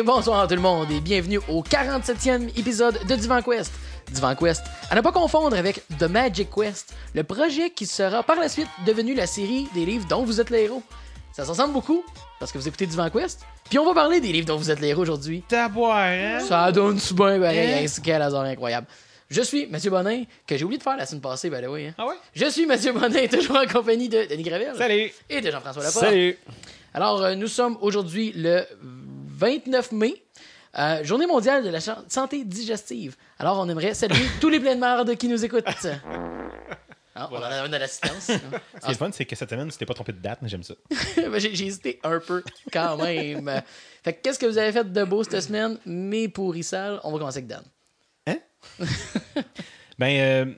Et bonsoir tout le monde et bienvenue au 47e épisode de Divan Quest. Divan Quest, à ne pas confondre avec The Magic Quest, le projet qui sera par la suite devenu la série des livres dont vous êtes les héros. Ça se ressemble beaucoup parce que vous écoutez Divan Quest, puis on va parler des livres dont vous êtes les héros aujourd'hui. Taboire, hein? Ça donne super bien, Hein? hein? quel hasard incroyable. Je suis Mathieu Bonin, que j'ai oublié de faire la semaine passée, by the way. hein. Ah ouais? Je suis Mathieu Bonin, toujours en compagnie de Denis Gravel Salut! et de Jean-François Laporte. Salut! Alors, euh, nous sommes aujourd'hui le 29 mai, euh, journée mondiale de la santé digestive. Alors, on aimerait saluer tous les pleins de merde qui nous écoutent. Ah, On en a un de l'assistance. Ce qui est fun, c'est que cette semaine, tu t'es pas trompé de date, mais j'aime ça. Ben, j'ai j'ai hésité un peu quand même. Fait que qu'est-ce que vous avez fait de beau cette semaine? Mes pourrissales. On va commencer avec Dan. Ben, euh, tu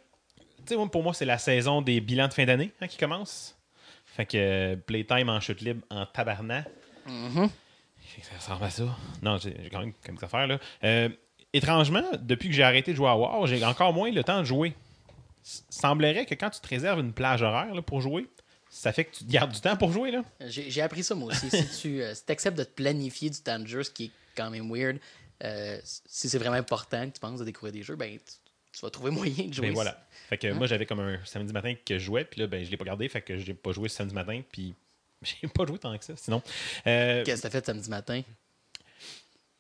sais, moi, pour moi, c'est la saison des bilans de fin d'année hein, qui commence. Fait que euh, Playtime en chute libre en tabarnak. Ça ressemble à ça. Non, j'ai quand même des affaires, là. Euh, étrangement, depuis que j'ai arrêté de jouer à War, j'ai encore moins le temps de jouer. S- Semblerait que quand tu te réserves une plage horaire là, pour jouer, ça fait que tu gardes du temps pour jouer, là. J'ai appris ça moi aussi. si tu euh, si acceptes de te planifier du temps de jeu, ce qui est quand même weird, euh, si c'est vraiment important que tu penses à découvrir des jeux, ben tu, tu vas trouver moyen de jouer. Ben voilà. Fait que moi, j'avais comme un samedi matin que je jouais, puis là, ben, je l'ai pas gardé, fait que j'ai pas joué ce samedi matin, puis j'ai pas joué tant que ça, sinon. Euh, Qu'est-ce que t'as fait samedi matin?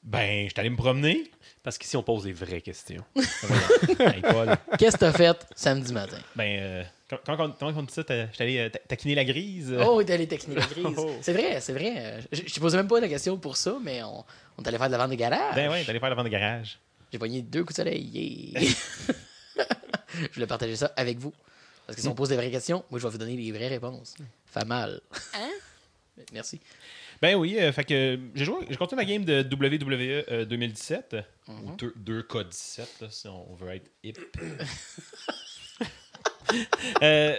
ben, j'étais allé me promener. Parce qu'ici, on pose des vraies questions. Hey, Paul. Qu'est-ce que t'as fait samedi matin? Ben, euh, quand, quand, on- comment on dit ça, t'as- j'étais allé euh, ta- taquiner la grise. euh, Oh, t'es allé technique la grise. Oh. C'est vrai, c'est vrai. Euh, Je, je te posais même pas la question pour ça, mais on, on est allé faire de la vente de garage. Ben ouais, t'es allé faire la vente de garage. J'ai pogné deux coups de soleil. Yeah. je voulais partager ça avec vous. Parce que si on pose des vraies questions, moi, je vais vous donner les vraies réponses. Fait mal. Hein? Merci. Ben oui, euh, fait que j'ai joué, j'ai continué ma game de WWE euh, 2017. Ou 2, k 17 là, si on veut être hip. Euh,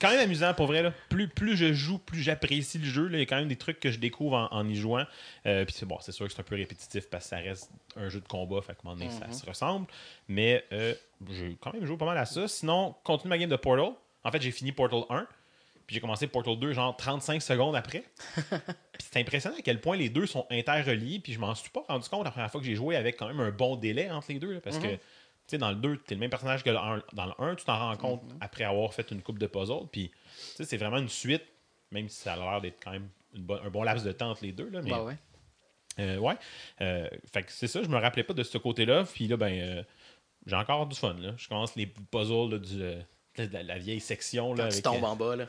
quand même amusant pour vrai. Là. Plus, plus je joue, plus j'apprécie le jeu. là. Il y a quand même des trucs que je découvre en, en y jouant. Euh, Puis c'est bon, c'est sûr que c'est un peu répétitif parce que ça reste un jeu de combat. Fait que ça se ressemble. Mais euh, j'ai quand même joué pas mal à ça. Sinon, continue ma game de Portal. En fait, j'ai fini Portal 1. Puis j'ai commencé Portal 2 genre 35 secondes après. Puis c'est impressionnant à quel point les deux sont interreliés. Puis je m'en suis pas rendu compte la première fois que j'ai joué avec quand même un bon délai entre les deux. là, parce que, tu sais, dans le 2, t'es le même personnage que le dans le 1. Tu t'en rends compte après avoir fait une coupe de puzzle. Puis, tu sais, c'est vraiment une suite, même si ça a l'air d'être quand même une bonne- un bon laps de temps entre les deux. Là, mais, Bah ouais. euh, ouais. Euh, fait que c'est ça, je me rappelais pas de ce côté-là. Puis là, ben, euh, j'ai encore du fun. Là. Je commence les puzzles là, du, la, la vieille section là, Quand tu avec, tombes euh, en bas, là.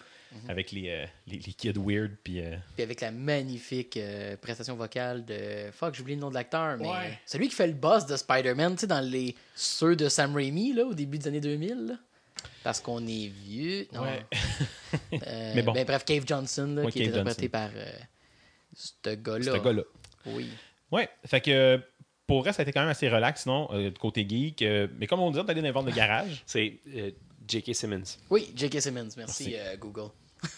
avec les, euh, les, les kids weird. Puis, euh, Puis avec la magnifique euh, prestation vocale de. Fuck, j'ai oublié le nom de l'acteur, mais. Ouais. Celui qui fait le boss de Spider-Man, tu sais, dans les. Ceux de Sam Raimi, là, au début des années 2000, là. Parce qu'on est vieux. Non? Ouais. Euh, Mais bon. Ben, bref, Cave Johnson, là, Ouais, qui est interprété Johnson. par. euh, ce gars-là. ce gars-là. Oui. Ouais, fait que pour vrai, ça a été quand même assez relax, sinon, euh, de côté geek. euh, mais comme on disait, d'aller dans les ventes de garage. C'est euh, J.K. Simmons. Oui, J.K. Simmons, merci, Merci. euh, Google.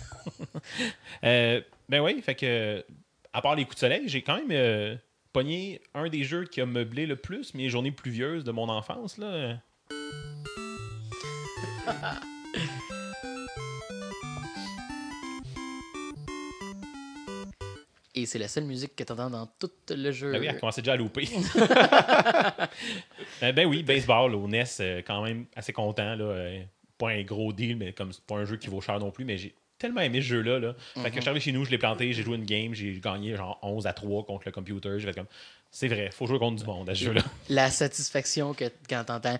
Euh, ben oui, fait que, à part les coups de soleil, j'ai quand même euh, pogné un des jeux qui a meublé le plus mes journées pluvieuses de mon enfance. Là. Et c'est la seule musique que t'entends dans tout le jeu. Ben oui, elle commençait déjà à louper. Euh, ben oui, baseball au NES, euh, quand même assez content. Là, euh, pas un gros deal, mais comme c'est pas un jeu qui vaut cher non plus, mais j'ai tellement aimé ce jeu-là. Là. Fait que je suis arrivé chez nous, je l'ai planté, j'ai joué une game, j'ai gagné genre 11 à 3 contre le computer. J'ai fait comme, c'est vrai, faut jouer contre du monde à ce jeu-là. La satisfaction que quand t'entends.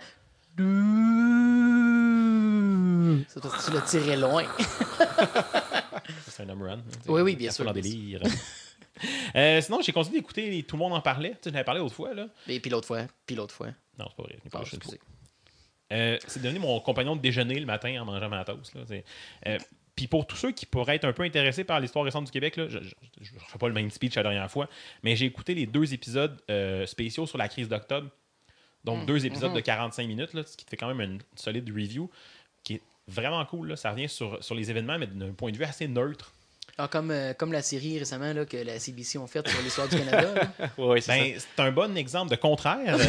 Tu l'as tiré loin. C'est un home run. Oui, oui, bien sûr, dans délire. Euh, sinon, j'ai continué d'écouter Tout le monde en parlait. Tu sais, j'en avais parlé l'autre fois. Là. Et puis l'autre fois, puis l'autre fois. Non, c'est pas vrai. Ah. Euh, c'est devenu mon compagnon de déjeuner le matin en mangeant ma toast. euh, Puis pour tous ceux qui pourraient être un peu intéressés par l'histoire récente du Québec, là, je ne ferai pas le même speech la dernière fois, mais j'ai écouté les deux épisodes euh, spéciaux sur la crise d'octobre. Donc deux épisodes de 45 minutes, là, ce qui te fait quand même une solide review qui est vraiment cool. là. Ça revient sur, sur les événements, mais d'un point de vue assez neutre. Ah, comme, euh, comme la série récemment là, que la CBC ont faite sur l'histoire du Canada. Ouais, c'est Ben, c'est un bon exemple de contraire.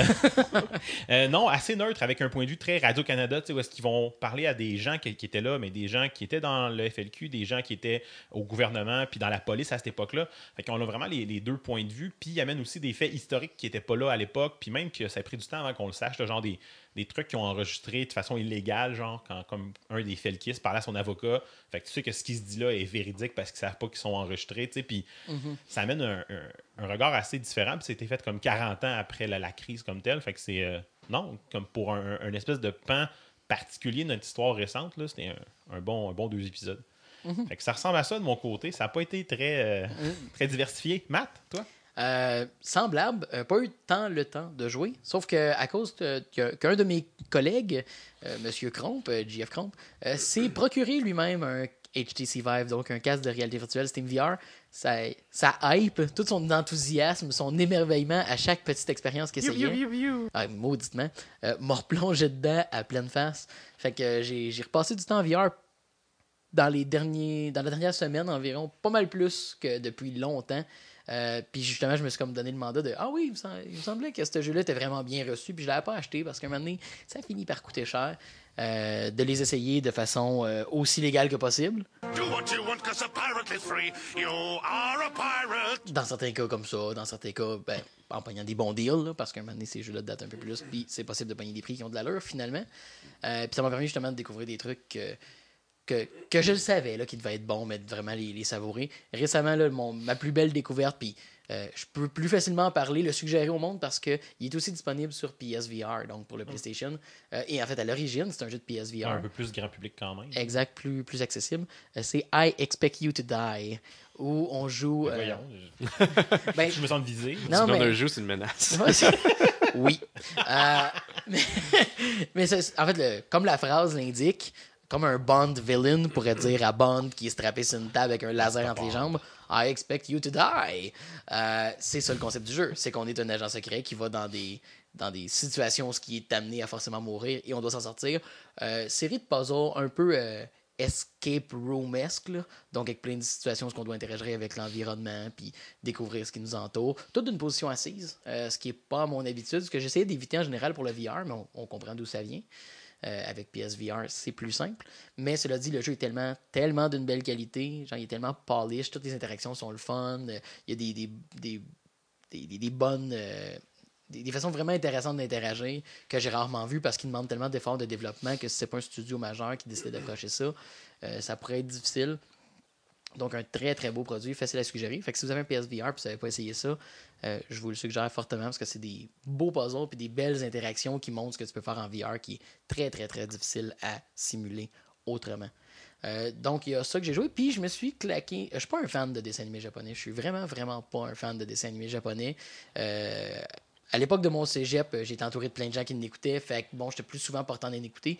Euh, non, assez neutre, avec un point de vue très Radio-Canada, tu sais, où est-ce qu'ils vont parler à des gens qui, qui étaient là, mais des gens qui étaient dans le FLQ, des gens qui étaient au gouvernement, puis dans la police à cette époque-là. Fait qu'on a vraiment les, les deux points de vue, puis ils amènent aussi des faits historiques qui n'étaient pas là à l'époque, puis même que ça a pris du temps avant qu'on le sache, genre des, des trucs qui ont enregistré de façon illégale, genre quand comme un des Felkis parlait à son avocat. Fait que tu sais que ce qui se dit là est véridique parce qu'ils savent pas qu'ils sont enregistrés, tu sais, puis ça amène un, un- un regard assez différent, puis c'était fait comme 40 ans après la, la crise comme telle. Fait que c'est euh, non, comme pour un, un espèce de pan particulier de notre histoire récente, là, c'était un, bon, un bon deux épisodes. Fait que ça ressemble à ça de mon côté. Ça n'a pas été très, euh, très diversifié. Matt, toi? Euh, semblable, euh, pas eu tant le temps de jouer, sauf que à cause qu'un de mes collègues, euh, Monsieur Cromp, euh, JF Cromp, s'est procuré lui-même un HTC Vive, donc un casque de réalité virtuelle Steam VR. Ça, ça hype tout son enthousiasme, son émerveillement à chaque petite expérience qu'il essayait. Ah, mauditement. M'a replongé dedans à pleine face. Fait que j'ai j'ai repassé du temps en VR dans les derniers dans la dernière semaine environ, pas mal plus que depuis longtemps. Euh, puis justement, je me suis comme donné le mandat de Ah oui, il me, semblait que ce jeu-là était vraiment bien reçu, puis je l'avais pas acheté parce qu'à un moment donné, ça finit par coûter cher. euh, de les essayer de façon euh, aussi légale que possible. Do what you want, cause a pirate is free. You are a pirate. Dans certains cas comme ça, dans certains cas, ben, en pognant des bons deals, là, parce qu'à un moment donné, ces jeux-là datent un peu plus, puis c'est possible de pogner des prix qui ont de l'allure finalement. Puis ça m'a permis justement de découvrir des trucs que, je le savais, là, qui devaient être bons, mais de vraiment les, les savourer. Récemment, là, mon, ma plus belle découverte, puis euh, je peux plus facilement en parler, le suggérer au monde parce qu'il est aussi disponible sur PSVR, donc pour le PlayStation. Euh, et en fait, à l'origine, c'est un jeu de PSVR. Un peu plus grand public quand même. Exact, plus, plus accessible. Euh, c'est I Expect You to Die, où on joue. euh, Voyons, ben, je me sens visé. non, Le nom mais- d'un jeu, c'est une menace. Oui. Euh, mais mais en fait, le- comme la phrase l'indique, comme un Bond villain pourrait dire à Bond qui est strappé sur une table avec un laser entre les jambes, I expect you to die. Euh, c'est ça le concept du jeu. C'est qu'on est un agent secret qui va dans des, dans des situations où ce qui est amené à forcément mourir et on doit s'en sortir. Euh, série de puzzles un peu euh, escape room-esque, là. donc avec plein de situations où on doit interagir avec l'environnement puis découvrir ce qui nous entoure. Tout d'une position assise, ce qui n'est pas mon habitude, ce que j'essayais d'éviter en général pour le VR, mais on, on comprend d'où ça vient. Euh, avec PSVR, c'est plus simple. Mais cela dit, le jeu est tellement, tellement d'une belle qualité. Genre, il est tellement polish. Toutes les interactions sont le fun. euh, Il y a des, des, des, des, bonnes. euh, des, façons vraiment intéressantes d'interagir que j'ai rarement vues parce qu'ils demandent tellement d'efforts de développement que si c'est pas un studio majeur qui décide d'approcher ça, ça pourrait être difficile. Donc, un très très beau produit, facile à suggérer. Fait que si vous avez un PSVR et vous n'avez pas essayé ça, euh, je vous le suggère fortement parce que c'est des beaux puzzles et des belles interactions qui montrent ce que tu peux faire en VR qui est très très très difficile à simuler autrement. Euh, donc, il y a ça que j'ai joué. Puis, je me suis claqué. Je suis pas un fan de dessins animés japonais. Je suis vraiment, vraiment pas un fan de dessins animés japonais. Euh, à l'époque de mon cégep, euh, j'étais entouré de plein de gens qui m'écoutaient. Fait que, bon, j'étais plus souvent portant d'en écouter.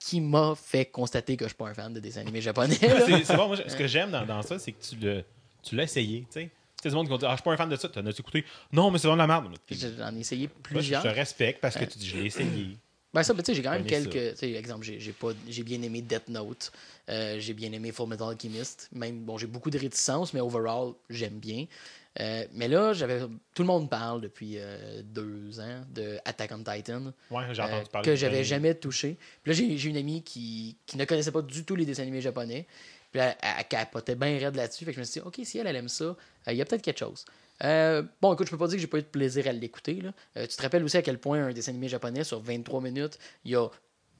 Qui m'a fait constater que je suis pas un fan de dessins animés japonais. c'est bon, moi, ce que j'aime dans, dans ça, c'est que tu l'as essayé. Tu sais, Tu sais, des monde qui dire Ah, je suis pas un fan de ça, tu en as écouté? Non, mais c'est vraiment de la merde. J'en ai essayé Moi, je plusieurs. te respecte parce que tu dis Je l'ai essayé. Ben ça, ben, tu sais, j'ai quand même quelques. Tu sais, exemple, j'ai j'ai pas, j'ai bien aimé Death Note, euh, j'ai bien aimé Full Metal Alchemist. Même, bon, j'ai beaucoup de réticences, mais overall, j'aime bien. Euh, mais là, j'avais, tout le monde parle depuis euh, deux ans de Attack on Titan, Ouais, j'ai euh, entendu parler. que j'avais jamais touché. Puis là, j'ai, une amie qui, qui ne connaissait pas du tout les dessins animés japonais. Puis là, elle, elle capotait bien raide là-dessus. Fait que je me suis dit, OK, si elle, elle aime ça, il y a peut-être quelque chose. Euh, bon, écoute, je peux pas dire que j'ai pas eu de plaisir à l'écouter. Euh, tu te rappelles aussi à quel point un dessin animé japonais sur 23 minutes, il y a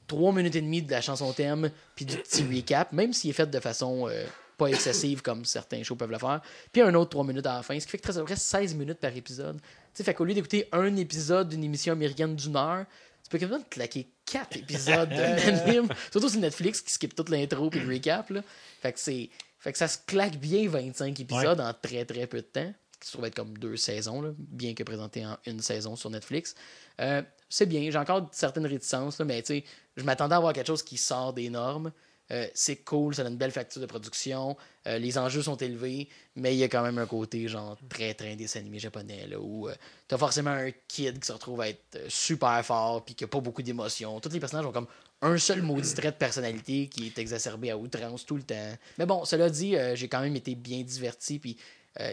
3 minutes et demie de la chanson thème, puis du petit recap, même s'il est fait de façon euh, pas excessive comme certains shows peuvent le faire. Puis un autre 3 minutes à la fin, ce qui fait que ça reste 16 minutes par épisode. Tu sais, fait qu'au lieu d'écouter un épisode d'une émission américaine d'une heure, tu peux quasiment te claquer 4 épisodes d'anime. Surtout sur Netflix qui skip toute l'intro puis le recap. Là. Fait, que c'est, fait que ça se claque bien 25 épisodes en très très peu de temps. Qui se trouve être comme deux saisons, là, bien que présenté en une saison sur Netflix. Euh, c'est bien, j'ai encore certaines réticences, là, mais tu sais, je m'attendais à avoir quelque chose qui sort des normes. Euh, c'est cool, ça a une belle facture de production. euh, les enjeux sont élevés, mais il y a quand même un côté genre très très dessin animé japonais là, où tu t'as forcément un kid qui se retrouve à être euh, super fort puis qui a pas beaucoup d'émotions. Tous les personnages ont comme un seul maudit trait de personnalité qui est exacerbé à outrance tout le temps. Mais bon, cela dit, euh, j'ai quand même été bien diverti puis euh,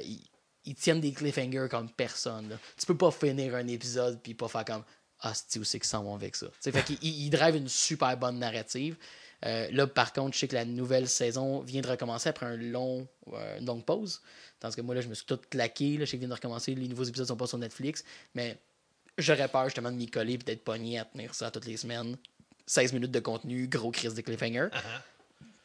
ils, tiennent des cliffhangers comme personne. là. Tu peux pas finir un épisode puis pas faire comme ah c'est où c'est qu'ils s'en vont avec ça? Fait qu'ils ils- ils drivent une super bonne narrative. Euh, là, par contre, je sais que la nouvelle saison vient de recommencer après un long, euh, une longue pause. Tandis que moi, là, je me suis tout claqué. Là, je sais qu'ils viennent de recommencer. Les nouveaux épisodes sont pas sur Netflix. Mais j'aurais peur justement de m'y coller et d'être pogné à tenir ça toutes les semaines. 16 minutes de contenu, gros crise de cliffhanger.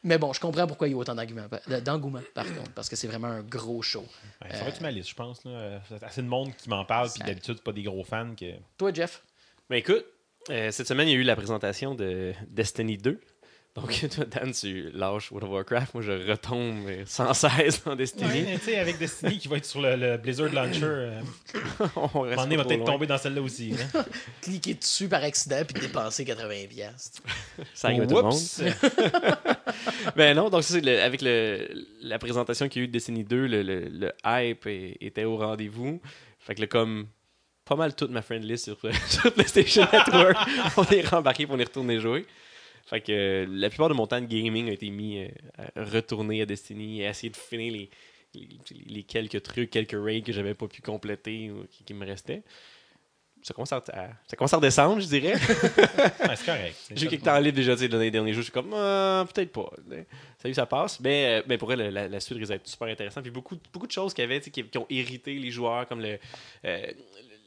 Mais bon, je comprends pourquoi il y a autant d'engouement, d'engouement, par contre, parce que c'est vraiment un gros show. Ouais, il faudrait que tu ma liste, je pense. Là. Euh, C'est assez de monde qui m'en parle, puis d'habitude, pas des gros fans. Que... Toi, Jeff, Ben écoute, euh, cette semaine, il y a eu la présentation de Destiny 2. Donc, toi, Dan, tu lâches World of Warcraft. Moi, je retombe sans cesse dans Ouais, Destiny. mais tu sais, avec Destiny qui va être sur le, le Blizzard Launcher, euh, On reste il va peut-être tomber dans celle-là aussi. là. cliquer dessus par accident puis dépenser 80$. piastres. Ça arrive à tout le monde. Ben non, donc ça, c'est le- avec le, la présentation qu'il y a eu de Destiny 2, le, le- le hype est- était au rendez-vous. Fait que là, comme pas mal toute ma friend list sur, sur PlayStation Network, on est rembarqué pour on est retourné jouer. Fait que euh, la plupart de mon temps de gaming a été mis euh, à retourner à Destiny et à essayer de finir les, les, les quelques trucs, quelques raids que j'avais pas pu compléter ou qui, qui me restaient. Ça commence à, ça commence à redescendre, je dirais. C'est correct. J'ai quelques temps libre déjà tu sais, dans les derniers jours. Je suis comme, Ah, peut-être pas. Ça eu, ça passe. Mais, euh, mais pour elle, la, la suite risque d'être super intéressante. Puis beaucoup, beaucoup de choses qu'il y avait qui, qui ont irrité les joueurs, comme le, euh,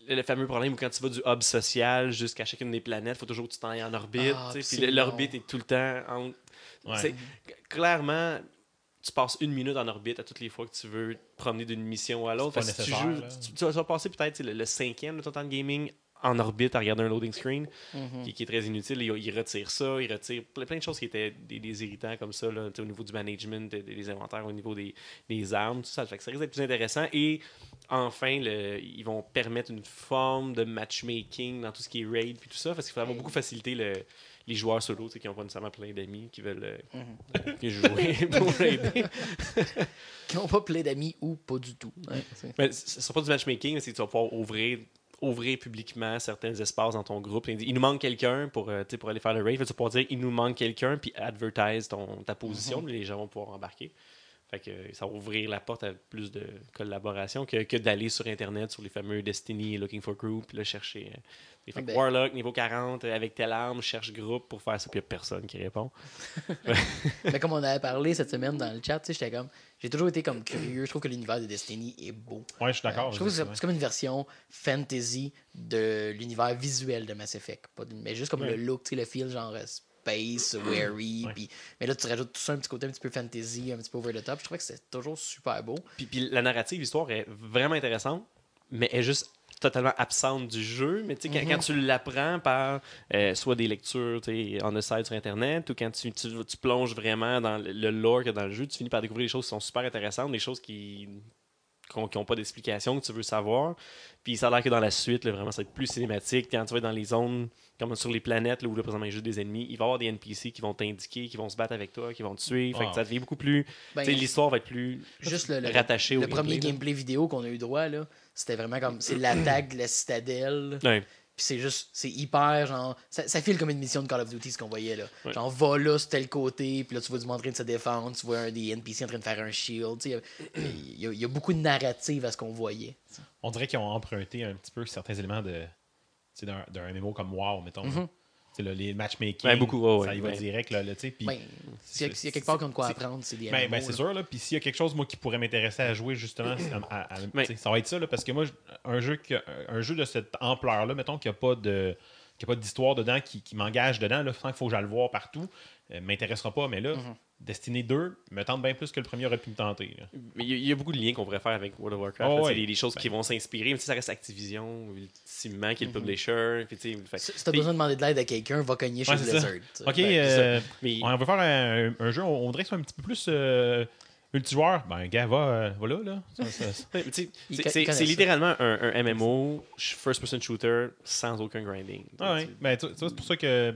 le, fameux problème où quand tu vas du hub social jusqu'à chacune des planètes, il faut toujours que tu t'en ailles en orbite. Ah, puis l'orbite est tout le temps en. Ouais. Clairement, tu passes une minute en orbite à toutes les fois que tu veux te promener d'une mission à l'autre. Si tu, nécessaire, joues, là. tu, tu vas- passer peut-être le cinquième de ton temps de gaming en orbite à regarder un loading screen Mhm. qui, qui est très inutile. Il, il retire ça, il retire ple- plein de choses qui étaient des, des irritants comme ça, là, au niveau du management, des, des inventaires, au niveau des, des armes, tout ça. Fait que ça risque d'être plus intéressant. Et enfin, le- ils vont permettre une forme de matchmaking dans tout ce qui est raid puis tout ça, parce qu'il va avoir beaucoup faciliter le- les joueurs solo qui n'ont pas nécessairement plein d'amis qui veulent euh, Mhm. jouer pour raider. Qui n'ont pas plein d'amis ou pas du tout. Mais ce ne sera pas du matchmaking, mais c'est que tu vas pouvoir ouvrir, ouvrir publiquement certains espaces dans ton groupe. Il nous manque quelqu'un pour, euh, pour aller faire le que Tu pouvoir dire il nous manque quelqu'un, puis advertise ton, ta position. puis Les gens vont pouvoir embarquer. Fait que euh, ça va ouvrir la porte à plus de collaboration que, que d'aller sur Internet, sur les fameux Destiny, Looking for Group, là, chercher. Euh, des fait que Ben- Warlock, niveau 40, euh, avec telle arme, cherche groupe pour faire ça, puis il n'y a personne qui répond. Mais comme on avait parlé cette semaine dans le chat, tu sais, j'étais comme. J'ai toujours été comme curieux. Je trouve que l'univers de Destiny est beau. Ouais, je suis d'accord. Je trouve que c'est comme une version fantasy de l'univers visuel de Mass Effect. Pas de- mais juste comme Ouais. le look, tu sais, le feel genre euh, space, wary. Ouais. puis- mais là, tu rajoutes tout ça un petit côté un petit peu fantasy, un petit peu over the top. Je trouvais que c'est toujours super beau. Puis, puis la narrative, l'histoire est vraiment intéressante, mais est juste totalement absente du jeu. Mais tu sais, quand, quand tu l'apprends par euh, soit des lectures on the side sur Internet ou quand tu, tu, tu plonges vraiment dans le, lore a dans le jeu, tu finis par découvrir des choses qui sont super intéressantes, des choses qui n'ont pas d'explication, que tu veux savoir. Puis ça a l'air que dans la suite, là, vraiment, ça va être plus cinématique. Quand tu vas être dans les zones, comme sur les planètes, là, où là, présentement, il y a juste des ennemis, il va y avoir des NPC qui vont t'indiquer, qui vont se battre avec toi, qui vont te suivre. Fait que Ah. ça devient beaucoup plus... Ben, tu sais, L'histoire va être plus juste le, le, rattachée au le premier gameplay, là. gameplay vidéo qu'on a eu droit, là, c'était vraiment comme. C'est l'attaque de la citadelle. Ouais. Puis c'est juste, c'est hyper, genre, ça, ça file comme une mission de Call of Duty, ce qu'on voyait, là. Ouais. Genre, va là, sur tel côté, puis là, tu vois du monde en train de se défendre, tu vois un des NPC en train de faire un shield, tu sais. Il y, a- il y a beaucoup de narrative à ce qu'on voyait. On dirait qu'ils ont emprunté un petit peu certains éléments de tu sais, d'un MMO comme WoW, mettons. Là, les matchmaking, Ouais, beaucoup, ça y va ouais. direct. Là, Ben, s'il y, a- s'il y a quelque part qu'on a de quoi apprendre, c'est des Ben, ben, c'est sûr, là. Puis s'il y a quelque chose, moi, qui pourrait m'intéresser à jouer, justement, à- à- ça va être ça, là, parce que moi, un jeu, un jeu de cette ampleur-là, mettons qu'il n'y a pas de qu'il y a pas d'histoire dedans qui, qui m'engage dedans, là, sans qu'il faut que j'aille le voir partout, euh, m'intéressera pas. Mais là, Mhm. Destiny 2 me tente bien plus que le premier aurait pu me tenter. là. Mais il y, a- il y a beaucoup de liens qu'on pourrait faire avec World of Warcraft. Oh, là, ouais. des, des choses qui Ben. vont s'inspirer. Mais ça reste Activision, ultimement, qui est le publisher. Puis, tu sais, fait- Si si t'as puis- besoin de demander de l'aide à quelqu'un, va cogner chez Ouais. Blizzard. Ok, Ben, euh, mais- on va faire un, un jeu, on, on dirait que c'est un petit peu plus euh, multijoueur. Ben, gars, va, euh, va là. c'est- littéralement un, un MMO, first-person shooter, sans aucun grinding. Ah ouais. Ben, c'est pour ça que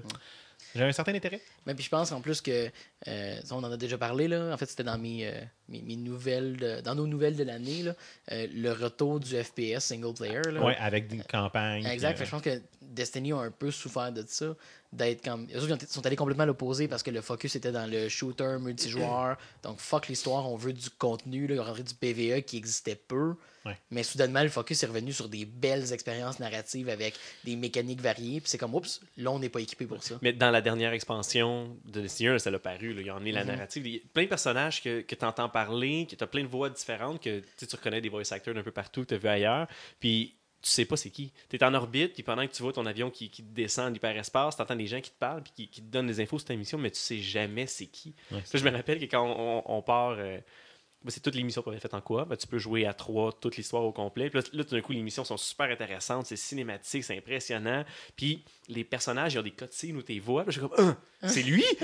J'ai un certain intérêt. Mais puis je pense en plus que euh, on en a déjà parlé là. En fait, c'était dans mes, euh, mes, mes nouvelles, de- dans nos nouvelles de l'année euh, le retour du FPS single player. Ouais, avec des campagnes. Exact. Fait je pense que Destiny a un peu souffert de ça, d'être comme. Ils ont- sont allés complètement à l'opposé parce que le focus était dans le shooter multijoueur. Donc fuck l'histoire, on veut du contenu. Là. Rentré du PVE qui existait peu. Ouais. Mais soudainement, le focus est revenu sur des belles expériences narratives avec des mécaniques variées. Puis c'est comme, oups, là, on n'est pas équipé pour ça. Mais dans la dernière expansion de Destiny 1, ça l'a paru. Là, il y en a Mhm. la narrative. Il y a plein de personnages que, que tu entends parler, que tu as plein de voix différentes, que tu reconnais des voice actors d'un peu partout, que tu as vu ailleurs. Puis tu sais pas c'est qui. Tu es en orbite, puis pendant que tu vois ton avion qui, qui descend de l'hyperespace, tu entends des gens qui te parlent, puis qui, qui te donnent des infos sur ta mission, mais tu sais jamais c'est qui. Ouais, Ça, je me rappelle que quand on, on part. euh, c'est toutes les missions qu'on avait faites en coop. Ben, tu peux jouer à trois toute l'histoire au complet. Puis là, là, tout d'un coup, les missions sont super intéressantes, c'est cinématique, c'est impressionnant. Puis les personnages, ils ont des cutscenes où tu vois. Je suis comme, Ah, c'est lui!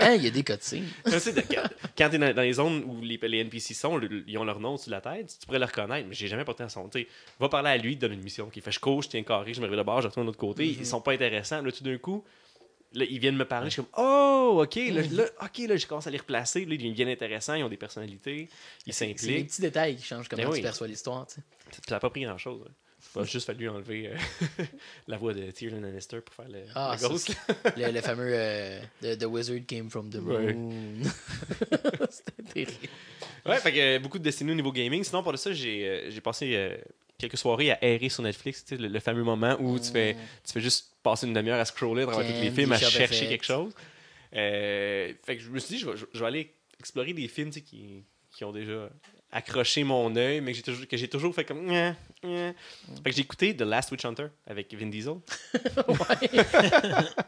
Hein, il y a des cutscenes. Tu sais, quand quand t'es dans, dans les zones où les, les NPC sont, le- ils ont leur nom sur la tête, tu pourrais le reconnaître, mais j'ai jamais porté à son. Tu sais, va parler à lui, donne une mission. Qui fait je cours, je tiens carré, je me réveille de bord, je retourne de l'autre côté. Ils sont pas intéressants. Là, tout d'un coup, là, ils viennent me parler. Je suis comme Oh, ok, là, là, ok, là, je commence à les replacer. Là, ils deviennent intéressants, ils ont des personnalités, ils C'est les s'impliquent. petits détails qui changent comment Ben tu oui. perçois l'histoire. Ça n'a pas pris grand chose. Il a juste fallu enlever euh, la voix de Tyrion Lannister pour faire le, Ah, le ghost. Le, le fameux euh, the, the Wizard came from the Ouais. moon. C'était terrible. Ouais, fait que euh, beaucoup de Destiny au niveau gaming. Sinon, pour ça, j'ai euh, j'ai passé quelques soirées à errer sur Netflix. Le, le fameux moment où tu, fais, tu fais juste passer une demi-heure à scroller à tous les films, à chercher quelque chose. Euh, fait que je me suis dit, je vais, je vais aller explorer des films qui, qui ont déjà accroché mon œil, mais que j'ai toujours, que j'ai toujours fait comme. Nya. Fait que j'ai écouté The Last Witch Hunter avec Vin Diesel.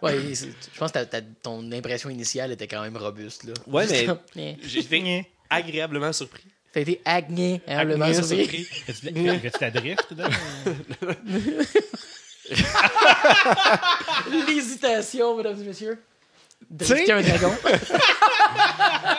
ouais, je pense que ton impression initiale était quand même robuste. Là. Ouais, mais- été agréablement surpris. T'as été agréablement Agréablement surpris. Fais-tu de la- fais-tu de la drift dedans? L'hésitation, mesdames et messieurs. Drifter un dragon.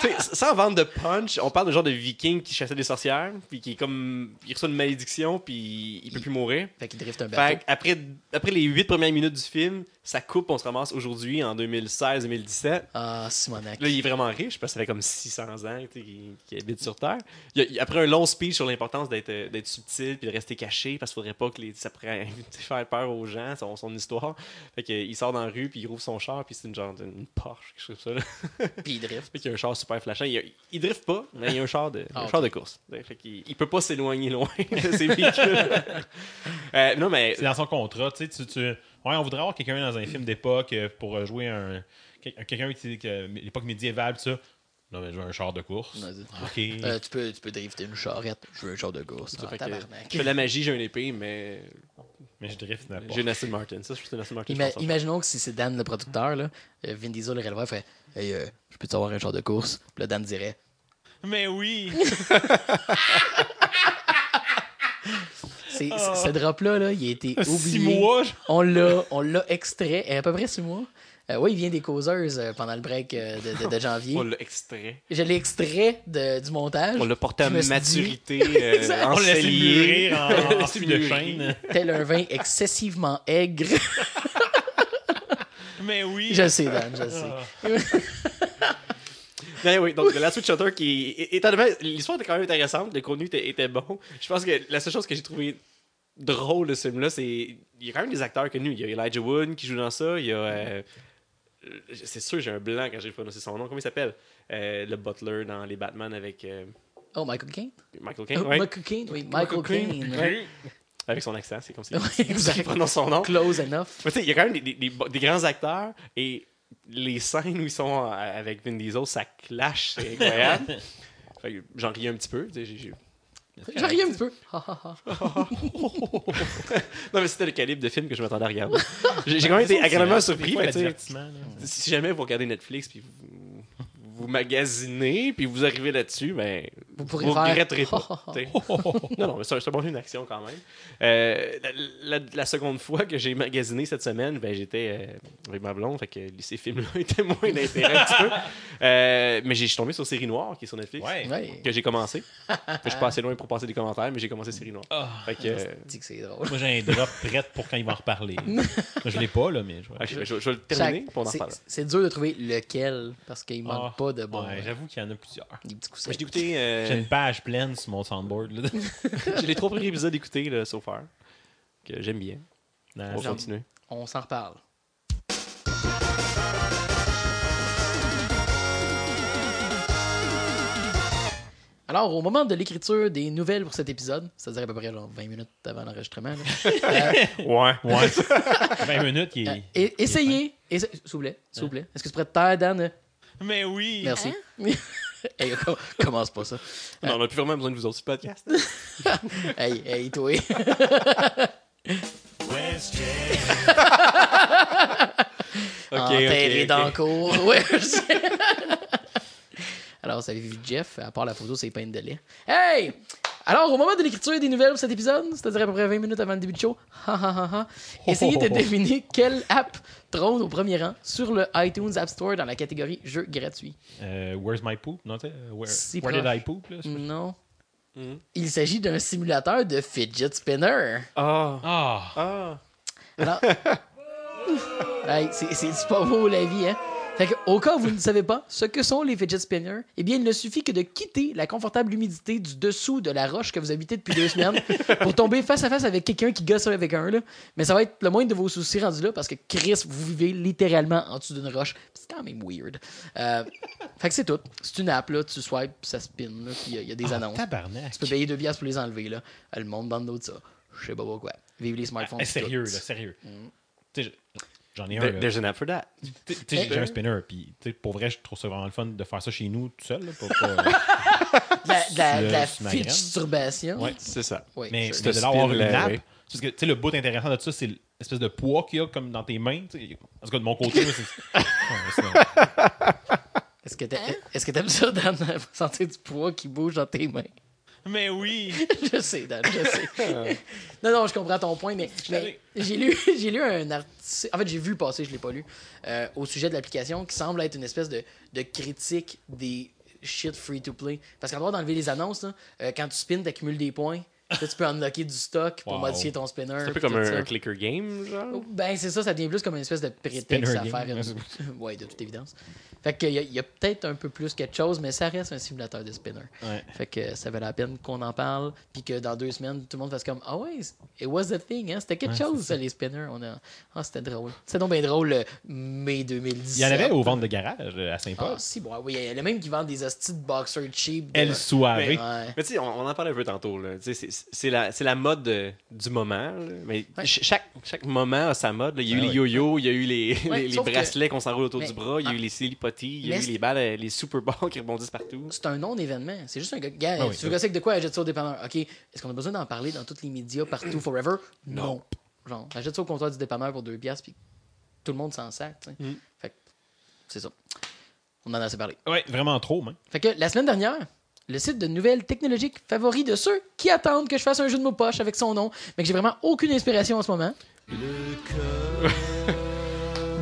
Tu sais, sans vendre de punch, on parle de genre de viking qui chassait des sorcières, puis qui est comme. Il reçoit une malédiction, puis il peut plus mourir. fait qu'il drift un Fait bateau. après, après les huit premières minutes du film, ça coupe, on se ramasse aujourd'hui en 2016-2017. Ah, Simonac. Là, il est vraiment riche parce que ça fait comme 600 ans tu sais, qu'il qu'il habite sur Terre. Il a- il- après un long speech sur l'importance d'être euh, d'être subtil puis de rester caché parce qu'il faudrait pas que les, ça pourrait faire peur aux gens, son, son histoire. Fait que, il sort dans la rue puis il rouvre son char puis c'est une genre d'une Porsche, quelque chose comme ça. là. Puis il drift. Fait qu'il y a un char super flashant. Il, a- il drift pas, mais il y a un char de, Ah, un char de course. Fait qu'il il peut pas s'éloigner loin de ses véhicules. Euh, non, mais C'est dans son contrat. Tu sais, tu- Ouais, on voudrait avoir quelqu'un dans un film d'époque euh, pour euh, jouer un. quel- Quelqu'un qui. que- L'époque médiévale, tout ça. Non, mais je veux un char de course. Vas-y. Ok. Euh, tu, peux, tu peux drifter une charrette. Je veux un char de. Ah, Fait tabarnak. je fais de la magie, j'ai une épée, mais mais je drift n'importe. j'ai une Aston Martin. Ça, je suis une Aston Martin. Ima- imaginons que si c'est Dan le producteur, là, euh, Vin Diesel le et ferait Hey, euh, je peux-tu avoir un char de course? Puis là, Dan dirait Mais oui! C'est- c'est- Ce drop-là, là, il a été oublié. Six mois. On l'a, on l'a extrait, à peu près six mois. Euh, oui, il vient des causeuses euh, pendant le break euh, de, de- de janvier. On l'a extrait. Je l'ai extrait de- du montage. On l'a porté à maturité, euh, Exact. On l'a mûrir en, en fût de chaîne. Tel un vin excessivement aigre. Mais oui! je sais, Dan, je sais. Mais oui, donc The Last Witch Hunter qui étant donné- l'histoire était quand même intéressante, le contenu était, était bon. Je pense que la seule chose que j'ai trouvé drôle de ce film-là, c'est il y a quand même des acteurs connus. Il y a Elijah Wood qui joue dans ça. Il y a euh, c'est sûr j'ai un blanc quand j'ai prononcé son nom. Comment il s'appelle? Euh, Le Butler dans les Batman avec euh, Oh, Michael Caine Michael Caine. Oh, ouais. Michael Caine, oui, Michael Caine. Avec son accent, c'est comme si Ouais, il prononce son nom. Close enough. Il y a quand même des, des- des bo- des grands acteurs et les scènes où ils sont euh, avec Vin Diesel, ça clash, c'est incroyable. J'en riais un petit peu. J'en ris un petit peu. Non, mais c'était le calibre de film que je m'attendais à regarder. J'ai quand même été agréablement surpris. L'avertissement, là. si jamais vous regardez Netflix puis vous, vous magasinez puis vous arrivez là-dessus, ben Vous pourrez vous faire. regretterez pas. t'sais. non, non, mais c'est un, bon film d'action quand même. Euh, la, la- la seconde fois que j'ai magasiné cette semaine, ben, j'étais euh, avec ma blonde, fait que ces films-là étaient moins d'intérêt un petit peu. Euh, mais j'ai- je suis tombé sur Série Noire, qui est sur Netflix, Ouais. Ouais. que j'ai commencé. Je suis pas assez loin pour passer des commentaires, mais j'ai commencé Série Noire. Ah. Fait que, euh, Dis que c'est drôle. Moi, j'ai un drop prêt pour quand il va en reparler. Moi, je l'ai pas, là, mais je ok, je, je- je vais le terminer Chaque- pour en c'est- reparler. C'est dur de trouver lequel parce qu'il manque Ah. pas de. Ouais, euh, J'avoue qu'il y en a plusieurs. des petits coups J'ai écouté. euh, J'ai une page pleine sur mon soundboard. Là. j'ai les trois premiers épisodes écoutés, là, so far. Que j'aime bien. Non, On va continuer. On s'en reparle. Alors, au moment de l'écriture des nouvelles pour cet épisode, c'est-à-dire à peu près genre 20 minutes avant l'enregistrement, euh, Ouais. Ouais. 20 minutes, il euh, est. essayez, essa- s'il vous plaît, s'il vous plaît. Est-ce que tu pourrais te taire, Dan? Mais oui! Merci. hey, com- commence pas ça. Non, on n'a plus vraiment besoin de vous autres sur podcast. Hey, hey, toi. Enterré dans le cours. Alors, vous avez vu Jeff, à part la photo, c'est peine de lait. Hey! Alors, au moment de l'écriture des nouvelles pour cet épisode, c'est-à-dire à peu près 20 minutes avant le début du show, ha, essayez de deviner quelle app trône au premier rang sur le iTunes App Store dans la catégorie jeux gratuits. Euh, where's my poop? Non, tu sais, euh, where, where did. I poop? Là? Non. Mhm. Il s'agit d'un simulateur de fidget spinner. Ah. Ah! Ah. Alors, hey, c'est pas beau la vie, hein? Fait que, au cas où vous ne savez pas ce que sont les fidget spinners, eh bien, il ne suffit que de quitter la confortable humidité du dessous de la roche que vous habitez depuis deux semaines pour tomber face à face avec quelqu'un qui gosse avec un, là. Mais ça va être le moindre de vos soucis rendus là parce que Chris, vous vivez littéralement en dessous d'une roche. C'est quand même weird. Euh, fait que c'est tout. C'est une app, là. Tu swipes, ça spin, il y a- il y, a des Ah, annonces. Tabarnak! Tu peux payer deux piastres pour les enlever, là. Euh, Le monde bande d'autres ça. Je sais pas pourquoi. Vive les smartphones. Ah, sérieux, là, sérieux. Mm. J'en ai un. There-. There's an app for that. Tu sais, j'ai- un spinner, puis tu sais, pour vrai, je trouve ça vraiment le fun de faire ça chez nous tout seul. Là, pas- pas- De la, de la, la. Ouais. C'est ça. Oui, mais mais de l'avoir une oui. Parce que tu sais, le bout intéressant de ça, c'est l'espèce de poids qu'il y a comme dans tes mains. En tout cas, de mon côté, c'est. C'est- est-ce que t'aimes ça, Dan, sentir du poids qui bouge dans tes mains? Mais oui! je sais, Dan, je sais. non, non, je comprends ton point, mais, mais j'ai lu, j'ai lu un article. En fait, j'ai vu passer, je l'ai pas lu, euh, au sujet de l'application qui semble être une espèce de, de critique des shit free to play. Parce qu'en droit d'enlever les annonces, là, euh, quand tu spins, t'accumules des points. Là, tu peux unlocker du stock pour Wow. modifier ton spinner. C'est un peu comme un, clicker game, genre? Ben, c'est ça, ça devient plus comme une espèce de prétexte à faire une... ouais, de toute évidence. Fait qu'il y a, il y a peut-être un peu plus quelque chose, mais ça reste un simulateur de spinner. Ouais. Fait que ça valait la peine qu'on en parle, puis que dans deux semaines, tout le monde fasse comme Ah ouais, it was the thing, hein? C'était quelque Ouais, chose, c'est ça, les spinners. On a... Ah, c'était drôle. C'était donc bien drôle, le mai 2017. Il y en avait aux ventes de garage euh, à Saint-Paul. Ah, si, bon, oui, il y a le même qui vendent des hosties de boxer cheap. de- El Suave. Mais- Ouais. Mais tu sais, on, on en parlait un peu tantôt. là. Tu sais, C'est la, c'est la mode de- du moment. là. Mais Ouais. ch- chaque, chaque moment a sa mode. là. Il y a eu Ah les ouais. yo-yo, il y a eu les, Ouais, les, bracelets qu'on s'enroule autour Mais- du bras, il y a Ah. eu les silly potty, il y a eu les balles, les super balls qui rebondissent partout. C'est un non-événement. C'est juste un gars. Ah oui, tu veux oui. gosser avec de quoi? Achète ça au dépanneur. OK. Est-ce qu'on a besoin d'en parler dans tous les médias, partout, forever? Non. Genre, achète ça au comptoir du dépanneur pour deux piastres, puis tout le monde s'en sac. Mm. Fait que, c'est ça. On en a assez parlé. Ouais, vraiment trop, man. Fait que la semaine dernière, le site de nouvelles technologiques favori de ceux qui attendent que je fasse un jeu de mots poche avec son nom, mais que j'ai vraiment aucune inspiration en ce moment.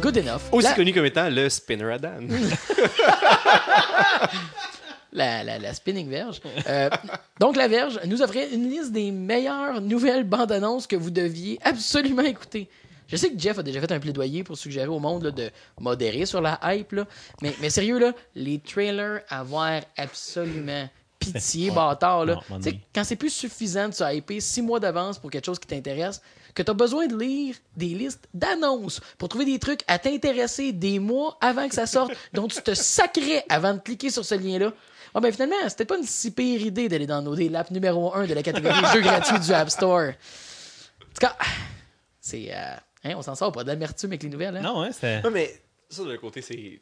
Good enough. Aussi La- connu comme étant le spinner à Dan. la, la, la spinning verge. Euh, donc, la verge nous offrait une liste des meilleures nouvelles bandes annonces que vous deviez absolument écouter. Je sais que Jeff a déjà fait un plaidoyer pour suggérer au monde là, de modérer sur la hype, là. Mais, mais sérieux, là, les trailers avoir absolument pitié, Ouais. bâtard. Là. Non. Quand c'est plus suffisant de se hyper six mois d'avance pour quelque chose qui t'intéresse, que tu as besoin de lire des listes d'annonces pour trouver des trucs à t'intéresser des mois avant que ça sorte, dont tu te sacrais avant de cliquer sur ce lien-là. Ah ben finalement, c'était pas une si pire idée d'aller downloader l'app numéro 1 de la catégorie jeux gratuits du App Store. En tout cas, c'est. euh, hein, on s'en sort pas d'amertume avec les nouvelles. Hein? Non, hein, c'était. Ouais, mais ça, d'un côté, c'est.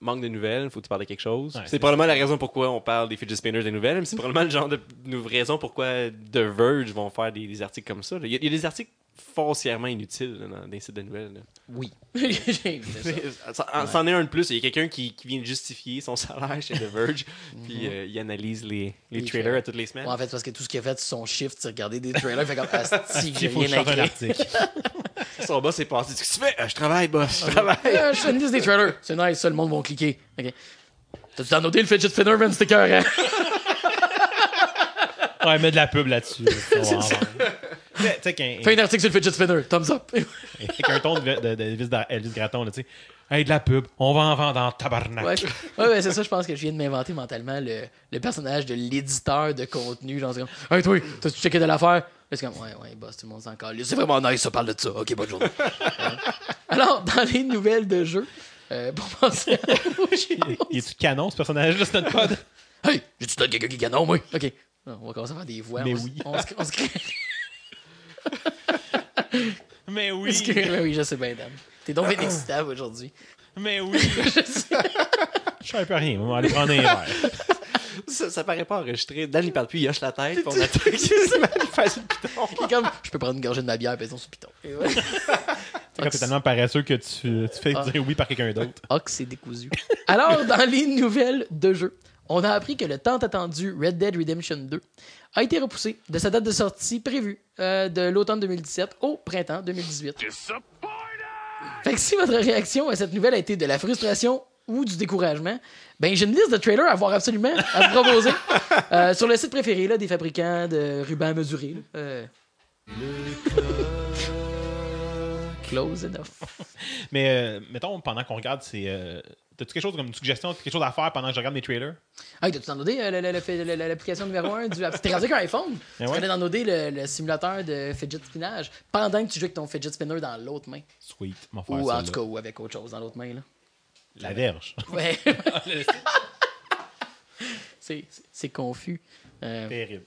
Manque de nouvelles, faut que tu parles de quelque chose. Ouais, c'est probablement la raison pourquoi on parle des fidget spinners des nouvelles, mais c'est probablement le genre de, de raison pourquoi The Verge vont faire des, des articles comme ça. là. Il y, a- il y a des articles foncièrement inutile là, dans des sites de nouvelles. là. Oui. J'ai ça. Ça- en- C'en est un de plus. Il y a quelqu'un qui, qui vient de justifier son salaire chez The Verge, puis euh, il analyse les, les Les trailers trailers. à toutes les semaines. Ouais, en fait, parce que tout ce qu'il a fait, c'est son shift, c'est regarder des trailers, il fait comme Asti, j'ai que je rien à sorte un écrire. article. Son boss est passé. Qu'est-ce que tu fais? Ah, je travaille, boss. Je travaille. Ah, je fais une liste des trailers. C'est nice, ça, le monde va cliquer. Ok. T'as-tu t'as noté le fidget spinner, man? C'était cœur, Ouais, mets de la pub là-dessus. là, Fais un article sur le fidget spinner. Thumbs up. avec un ton de, Elvis, Gratton, tu sais. Hey, de la pub, on va en vendre en tabarnak. Ouais, ouais, ouais, c'est ça, je pense que je viens de m'inventer mentalement le, le personnage de l'éditeur de contenu. Genre, c'est comme, hey, toi, t'as-tu checké de l'affaire? C'est comme, ouais, ouais, boss, tout le monde s'en calme. C'est vraiment nice, ça parle de ça. Ok, bonne journée. Ouais. Alors, dans les nouvelles de jeu, euh, pour penser à Il est-tu canon, ce personnage-là, c'est notre pod? Hey, j'ai-tu quelqu'un qui est canon, moi? Ok. On va commencer à faire des voix. Mais on, oui. On se crée. Mais oui, ouais, oui, je sais bien, Dan. T'es donc bien excitable aujourd'hui. mais oui. je sais. Je sais un peu rien, on va aller prendre un verre. Ça, ça paraît pas enregistré. Dan, il parle plus, il hoche la tête. puis on attend qu'il se fasse le piton. Il est comme, je peux prendre une gorgée de ma bière, puis sur piton. Et ouais. Quand t'es tellement paresseux que tu, tu fais Ah. dire oui par quelqu'un d'autre. Ah, que c'est décousu. Alors, dans les nouvelles de jeu, on a appris que le tant attendu Red Dead Redemption 2 a été repoussé de sa date de sortie prévue euh, de l'automne 2017 au printemps 2018. Disappointed! Fait que si votre réaction à cette nouvelle a été de la frustration ou du découragement, ben j'ai une liste de trailers à voir absolument à vous proposer euh, sur le site préféré là, des fabricants de rubans mesurés. Euh, Close enough. Mais euh, mettons, pendant qu'on regarde, c'est. T'as-tu quelque chose comme une suggestion, quelque chose à faire pendant que je regarde mes trailers? Ah, t'as-tu downloadé euh, l'application numéro 1 du. T'es rendu avec un iPhone? Ah Tu ouais? allais downloader le, le simulateur de fidget spinage pendant que tu joues avec ton fidget spinner dans l'autre main. Sweet, m'en faire Ou en tout cas, ou avec autre chose dans l'autre main. Là. La verge. Ouais. c'est confus. Euh, Terrible.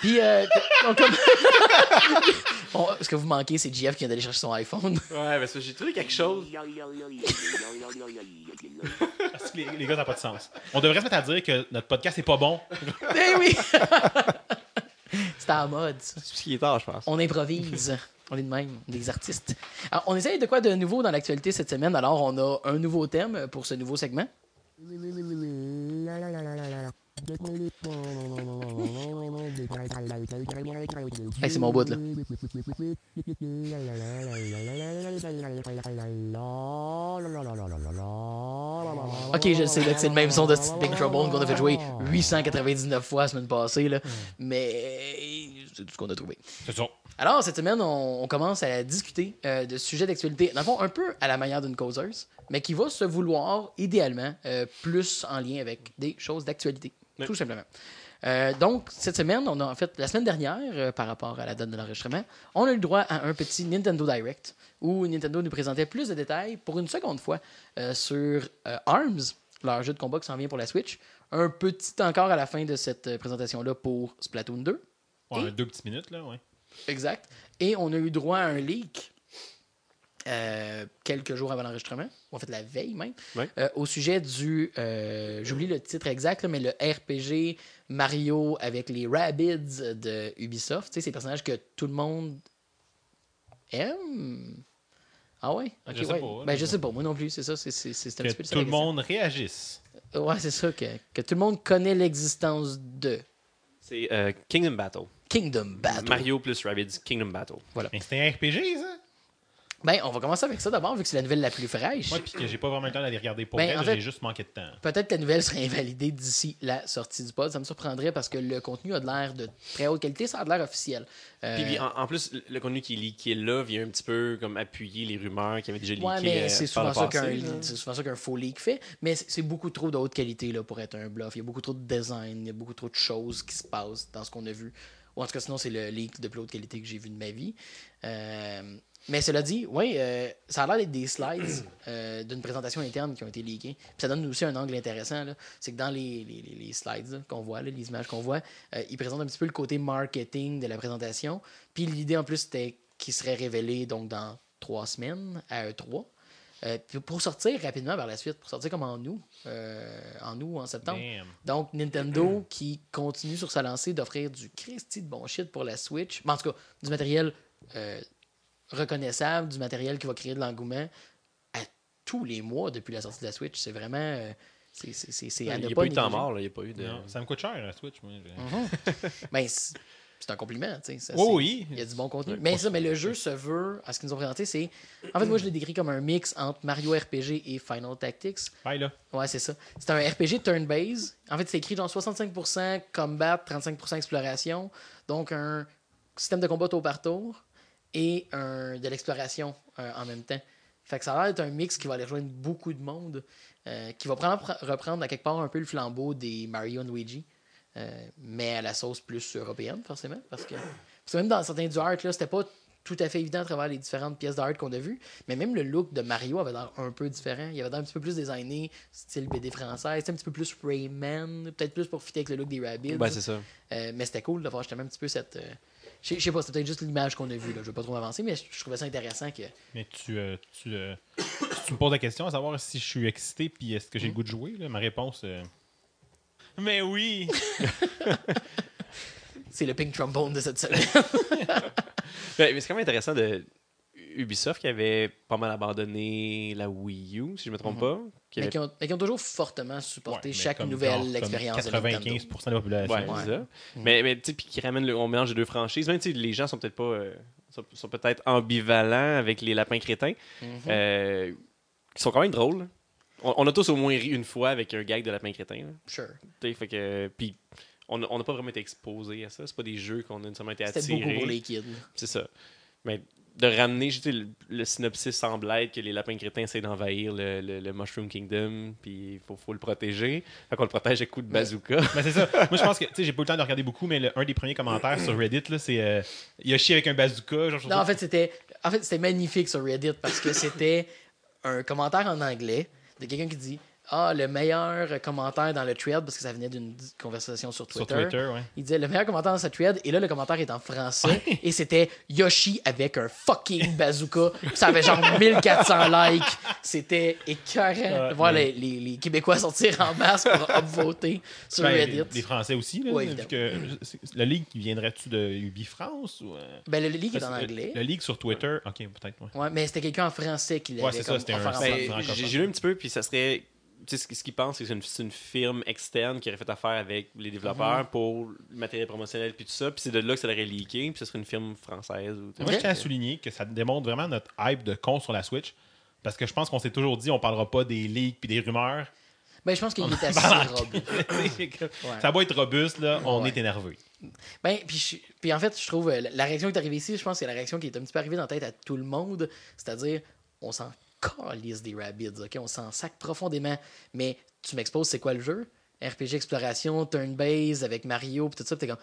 Puis, euh, on comme- On- ce que vous manquez, c'est JF qui vient d'aller chercher son iPhone. Ouais, parce que j'ai trouvé quelque chose. Parce que les, les gars, ça n'a pas de sens. On devrait se mettre à dire que notre podcast est pas bon. Eh oui! c'est à la mode. C'est ce qui est tard, je pense. On improvise. On est de même, des artistes. Alors, on essaye de quoi de nouveau dans l'actualité cette semaine? Alors, on a un nouveau thème pour ce nouveau segment. Hey, c'est mon bout, là. Ok, je sais c'est le même son de Big Trouble qu'on a fait jouer 899 fois la semaine passée, là. mais c'est tout ce qu'on a trouvé. C'est ça. Alors, cette semaine, on, on commence à discuter euh, de sujets d'actualité, dans le fond, un peu à la manière d'une causeuse, mais qui va se vouloir, idéalement, euh, plus en lien avec des choses d'actualité, Oui. tout simplement. Euh, donc, cette semaine, on a en fait, la semaine dernière, euh, par rapport à la date de l'enregistrement, on a eu le droit à un petit Nintendo Direct où Nintendo nous présentait plus de détails pour une seconde fois euh, sur ARMS, leur jeu de combat qui s'en vient pour la Switch. Un petit encore à la fin de cette présentation-là pour Splatoon 2. Ouais, deux petites minutes, là, ouais. Exact. Et on a eu droit à un leak euh, quelques jours avant l'enregistrement, ou en fait la veille même, Ouais. euh, au sujet du. euh, J'oublie le titre exact, là, mais le RPG Mario avec les Rabbids de Ubisoft. Tu sais, ces personnages que tout le monde aime? Ah ouais? Ok, Je sais ouais. pas, Ben, là. je sais pas, moi non plus, c'est ça. C'est c'est- c'est un Que petit peu ça, tout le question. monde réagisse. Ouais, c'est ça, que, que tout le monde connaît l'existence de C'est euh, Kingdom Battle. Kingdom Battle. Mario plus Rabbids Kingdom Battle. Mais c'était un RPG, ça? Ben, on va commencer avec ça d'abord, vu que c'est la nouvelle la plus fraîche. Ouais, puis que j'ai pas vraiment le temps d'aller regarder pour Ben, elle, en fait- j'ai juste manqué de temps. Peut-être que la nouvelle serait invalidée d'ici la sortie du pod. Ça me surprendrait parce que le contenu a de l'air de très haute qualité, ça a de l'air officiel. Euh, Puis, puis, en, en plus, le contenu qui est leaké là vient un petit peu comme appuyer les rumeurs qui avaient déjà leaké. ouais, mais euh, c'est souvent, souvent ça qu'un faux leak fait. Mais c'est c'est beaucoup trop de haute qualité là, pour être un bluff. Il y a beaucoup trop de design, il y a beaucoup trop de choses qui se passent dans ce qu'on a vu. Ou en tout cas, sinon, c'est le leak de plus haute qualité que j'ai vu de ma vie. Euh, mais cela dit, oui, ça a l'air d'être des slides euh, d'une présentation interne qui ont été leakés. Puis ça donne aussi un angle intéressant. C'est que dans les, les- les- slides qu'on voit, là, les images qu'on voit, euh, ils présentent un petit peu le côté marketing de la présentation. Puis l'idée en plus, c'était qu'il serait révélé donc dans trois semaines à E3. Euh, puis pour sortir rapidement vers la suite, pour sortir comme en août, euh, en août en septembre. Damn. Donc, Nintendo qui continue sur sa lancée d'offrir du Christy de bon shit pour la Switch. Mais en tout cas, du matériel euh, reconnaissable, du matériel qui va créer de l'engouement à tous les mois depuis la sortie de la Switch. C'est vraiment. euh, c'est- c'est- c'est c'est à Il n'y a pas eu de temps mort, là, il n'y a pas eu de. Non, ça me coûte cher, la Switch. Moi. Mhm. Ben, c'est un compliment, tu sais. ça, Oh c'est- oui. Il y a du bon contenu. Mais ça, mais le jeu se veut, à ce qu'ils nous ont présenté, c'est. En fait, moi, je l'ai décrit comme un mix entre Mario RPG et Final Tactics. Bye, là. Ouais, c'est ça. C'est un RPG turn-based. En fait, c'est écrit genre 65% combat, 35% exploration. Donc, un système de combat tour par tour et un, de l'exploration euh, en même temps. Fait que ça a l'air d'être un mix qui va aller rejoindre beaucoup de monde, euh, qui va prendre- reprendre à quelque part un peu le flambeau des Mario et Luigi, euh, mais à la sauce plus européenne, forcément. Parce que, parce que même dans certains du art, là, c'était pas tout à fait évident à travers les différentes pièces d'art qu'on a vues, mais même le look de Mario avait l'air un peu différent. Il avait l'air un petit peu plus designé, style BD français, c'était un petit peu plus Rayman, peut-être plus pour fitter avec le look des Rabbids. Ben, c'est ça. Mais c'était cool de voir justement un petit peu cette. Je sais- pas, c'était peut-être juste l'image qu'on a vue. là. Je veux pas trop avancer, mais je, je trouvais ça intéressant que. Mais tu, euh, tu, euh, tu me poses la question à savoir si je suis excité puis est-ce que j'ai le goût de jouer. là? Ma réponse. euh, Mais oui! C'est le pink trombone de cette semaine. Ben, mais c'est quand même intéressant de Ubisoft qui avait pas mal abandonné la Wii U, si je me trompe pas. Qui mais, avait- qui ont, mais qui ont toujours fortement supporté Ouais, chaque comme nouvelle genre, expérience de Nintendo. 95% de la population. Ouais, Ouais. c'est ça. Mais, mais tu sais, puis qui ramène le, on mélange les deux franchises. Même, sais, les gens sont peut-être pas. euh, sont, sont peut-être ambivalents avec les lapins crétins. Mhm. euh, qui sont quand même drôles. On, on a tous au moins ri une fois avec un gag de lapin crétin. là. Sure. Tu sais, fait que. Puis. On n'a pas vraiment été exposé à ça. C'est pas des jeux qu'on a nécessairement été C'était attirés. beaucoup pour les kids. C'est ça. Mais de ramener, sais, le, le synopsis semble être que les lapins crétins essaient d'envahir le, le- le Mushroom Kingdom, puis il faut, faut le protéger. Fait qu'on le protège avec coup de bazooka. Ben, c'est ça. Moi, je pense que, tu sais, j'ai pas eu le temps de regarder beaucoup, mais le- un des premiers commentaires sur Reddit, là, c'est euh, Yoshi avec un bazooka. Genre, je Non, en fait, c'était en fait, c'était magnifique sur Reddit parce que c'était un commentaire en anglais de quelqu'un qui dit Ah, le meilleur commentaire dans le thread, parce que ça venait d'une conversation sur sur Twitter. Twitter, ouais. Il disait le meilleur commentaire dans ce thread, et là, le commentaire est en français, et c'était Yoshi avec un fucking bazooka. Ça avait genre 1400 likes. C'était écœurant de voir les, les- les Québécois sortir en masse pour upvoter sur Ben, Reddit. les, Français aussi, là, Ouais, que c'est- le league, viendrait-tu de Ubi France ou, euh, Ben, le leak est en anglais. Le, le league sur Twitter, ok, peut-être, ouais. Ouais, mais c'était quelqu'un en français qui l'avait Ouais, c'est ça, c'était un- en Ben, français. Francophone. j'ai j'ai lu un petit peu, puis ça serait. Tu sais, ce ce qu'ils pensent, c'est que c'est une, une firme externe qui aurait fait affaire avec les développeurs Mhm. pour le matériel promotionnel, puis tout ça. Puis c'est de là que ça aurait leaké, puis ce serait une firme française. Ou, Moi, je tiens à souligner que ça démontre vraiment notre hype de con sur la Switch. Parce que je pense qu'on s'est toujours dit, on parlera pas des leaks puis des rumeurs. Ben, je pense qu'il est assez Balance. robuste. Ça va être robuste, là, on Ouais. est énervé. Ben, puis, puis en fait, je trouve euh, la- la réaction qui est arrivée ici, je pense que c'est la réaction qui est un petit peu arrivée dans la tête à tout le monde. C'est-à-dire, on s'en calisse des Rabbids, ok? On s'en sac profondément. Mais tu m'exposes, c'est quoi le jeu? RPG exploration, turn-based avec Mario, puis tout ça, t'es comme,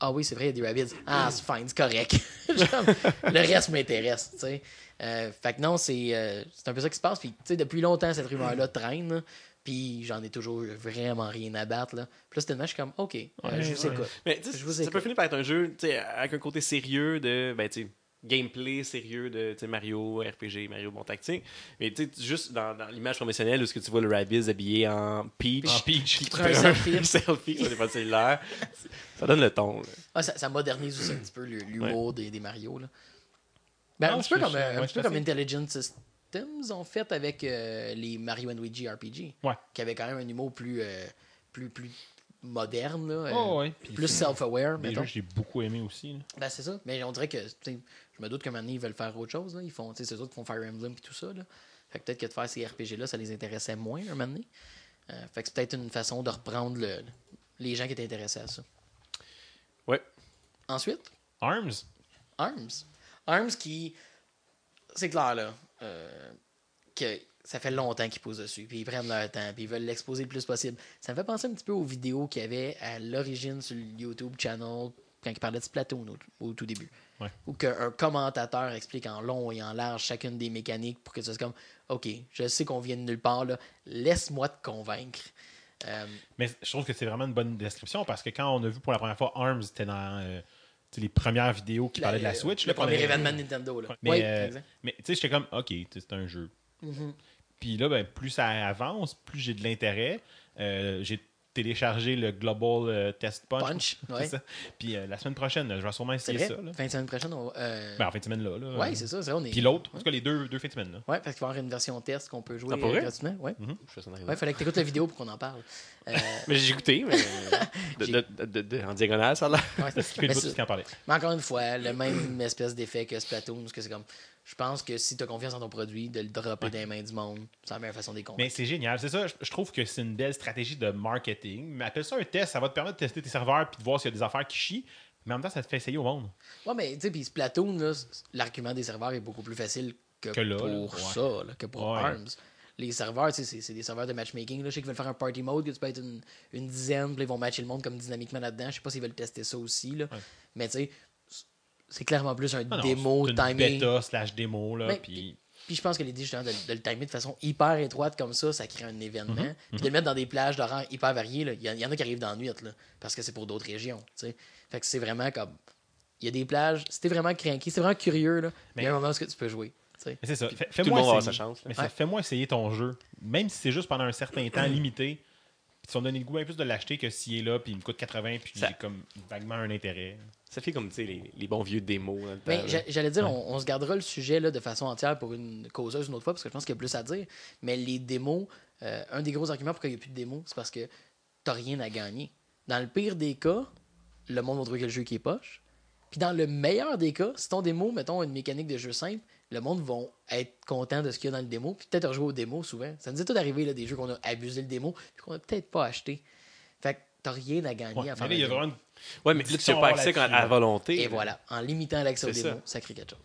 ah oui, c'est vrai, il y a des Rabbids. Ah, c'est fine, c'est correct. Le reste m'intéresse, tu sais. Euh, fait que non, c'est euh, c'est un peu ça qui se passe. Puis, tu sais, depuis longtemps, cette rumeur-là traîne. Puis j'en ai toujours vraiment rien à battre. Là. Puis là, c'était je suis comme, OK, euh, Ouais, je vous écoute. Mais Je vous ça écoute. peut finir par être un jeu tu sais, avec un côté sérieux de ben, tu sais, gameplay sérieux de Mario, RPG, Mario bon tactique. Mais tu sais, juste dans, dans l'image promotionnelle où ce que tu vois le Rabbids habillé en Peach. En Peach. qui prend un fait selfie. un selfie sur les téléphone cellulaire. Ça donne le ton. Ah, ça, ça modernise aussi un petit peu le- l'humour des, des Mario. Là. Ben, Non, un petit peu comme, euh, un ouais, petit peu comme Intelligent Systems ont fait avec euh, les Mario Luigi RPG, Ouais. qui avait quand même un humour plus, euh, plus, plus moderne, là, euh, Oh, ouais. Puis plus self-aware, Des mettons. jeux que j'ai beaucoup aimé aussi. là. Ben, c'est ça. Mais on dirait que, je me doute qu'un moment donné, ils veulent faire autre chose. Là. Ils font, tu sais, c'est eux qui font Fire Emblem et tout ça. Là. Fait que peut-être que de faire ces RPG-là, ça les intéressait moins un moment donné. Euh, fait que c'est peut-être une façon de reprendre le- les gens qui étaient intéressés à ça. Ouais. Ensuite, Arms. Arms. Arms qui. C'est clair, là. euh, que ça fait longtemps qu'ils posent dessus. Puis ils prennent leur temps. Puis ils veulent l'exposer le plus possible. Ça me fait penser un petit peu aux vidéos qu'il y avait à l'origine sur le YouTube channel quand ils parlaient de Splatoon au, au tout début. Ouais. Ou qu'un commentateur explique en long et en large chacune des mécaniques pour que tu sois comme OK, je sais qu'on vient de nulle part. Laisse-moi te convaincre. Euh, Mais je trouve que c'est vraiment une bonne description parce que quand on a vu pour la première fois Arms, c'était dans euh, les premières vidéos qui la- parlaient de la Switch. Le là, premier événement de Nintendo, là. Mais, Oui, euh, mais tu sais, j'étais comme, OK, c'est un jeu. Mhm. Puis là, ben, plus ça avance, plus j'ai de l'intérêt. Euh, j'ai télécharger le Global euh, Test Punch. Punch, C'est ouais. ça. Puis euh, la semaine prochaine, je vais sûrement essayer ça. Là. Fin de semaine prochaine, on va. euh, Ben, en fin de semaine là. là. ouais, c'est ça. c'est vrai, on est... Puis l'autre, en tout cas les deux, deux fins de semaine. Là. Ouais, parce qu'il va y avoir une version test qu'on peut jouer Ah, gratuitement. En arrivant. Ouais, fallait que tu écoutes la vidéo pour qu'on en parle. Euh, Mais j'ai écouté, mais. de- J'ai- de- de- de- en diagonale, ça là. ouais, Puis le mais, bout c'est- parlait. mais encore une fois, le même espèce d'effet que Splatoon, parce que c'est comme. Je pense que si tu as confiance en ton produit, de le dropper dans les mains du monde, c'est la meilleure façon de les Mais convaincre. c'est génial. C'est ça, je, trouve que c'est une belle stratégie de marketing. Mais appelle ça un test, ça va te permettre de tester tes serveurs puis de voir s'il y a des affaires qui chient. Mais en même temps, ça te fait essayer au monde. Ouais, mais tu sais, puis Splatoon, l'argument des serveurs est beaucoup plus facile que, Que là, pour ouais. ça, là, que pour Ouais. ARMS. Les serveurs, tu sais, c'est c'est des serveurs de matchmaking. Là. Je sais qu'ils veulent faire un party mode, que tu peux être une, une dizaine, puis ils vont matcher le monde comme dynamiquement là-dedans. Je sais pas s'ils veulent tester ça aussi. Là. Ouais. Mais tu sais, c'est clairement plus un Ah non, démo timing. bêta slash démo. Là, Mais- puis... Puis je pense que l'idée justement de, de le timer de façon hyper étroite comme ça, ça crée un événement. Mhm. Puis de le mettre dans des plages d'horaires hyper variées, là. il y, en- il y en a qui arrivent dans la nuit là, parce que c'est pour d'autres régions. Fait que c'est vraiment comme. Il y a des plages, si t'es vraiment craqué, c'est vraiment curieux, là, il y a Mais- un moment où tu peux jouer. tu sais. Mais c'est ça. Fais- Tout le Fais-moi monde va avoir essayer. sa chance. Mais Ouais. fais-moi essayer ton jeu. Même si c'est juste pendant un certain temps limité. Puis tu vas me donner le goût un peu plus de l'acheter que s'il est là, puis il me coûte 80, puis j'ai comme vaguement un intérêt. Ça fait comme, tu sais, les, les bons vieux démos. dans le temps, Mais j'allais dire, on, on se gardera le sujet là, de façon entière pour une causeuse une autre fois, parce que je pense qu'il y a plus à dire. Mais les démos, euh, un des gros arguments pour qu'il n'y ait plus de démos, c'est parce que t'as rien à gagner. Dans le pire des cas, le monde va trouver que le jeu qui est poche. Puis dans le meilleur des cas, si ton démo, mettons une mécanique de jeu simple, le monde va être content de ce qu'il y a dans le démo, puis peut-être rejouer au démo souvent. Ça nous est tout arrivé là, des jeux qu'on a abusé le démo, puis qu'on a peut-être pas acheté. Fait que t'as rien à gagner Ouais, à faire il y a vraiment une Ouais, mais là, tu n'as pas accès quand- à volonté. Et là. voilà, en limitant l'accès au C'est démo, ça. ça crée quelque chose.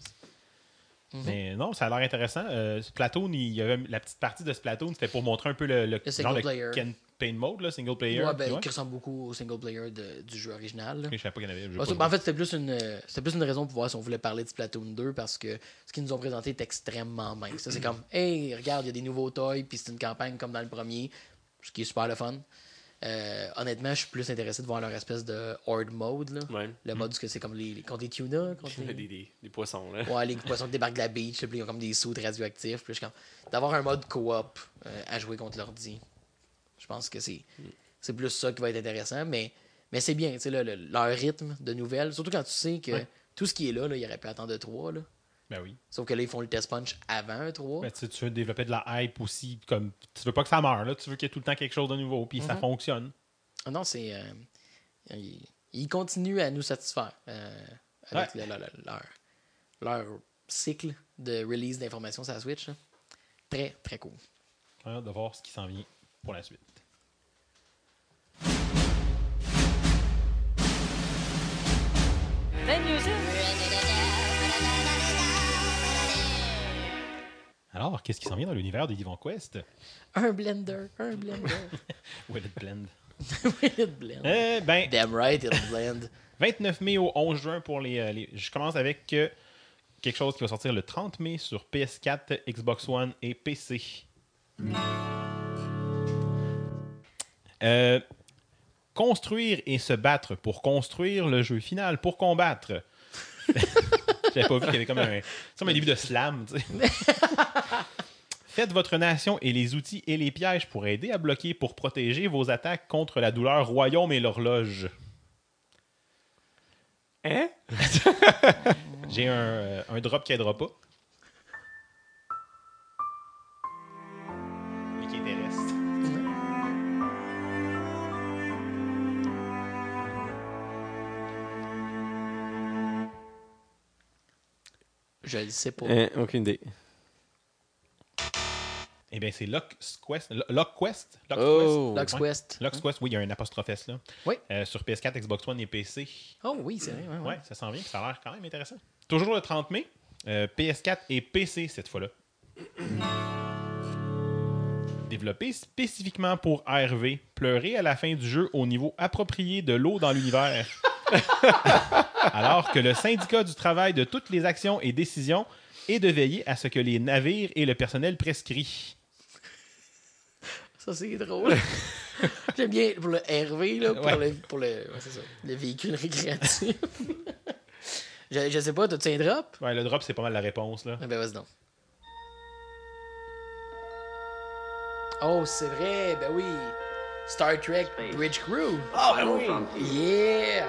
Mhm. Mais non, ça a l'air intéressant. Euh, Splatoon, il y avait la petite partie de Splatoon, c'était pour montrer un peu le, le, Le single genre de player. campaign mode, là, single player. Ouais, ben, qui ressemble beaucoup au single player de- du jeu original. là. Je savais pas qu'il y en avait. pas ben, en fait, c'était plus, une, c'était plus une raison pour voir si on voulait parler de Splatoon 2 parce que ce qu'ils nous ont présenté est extrêmement mince. Ça, C'est comme, hey, regarde, il y a des nouveaux toys, puis c'est une campagne comme dans le premier, ce qui est super le fun. Euh, honnêtement, je suis plus intéressé de voir leur espèce de horde mode. Là. Ouais. Le mode où c'est comme les, les- contre les tuna. Contre les... Des, des, des poissons, là. Ouais, les poissons qui débarquent de la beach, puis ils ont comme des sauts radioactifs. Puis comme, d'avoir un mode coop euh, à jouer contre l'ordi. Je pense que c'est c'est plus ça qui va être intéressant, mais, mais c'est bien, tu sais, le- leur rythme de nouvelles, surtout quand tu sais que Ouais. tout ce qui est là, là, il aurait pu attendre de 3. Là. Ben oui. Sauf que là, ils font le test punch avant un 3. Ben, tu, sais, tu veux développer de la hype aussi. Comme, tu veux pas que ça meure, là. tu veux qu'il y ait tout le temps quelque chose de nouveau, puis ça Mhm. fonctionne. Ah non, c'est. euh, ils, ils continuent à nous satisfaire euh, avec le- le- le- leur, leur cycle de release d'informations sur la Switch. là. Très, très cool. Hâte de voir ce qui s'en vient pour la suite. Alors, qu'est-ce qui s'en vient dans l'univers de Divan Quest? Un blender, un blender. Will it blend? it blend? Euh, ben, Damn right, it'll blend. 29 mai au 11 juin pour les. euh, les- je commence avec euh, quelque chose qui va sortir le 30 mai sur PS4, Xbox One et PC. Euh, construire et se battre pour construire le jeu final, pour combattre. J'avais pas vu qu'il y avait comme un, c'est comme un début de slam. tu sais. Faites votre nation et les outils et les pièges pour aider à bloquer, pour protéger vos attaques contre la douleur royaume et l'horloge. Hein? J'ai un, euh, un drop qui aidera pas. Mais qui intéresse. Je le sais pas. Hein, aucune idée. Eh bien, c'est Lock's Quest. Lo- Lock Quest? Lock Oh. Lux Ouais. Quest. Lock's Quest, oui, il y a un apostrophe S là. Oui. Euh, sur PS4, Xbox One et PC. Oh oui, c'est vrai. ouais, ouais. Ouais, ça s'en vient, ça a l'air quand même intéressant. Toujours le 30 mai. euh, PS4 et PC cette fois-là. Développé spécifiquement pour ARV, pleurer à la fin du jeu au niveau approprié de l'eau dans l'univers. Alors que le syndicat du travail de toutes les actions et décisions est de veiller à ce que les navires et le personnel prescrit. Ça, c'est drôle. J'aime bien pour le RV, là, pour, Ouais. le, pour le, ouais, c'est ça, le véhicule récréatif. je, je sais pas, t'as-tu un drop? Ouais, le drop, c'est pas mal la réponse. Là. Ah ben vas-y donc. Oh, c'est vrai, ben oui. Star Trek Bridge Crew. Ah, ben oui! Yeah!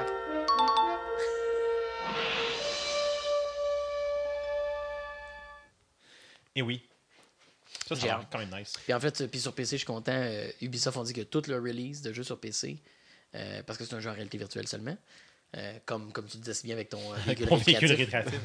Et oui. Ça, c'est quand même nice. Puis en fait, euh, puis sur PC, je suis content. euh, Ubisoft ont dit que tout le release de jeux sur PC, euh, parce que c'est un jeu en réalité virtuelle seulement, euh, comme, comme tu disais si bien avec ton véhicule récréatif.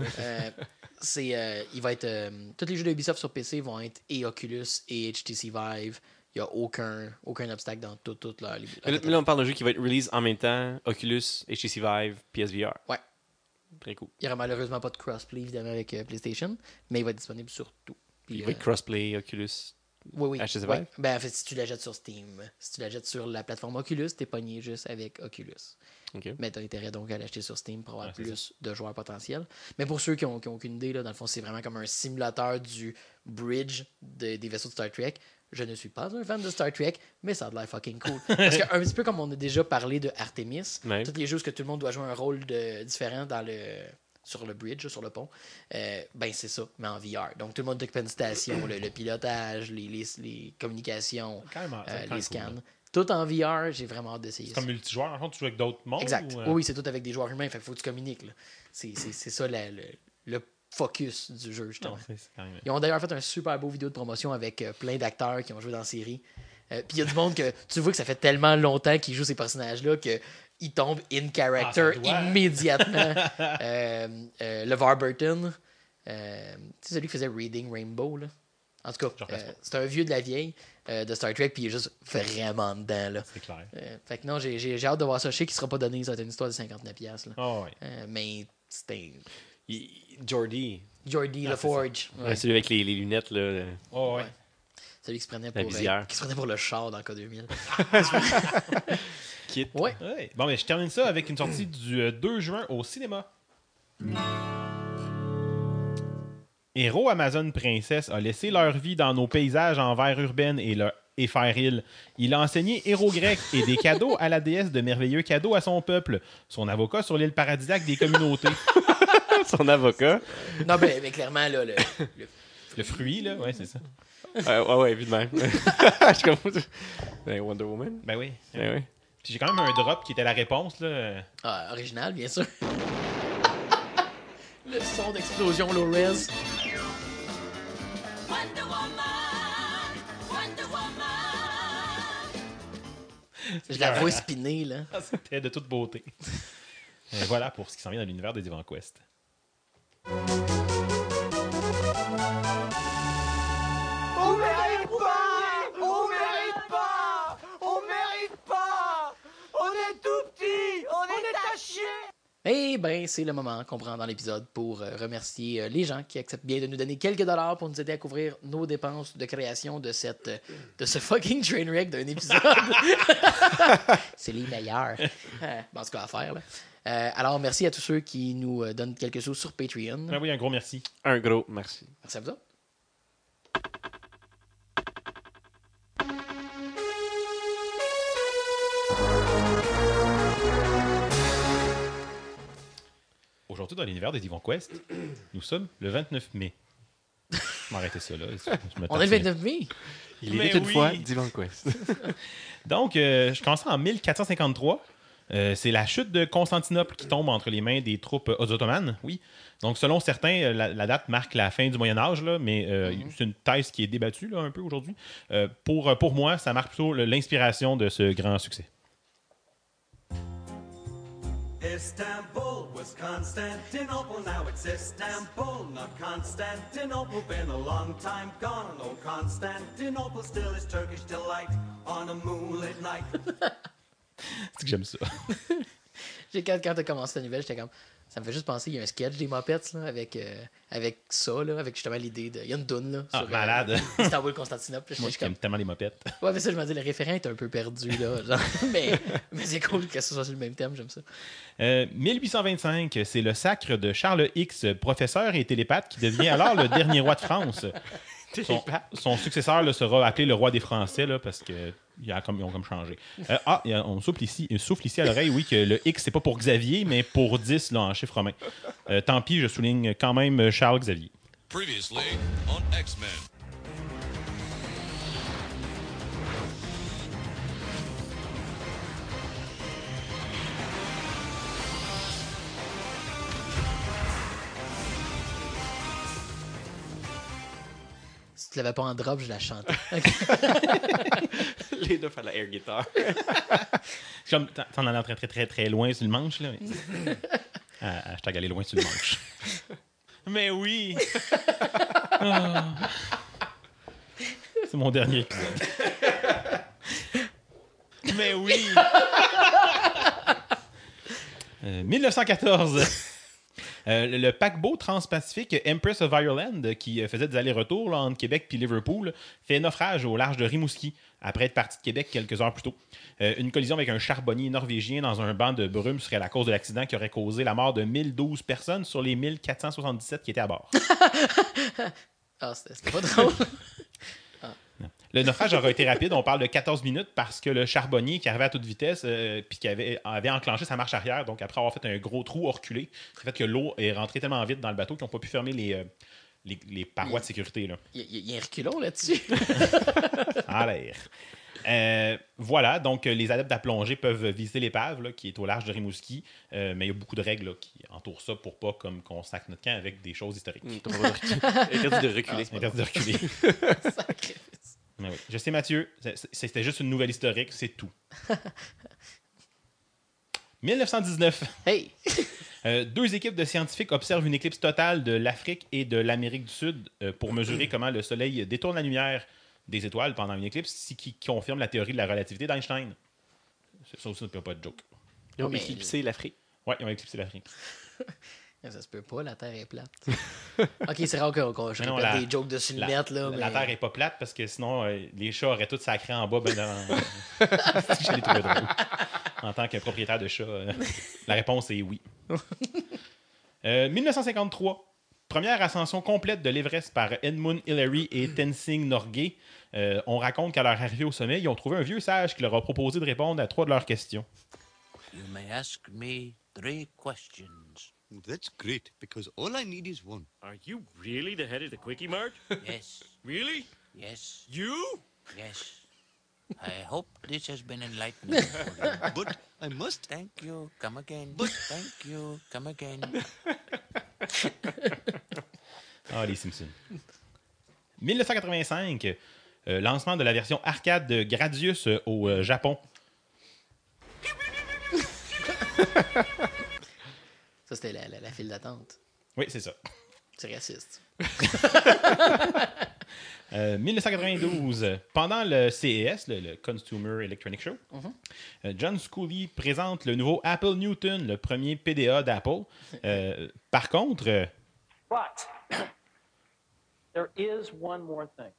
c'est, euh, il va être, euh, tous les jeux de Ubisoft sur PC vont être et Oculus et HTC Vive. Il n'y a aucun, aucun obstacle dans tout, tout leur, leur Mais là, mais là, on parle d'un jeu qui va être release en même temps Oculus, HTC Vive, PSVR. Ouais. Très cool. Il n'y aura malheureusement pas de crossplay évidemment avec PlayStation, mais il va être disponible sur tout. Puis, euh, crossplay, Oculus. oui, oui. HTC? Ben, en fait, si tu la jettes sur Steam, si tu la jettes sur la plateforme Oculus, t'es pogné juste avec Oculus. Mais t'as intérêt donc à l'acheter sur Steam pour avoir plus de joueurs potentiels. Mais pour ceux qui ont, qui ont aucune idée, là, dans le fond, c'est vraiment comme un simulateur du bridge de- des vaisseaux de Star Trek. Je ne suis pas un fan de Star Trek, mais ça a de l'air fucking cool. Parce que un petit peu comme on a déjà parlé de Artemis, tous les jeux où tout le monde doit jouer un rôle de, différent dans le sur le bridge, sur le pont, euh, ben c'est ça, mais en VR. Donc tout le monde une station, le, le pilotage, les, les, les communications, c'est euh, les scans. cool, tout en VR, j'ai vraiment hâte d'essayer C'est comme multijoueur. En fait, tu joues avec d'autres mondes. Exact. ou, euh, Oui, c'est tout avec des joueurs humains. Fait qu'il faut que tu communiques. C'est, c'est, c'est ça la- le, le focus du jeu, justement. Non. Ils ont d'ailleurs fait un super beau vidéo de promotion avec euh, plein d'acteurs qui ont joué dans la série. Euh, Puis il y a du monde que tu vois que ça fait tellement longtemps qu'ils jouent ces personnages-là qu'ils tombent in character Ah, doit. immédiatement. Euh, euh, LeVar Burton, euh, tu sais, celui qui faisait Reading Rainbow, là. En tout cas, euh, c'est un vieux de la vieille euh, de Star Trek, puis il est juste vraiment dedans, là. C'est clair. Euh, fait que non, j'ai, j'ai, j'ai hâte de voir ça. Je sais qu'il sera pas donné, ça va être une histoire de 59$. piastres, Là. Oh, ouais. Euh, mais c'était Il- Jordi. Jordi Ah, LaForge. Ouais, Ouais. celui avec les, les lunettes, là. Oh, ouais. Ouais. Celui qui se prenait pour, euh, qui se prenait pour le char dans K2000. Kit. Ouais. Ouais. Bon, mais je termine ça avec une sortie du euh, 2 juin au cinéma. Héros Amazon Princesse a laissé leur vie dans nos paysages en verre urbaine et, le, et faire île. Il a enseigné héros grec et des cadeaux à la déesse de merveilleux cadeaux à son peuple. Son avocat sur l'île paradisiaque des communautés. Son avocat. Non, mais, mais clairement, là, le, le- Le fruit, là, ouais, c'est ça. Euh, ouais, ouais, évidemment. Je suis comme. Ben, Wonder Woman. Ben oui. Ben ouais. Puis j'ai quand même un drop qui était la réponse, là. Ah, original, bien sûr. le son d'explosion low-res. Wonder Woman, Wonder Woman. Je la vois spinner, là. C'était de toute beauté. Voilà pour ce qui s'en vient dans l'univers de Divan Quest. Eh ben, c'est le moment qu'on prend dans l'épisode pour euh, remercier euh, les gens qui acceptent bien de nous donner quelques dollars pour nous aider à couvrir nos dépenses de création de cette euh, de ce fucking trainwreck d'un épisode. c'est les meilleurs. Bon, ce qu'on va à faire là. Euh, alors, merci à tous ceux qui nous euh, donnent quelque chose sur Patreon. Ah oui, un gros merci. Un gros merci. Merci à vous autres. Aujourd'hui, dans l'univers des Divan Quest, nous sommes le 29 mai. Je vais m'arrêter ça là. Je me On est le tape 29 mai. Il Mais était une oui. fois Divan Quest. Donc, euh, je commence en 1453. Euh, c'est la chute de Constantinople qui tombe entre les mains des troupes euh, ottomanes, oui. Donc, selon certains, euh, la, la date marque la fin du Moyen Âge, là, mais euh, c'est une thèse qui est débattue là, un peu aujourd'hui. Euh, pour, pour moi, ça marque plutôt l'inspiration de ce grand succès. Istanbul was Constantinople, now it's Istanbul, not Constantinople. Been a long time gone, oh Constantinople still is Turkish delight on a moonlit night. C'est que j'aime ça. J'ai quand, quand t'as commencé la nouvelle, j'étais comme. Ça me fait juste penser, il y a un sketch des Muppets là, avec, euh, avec ça, là, avec justement l'idée de. Il y a une toune là. Ah, sur, euh, malade. Istanbul, Constantinople. Moi, aime comme. tellement les mopettes. Ouais, mais ça, je me dis, le référent est un peu perdu là. genre. mais mais c'est cool que ce soit sur le même thème, j'aime ça. Euh, 1825, c'est le sacre de Charles X, professeur et télépathe, qui devient alors le dernier roi de France. Son, son successeur là, sera appelé le roi des Français là, parce que ils ont comme, ils ont comme changé. Euh, ah, on souffle ici, on souffle ici à l'oreille, oui, que le X, c'est pas pour Xavier, mais pour 10 là, en chiffre romain. Euh, tant pis, je souligne quand même Charles Xavier. Previously on X Si tu l'avais pas en drop, je la chantais. Les deux font la air guitar. Comme, t'en- allais très, très, très, très loin sur le manche, là. mais- Ah, hashtag aller loin sur le manche. Mais oui! C'est mon dernier épisode. Mais oui! Euh, 1914. Euh, le- paquebot transpacifique Empress of Ireland, qui euh, faisait des allers-retours entre Québec puis Liverpool, fait naufrage au large de Rimouski après être parti de Québec quelques heures plus tôt. Euh, une collision avec un charbonnier norvégien dans un banc de brume serait la cause de l'accident qui aurait causé la mort de 1012 personnes sur les 1477 qui étaient à bord. Ah, c'était c'était pas drôle. Le naufrage aurait été rapide, on parle de 14 minutes parce que le charbonnier qui arrivait à toute vitesse euh, puis qui avait, avait enclenché sa marche arrière, donc après avoir fait un gros trou, reculé, ça fait que l'eau est rentrée tellement vite dans le bateau qu'ils n'ont pas pu fermer les, euh, les, les parois de sécurité. Là. Il y, a- il y a un reculon là-dessus. en l'air. Euh, voilà, donc euh, les adeptes à plongée peuvent visiter l'épave là, qui est au large de Rimouski, euh, mais il y a beaucoup de règles là, qui entourent ça pour pas comme qu'on sac notre camp avec des choses historiques. Droit de reculer. Interdit de reculer. C'est interdit de reculer. Sacrifice. Mais oui. Je sais, Mathieu, c'était juste une nouvelle historique, c'est tout. 1919. Hey! Euh, deux équipes de scientifiques observent une éclipse totale de l'Afrique et de l'Amérique du Sud euh, pour mesurer comment le Soleil détourne la lumière des étoiles pendant une éclipse, ce qui confirme la théorie de la relativité d'Einstein. Ça aussi, ne peut pas être joke. Ils ont éclipsé l'Afrique. Ouais, ils ont éclipsé l'Afrique. Ça se peut pas, la Terre est plate. ok, c'est rare qu'on la- des jokes dessus le La, la. Terre est pas plate parce que sinon, euh, les chats auraient tout sacré en bas. Ben dans... je l'ai trouvé drôle. En tant que propriétaire de chat, euh, la réponse est oui. Euh, 1953. Première ascension complète de l'Everest par Edmund Hillary et Tenzing Norgay. Euh, on raconte qu'à leur arrivée au sommet, ils ont trouvé un vieux sage qui leur a proposé de répondre à trois de leurs questions. You may ask me three questions. That's great, because all I need is one. Are you really the head of the Quickie Mart? Yes, really? yes, You? yes. I hope this has been enlightening for you. But I must. Thank you. Come again. Thank you. Come again. Ah, les Simpsons. 1985. euh, lancement de la version arcade de Gradius euh, au euh, Japon. Ça, c'était la, la- la file d'attente. Oui, c'est ça. C'est raciste. Euh, 1992, pendant le CES, le, le Consumer Electronic Show, euh, John Scully présente le nouveau Apple Newton, le premier PDA d'Apple. Euh, par contre, euh, But there is one more thing.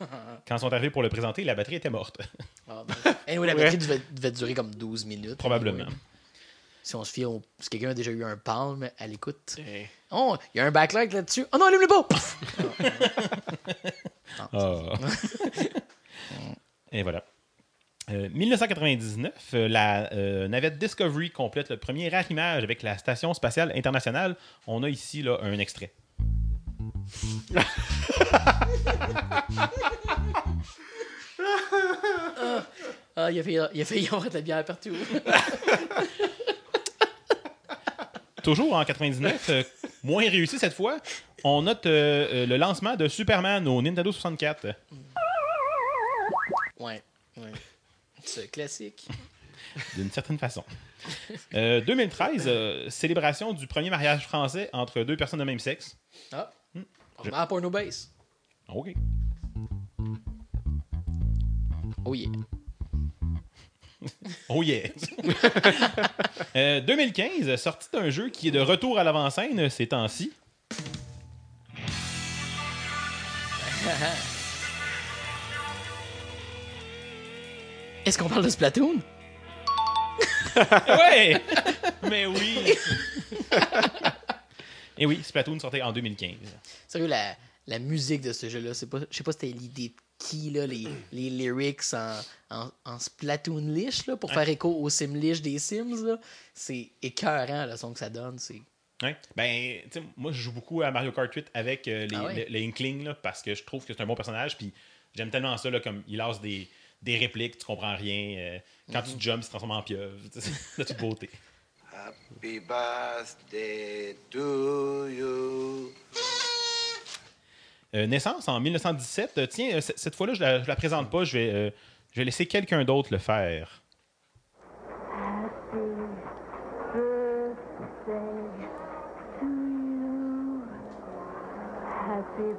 quand ils sont arrivés pour le présenter, la batterie était morte. Ah, ben. Anyway, la batterie devait, devait durer comme 12 minutes. Probablement. Anyway. Si on se fie au. Si quelqu'un a déjà eu un palme à l'écoute. Eh. Oh, il y a un backlight là-dessus. Oh non, allume-le pas! Ah. Et voilà. Euh, 1999, euh, la euh, navette Discovery complète le premier arrimage avec la Station spatiale internationale. On a ici là, un extrait. Ah, il a failli, il a failli y avoir de la bière partout. Toujours en 99, euh, moins réussi cette fois, on note euh, euh, le lancement de Superman au Nintendo 64. ouais, ouais. C'est classique. D'une certaine façon. Euh, 2013, euh, célébration du premier mariage français entre deux personnes de même sexe. Ah. On remet à Porno Base. OK. Oh yeah. Oh yeah! Euh, 2015, sortie d'un jeu qui est de retour à l'avant-scène ces temps-ci. Est-ce qu'on parle de Splatoon? Ouais! Mais oui! Et oui, Splatoon sortait en 2015. Sérieux, la, la musique de ce jeu-là, je sais pas c'était l'idée de qui, là, les, les lyrics en, en, en Splatoon-lich, là, pour faire écho au Sim-lich des Sims, là. C'est écœurant, le son que ça donne. C'est... Ouais. Ben, moi, je joue beaucoup à Mario Kart 8 avec euh, les, Ah ouais? le- le Inkling, là, parce que je trouve que c'est un bon personnage. Puis j'aime tellement ça, là, comme il lance des, des répliques, tu comprends rien. euh, quand tu jumps, il se transforme en pieuvre. C'est de toute beauté. Happy birthday to you. Euh, naissance en 1917. Euh, tiens, euh, cette fois-là, je la, je la présente pas. Je vais, je vais laisser quelqu'un d'autre le faire. Happy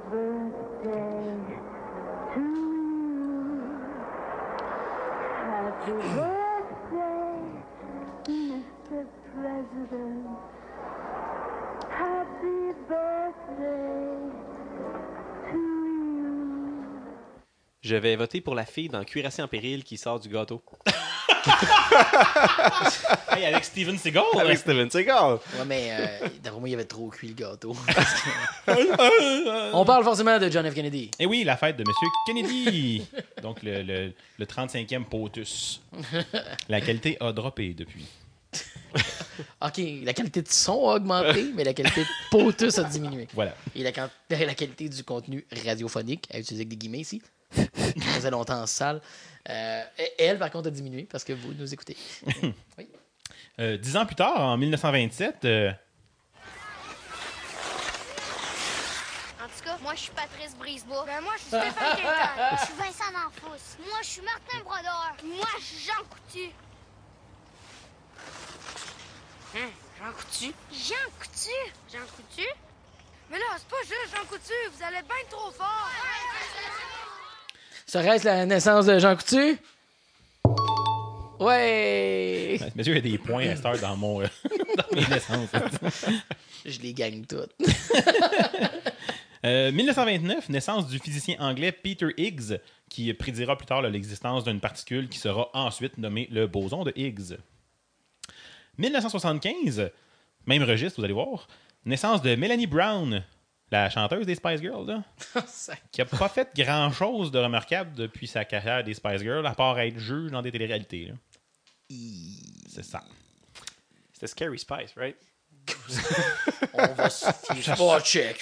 birthday, Mr. President. Je vais voter pour la fille dans Cuirassé en péril qui sort du gâteau. Hey, avec Steven Seagal. Avec Steven Seagal. Ouais, mais euh, d'après moi, il avait trop cuit le gâteau. On parle forcément de John F. Kennedy. Et oui, la fête de Monsieur Kennedy. Donc, le, le- le 35e POTUS. La qualité a droppé depuis. OK, la qualité de son a augmenté, mais la qualité de potus a diminué. Voilà. Et la, la qualité du contenu radiophonique, à utiliser avec des guillemets ici, longtemps en salle. Euh, elle, par contre, a diminué parce que vous nous écoutez. Oui. Euh, dix ans plus tard, en 1927, euh, En tout cas, moi, je suis Patrice Brisebois. Ben, moi, je suis Stéphane Quintal. Je suis Vincent. Moi, je suis Martin Brodeur. Moi, je suis Jean Coutu. Hein? Jean Coutu? Jean Coutu? Jean Coutu? Mais là, c'est pas juste Jean Coutu. Vous allez bien trop fort. Serait-ce la naissance de Jean Coutu? Ouais! monsieur, il y a des points à cette heure dans, mon, euh, dans mes naissances. Je les gagne toutes. Euh, 1929, naissance du physicien anglais Peter Higgs, qui prédira plus tard l'existence d'une particule qui sera ensuite nommée le boson de Higgs. 1975, même registre, vous allez voir, naissance de Melanie Brown, la chanteuse des Spice Girls, là, qui a pas fait grand-chose de remarquable depuis sa carrière des Spice Girls, à part être juge dans des téléréalités. là. C'est ça. C'était Scary Spice, right? On va se. Oh, check.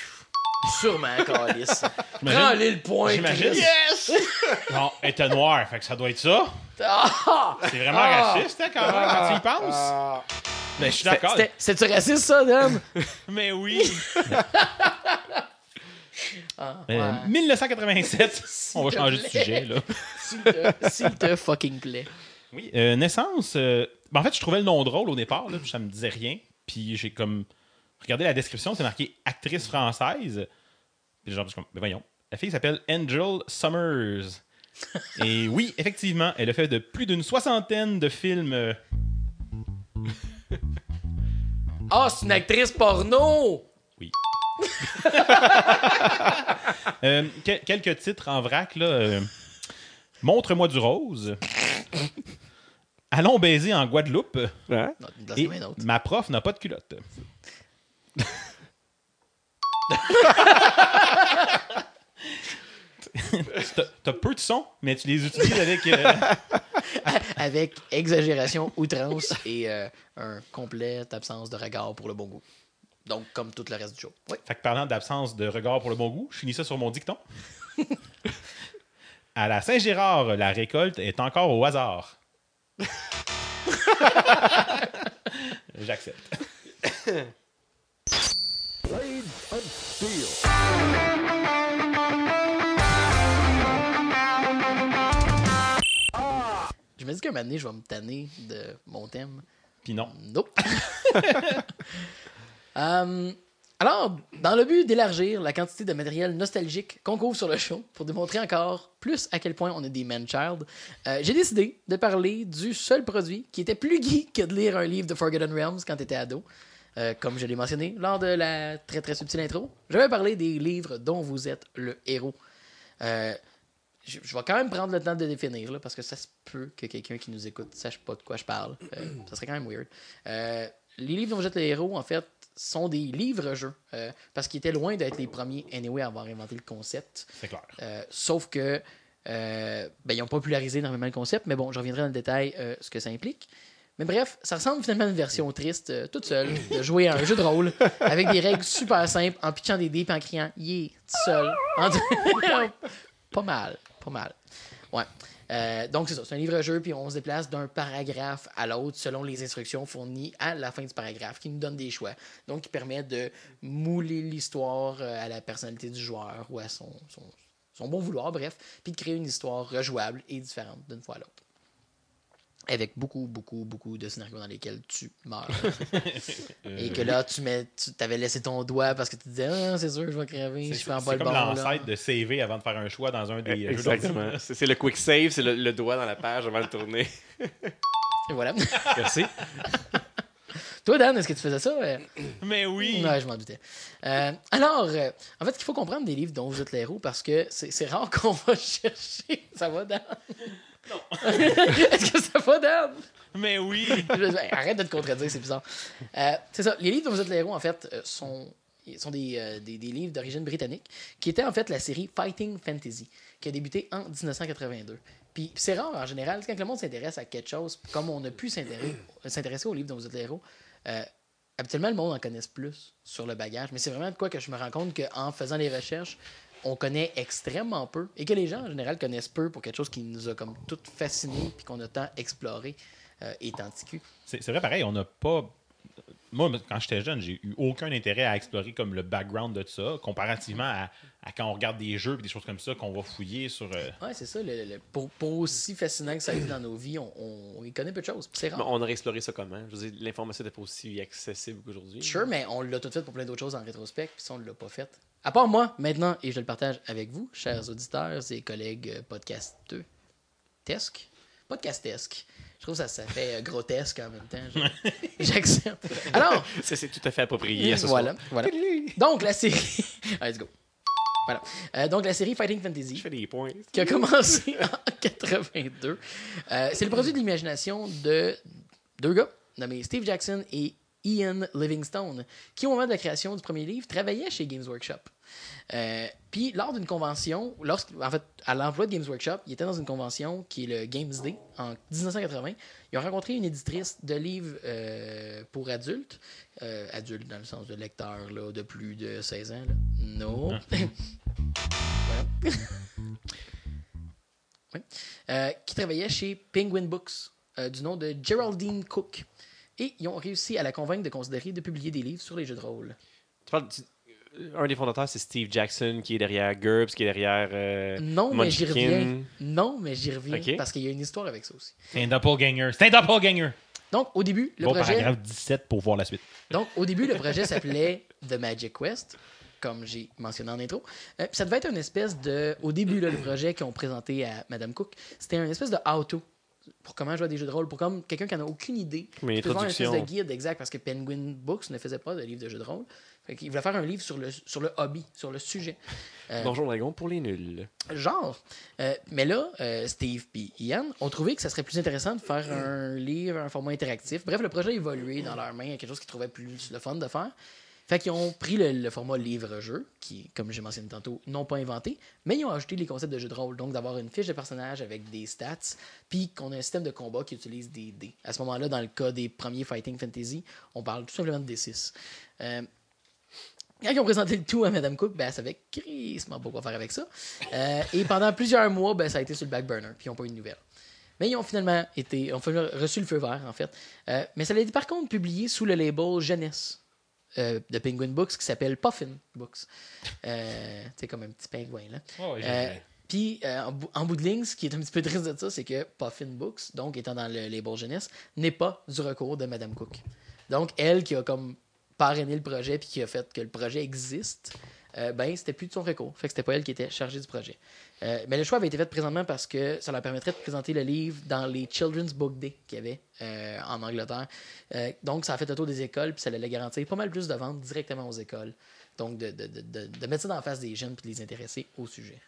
Sûrement, Calis. Prends-les le point. J'imagine. Yes! Non, elle était noire, fait que ça doit être ça. Ah! C'est vraiment Ah! raciste, hein, quand même, quand tu y penses. Ah! Mais je suis d'accord. C'est-tu raciste, ça, Dom? Mais oui. Ah, Euh, ouais. 1987. On va changer de sujet, là. S'il te, fucking plaît. Oui. euh, naissance. euh, ben, en fait, je trouvais le nom drôle au départ, là, puis ça me disait rien. Puis j'ai comme regardé la description, c'est marqué actrice française. Puis genre, je suis comme, mais voyons. La fille s'appelle Angel Summers. Et oui, effectivement, elle a fait de plus d'une soixantaine de films. Ah, c'est une actrice porno! Oui. Euh, quel- quelques titres en vrac, là. euh, Montre-moi du rose. Allons baiser en Guadeloupe. Et ma prof n'a pas de culotte. T'as- peu de sons, mais tu les utilises avec. euh, Avec exagération, outrance et euh, un complète absence de regard pour le bon goût. Donc, comme tout le reste du show. Oui. Fait que parlant d'absence de regard pour le bon goût, je finis ça sur mon dicton. à la Saint-Gérard, la récolte est encore au hasard. J'accepte. Je me dis qu'un moment donné, je vais me tanner de mon thème. Puis non. Nope. Euh, alors, dans le but d'élargir la quantité de matériel nostalgique qu'on couvre sur le show, pour démontrer encore plus à quel point on est des man-child, euh, j'ai décidé de parler du seul produit qui était plus geek que de lire un livre de Forgotten Realms quand tu étais ado. Euh, comme je l'ai mentionné lors de la très très subtile intro, je vais parler des livres dont vous êtes le héros. Euh, je, je vais quand même prendre le temps de définir, là, parce que ça se peut que quelqu'un qui nous écoute sache pas de quoi je parle. Euh, ça serait quand même weird. Euh, les livres dont vous êtes le héros, en fait, sont des livres-jeux, parce qu'ils étaient loin d'être les premiers, anyway, à avoir inventé le concept. C'est clair. Sauf que ben, ils ont popularisé énormément le concept, mais bon, je reviendrai dans le détail ce que ça implique. Mais bref, ça ressemble finalement à une version triste, euh, toute seule, de jouer à un jeu de rôle avec des règles super simples, en pitchant des dés et en criant Yeah, tout seul. En- pas mal, pas mal. Ouais. Euh, donc, c'est ça. C'est un livre-jeu, puis on se déplace d'un paragraphe à l'autre selon les instructions fournies à la fin du paragraphe, qui nous donne des choix. Donc, qui permet de mouler l'histoire euh, à la personnalité du joueur ou à son, son, son bon vouloir, bref, puis de créer une histoire rejouable et différente d'une fois à l'autre. Avec beaucoup, beaucoup, beaucoup de scénarios dans lesquels tu meurs. Et que là, tu mets, tu avais laissé ton doigt parce que tu disais, ah, c'est sûr, je vais crever, C'est je fais en c'est bas le comme l'ancêtre de CV avant de faire un choix dans un des jeux Exactement. C'est c'est le quick save, c'est le, le doigt dans la page avant de tourner. Et voilà. Merci. Toi, Dan, est-ce que tu faisais ça? euh? Mais oui. Ouais, je m'en doutais. Euh, alors, euh, en fait, il faut comprendre des livres dont vous êtes les héros parce que c'est c'est rare qu'on va chercher. Ça va, Dan? Non. est-ce que ça va, Dan? Mais oui. Arrête de te contredire, c'est bizarre. Euh, c'est ça. Les livres dont vous êtes les héros, en fait, euh, sont, sont des, euh, des, des livres d'origine britannique qui étaient en fait la série Fighting Fantasy qui a débuté en 1982. Puis c'est rare en général, quand le monde s'intéresse à quelque chose, comme on a pu s'intéresser aux livres dont vous êtes les héros, euh, habituellement le monde en connaisse plus sur le bagage. Mais c'est vraiment de quoi que je me rends compte qu'en faisant les recherches, on connaît extrêmement peu et que les gens en général connaissent peu pour quelque chose qui nous a comme tout fasciné puis qu'on a tant exploré euh, ticu. C'est c'est vrai, pareil, on n'a pas. Moi, quand j'étais jeune, j'ai eu aucun intérêt à explorer comme le background de ça, comparativement à, à quand on regarde des jeux et des choses comme ça qu'on va fouiller sur. euh, Ouais, c'est ça. le- le- pour, pour aussi fascinant que ça est dans nos vies, on, on, on y connaît peu de choses. C'est Mais rare. on aurait exploré ça comment? Je veux dire, l'information n'était pas aussi accessible qu'aujourd'hui. Sure, mais on l'a tout fait pour plein d'autres choses en rétrospect, puis ça, on ne l'a pas fait. À part moi, maintenant, et je le partage avec vous, chers auditeurs et collègues euh, podcasteux. Tesque? Podcastesque. Je trouve que ça, ça fait euh, grotesque en même temps. J'accepte. Alors, Ça, c'est tout à fait approprié ce voilà, soir. voilà. Donc, la série. Allez, let's go. Voilà. Euh, donc, la série Fighting Fantasy. Je fais des points. qui a commencé en 82. Euh, c'est le produit de l'imagination de deux gars nommés Steve Jackson et Ian Livingstone, qui, au moment de la création du premier livre, travaillaient chez Games Workshop. Euh, Puis, lors d'une convention, lorsque, en fait, à l'emploi de Games Workshop, ils étaient dans une convention qui est le Games Day en 1980. Ils ont rencontré une éditrice de livres euh, pour adultes, euh, adultes dans le sens de lecteurs là, de plus de 16 ans. Là. Non. Oui. Euh, qui travaillait chez Penguin Books, du nom de Geraldine Cook. Et ils ont réussi à la convaincre de considérer de publier des livres sur les jeux de rôle. Tu parles du- Un des fondateurs, c'est Steve Jackson, qui est derrière GURPS, qui est derrière. euh, Non, mais j'y reviens. Non, mais j'y reviens parce qu'il y a une histoire avec ça aussi. C'est un doppelganger. C'est un doppelganger. Donc, au début, le Bon projet. paragraphe 17 pour voir la suite. Donc, au début, le projet s'appelait The Magic Quest, comme j'ai mentionné en intro. Euh, puis ça devait être une espèce de. Au début, là, le projet qu'ils ont présenté à Madame Cook, c'était une espèce de how-to pour comment jouer à des jeux de rôle, pour comme quelqu'un qui n'en a aucune idée. Mais faire une espèce de guide exact, parce que Penguin Books ne faisait pas de livre de jeux de rôle. Fait qu'il voulait faire un livre sur le, sur le hobby, sur le sujet. Euh, Donjon Dragon pour les nuls. Genre. Euh, mais là, euh, Steve et Ian ont trouvé que ça serait plus intéressant de faire un livre, un format interactif. Bref, le projet a évolué dans leurs mains, quelque chose qu'ils trouvaient plus le fun de faire. Fait qu'ils ont pris le, format livre-jeu, qui, comme j'ai mentionné tantôt, n'ont pas inventé, mais ils ont ajouté les concepts de jeu de rôle. Donc, d'avoir une fiche de personnage avec des stats, puis qu'on a un système de combat qui utilise des dés. À ce moment-là, dans le cas des premiers Fighting Fantasy, on parle tout simplement de D6. Euh, quand ils ont présenté le tout à Madame Cook, ben, elle savait crissement pas quoi faire avec ça. Euh, et pendant plusieurs mois, ben, ça a été sur le back burner, puis ils n'ont pas eu de nouvelles. Mais ils ont finalement été, ont reçu le feu vert, en fait. Euh, mais ça a été par contre publié sous le label jeunesse euh, de Penguin Books qui s'appelle Puffin Books. Euh, c'est comme un petit pingouin, là. Oh, Euh, puis, euh, en, bout- en bout de ligne, ce qui est un petit peu triste de ça, c'est que Puffin Books, donc étant dans le label jeunesse, n'est pas du recours de Madame Cook. Donc, elle qui a comme parrainé le projet puis qui a fait que le projet existe, euh, ben, c'était plus de son recours. Fait que c'était pas elle qui était chargée du projet. Euh, mais le choix avait été fait présentement parce que ça leur permettrait de présenter le livre dans les Children's Book Day qu'il y avait euh, en Angleterre. Donc, ça a fait le tour des écoles puis ça allait garantir pas mal plus de ventes directement aux écoles. Donc, de, de, de, de, mettre ça la face des jeunes puis de les intéresser au sujet.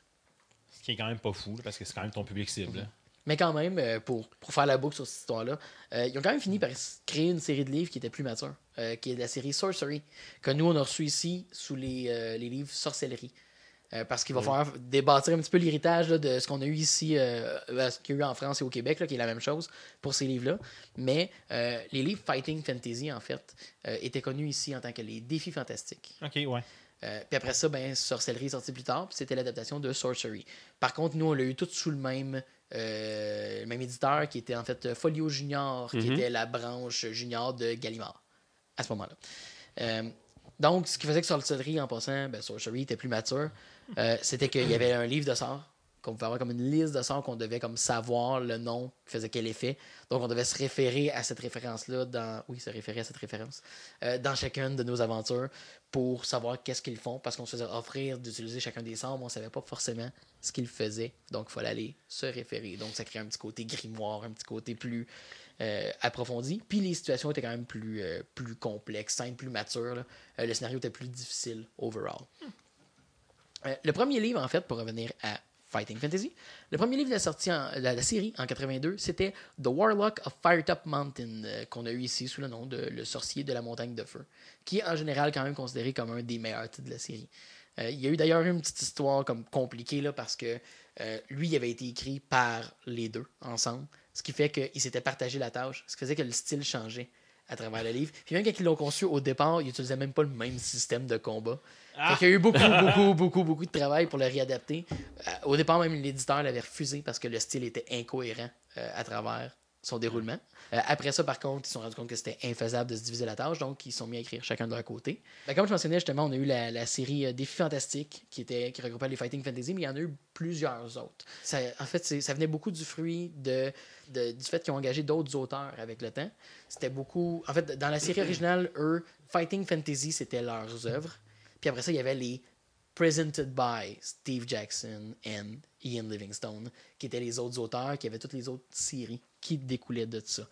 Ce qui est quand même pas fou, parce que c'est quand même ton public cible. Mais quand même, euh, pour, pour faire la boucle sur cette histoire-là, euh, ils ont quand même fini par créer une série de livres qui était plus mature, euh, qui est la série Sorcery, que nous, on a reçu ici sous les, euh, les livres Sorcellerie. Parce qu'il va falloir débattre un petit peu l'héritage de ce qu'on a eu ici, ce qu'il y a eu en France et au Québec, là, qui est la même chose pour ces livres-là. Mais les livres Fighting Fantasy, en fait, étaient connus ici en tant que les défis fantastiques. Ok, ouais. Euh, puis après ça, ben, Sorcellerie est sorti plus tard, puis c'était l'adaptation de Sorcery. Par contre, nous, on l'a eu tout sous le même, le même éditeur qui était en fait Folio Junior, qui Mhm. était la branche junior de Gallimard à ce moment-là. Euh, donc, ce qui faisait que Sorcellerie, en passant, ben, Sorcery était plus mature, euh, c'était qu'il y avait un livre de sorts, qu'on pouvait avoir comme une liste de sorts qu'on devait comme savoir le nom qui faisait quel effet. Donc, on devait se référer à cette référence-là dans... Oui, se référer à cette référence euh, dans chacune de nos aventures pour savoir qu'est-ce qu'ils font, parce qu'on se faisait offrir d'utiliser chacun des sorts, mais on savait pas forcément ce qu'ils faisaient. Donc, il fallait aller se référer. Donc, ça crée un petit côté grimoire, un petit côté plus euh, approfondi. Puis les situations étaient quand même plus, euh, plus complexes, simples, plus matures. le scénario était plus difficile overall. Euh, le premier livre, en fait, pour revenir à Fantasy, le premier livre de la, série en 82, c'était The Warlock of Firetop Mountain, euh, qu'on a eu ici sous le nom de Le Sorcier de la Montagne de Feu, qui est en général quand même considéré comme un des meilleurs titres de la série. Euh, il y a eu d'ailleurs une petite histoire comme compliquée là, parce que euh, lui, il avait été écrit par les deux ensemble, ce qui fait qu'ils s'étaient partagé la tâche, ce qui faisait que le style changeait à travers le livre. Puis même quand ils l'ont conçu au départ, ils n'utilisaient même pas le même système de combat. Ah! Qu'il y a eu beaucoup, beaucoup, beaucoup, beaucoup de travail pour le réadapter. Euh, au départ, même l'éditeur l'avait refusé parce que le style était incohérent euh, à travers son déroulement. Euh, après ça, par contre, ils se sont rendus compte que c'était infaisable de se diviser la tâche, donc ils se sont mis à écrire chacun de leur côté. Ben, comme je mentionnais, justement, on a eu la, la série Défis Fantastiques qui, était, qui regroupait les Fighting Fantasy, mais il y en a eu plusieurs autres. Ça, en fait, ça venait beaucoup du fruit de, de- du fait qu'ils ont engagé d'autres auteurs avec le temps. C'était beaucoup. En fait, dans la série originale, eux, Fighting Fantasy, c'était leurs œuvres. Puis après ça, il y avait les Presented by Steve Jackson and Ian Livingstone, qui étaient les autres auteurs, qui avaient toutes les autres séries qui découlaient de ça.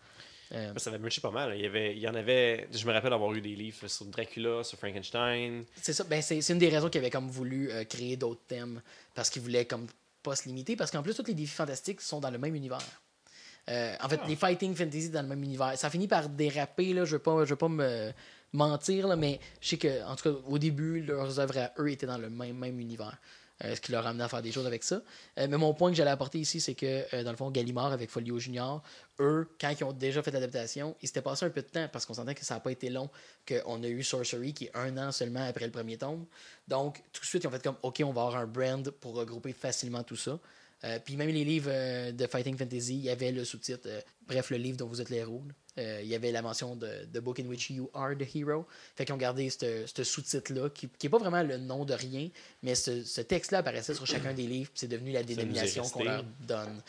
Euh, Ça avait marché pas mal. Il y, avait, il y en avait. Je me rappelle avoir eu des livres sur Dracula, sur Frankenstein. c'est ça, ben c'est une des raisons qu'ils avaient comme voulu euh, créer d'autres thèmes, parce qu'ils voulaient comme pas se limiter, parce qu'en plus, tous les défis fantastiques sont dans le même univers. Euh, en fait, les fighting fantasy dans le même univers. Ça finit par déraper, là, je veux pas, je veux pas me mentir, mais je sais que, en tout cas, au début, leurs œuvres à eux étaient dans le même, même univers. Euh, ce qui leur a amené à faire des choses avec ça. Euh, mais mon point que j'allais apporter ici, c'est que, euh, dans le fond, Gallimard avec Folio Junior, eux, quand ils ont déjà fait l'adaptation, ils s'étaient passé un peu de temps parce qu'on s'entend que ça n'a pas été long, qu'on a eu Sorcery qui est un an seulement après le premier tome. Donc, tout de suite, ils ont fait comme, OK, on va avoir un brand pour regrouper facilement tout ça. Euh, puis même les livres euh, de Fighting Fantasy, il y avait le sous-titre, euh, bref, le livre dont vous êtes les héros. il y avait la mention de The Book in which you are the hero. Fait qu'ils ont gardé ce sous-titre-là, qui n'est pas vraiment le nom de rien, mais ce, ce texte-là apparaissait sur chacun des livres, puis c'est devenu la dénomination qu'on leur donne.